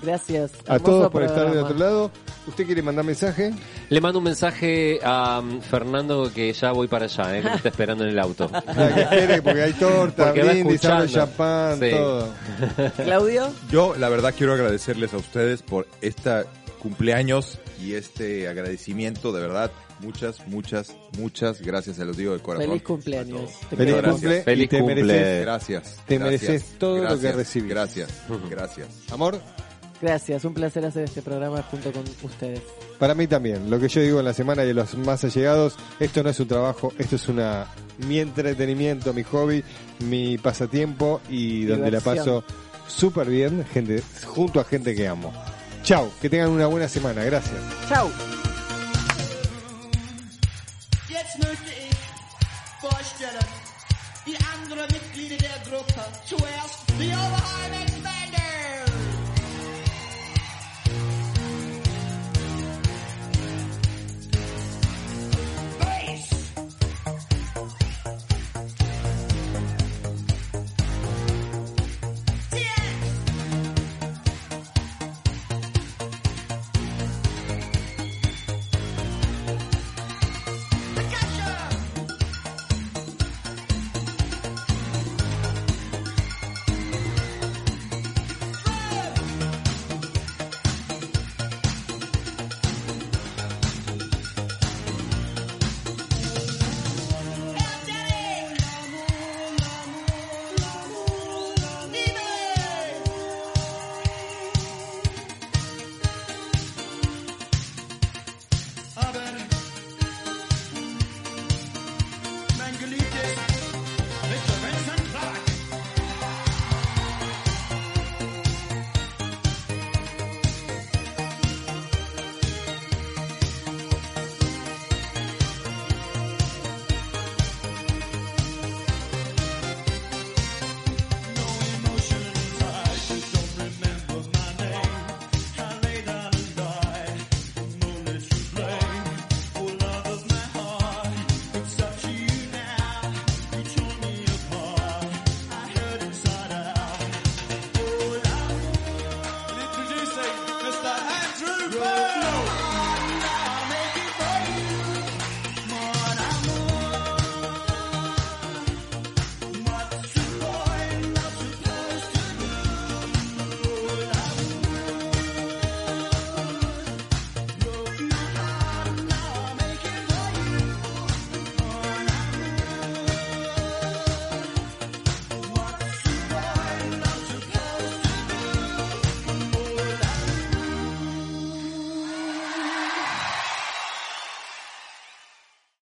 Gracias. A Hermoso todos por estar programa. otro lado. ¿Usted quiere mandar mensaje? Le mando un mensaje a um, Fernando que ya voy para allá, eh, que me está esperando en el auto. Ah, que espere, porque hay torta, Porque brindis, champán, Sí. todo. Claudio, Yo, la verdad, quiero agradecerles a ustedes por esta cumpleaños y este agradecimiento, de verdad. Muchas, muchas, muchas gracias, se los digo de corazón. feliz cumpleaños. Te Feliz queremos. cumple Feliz te cumple. mereces. Gracias. Te gracias, mereces todo lo que gracias, recibís. Gracias, gracias. Amor, Gracias, un placer hacer este programa junto con ustedes. para mí también. Lo que yo digo en la semana y de los más allegados, esto no es un trabajo, esto es una mi entretenimiento, mi hobby, mi pasatiempo y donde la paso súper bien gente, junto a gente que amo. Chau, que tengan una buena semana. Gracias. Chau. Jetzt möchte ich vorstellen, die anderen Mitglieder der Gruppe.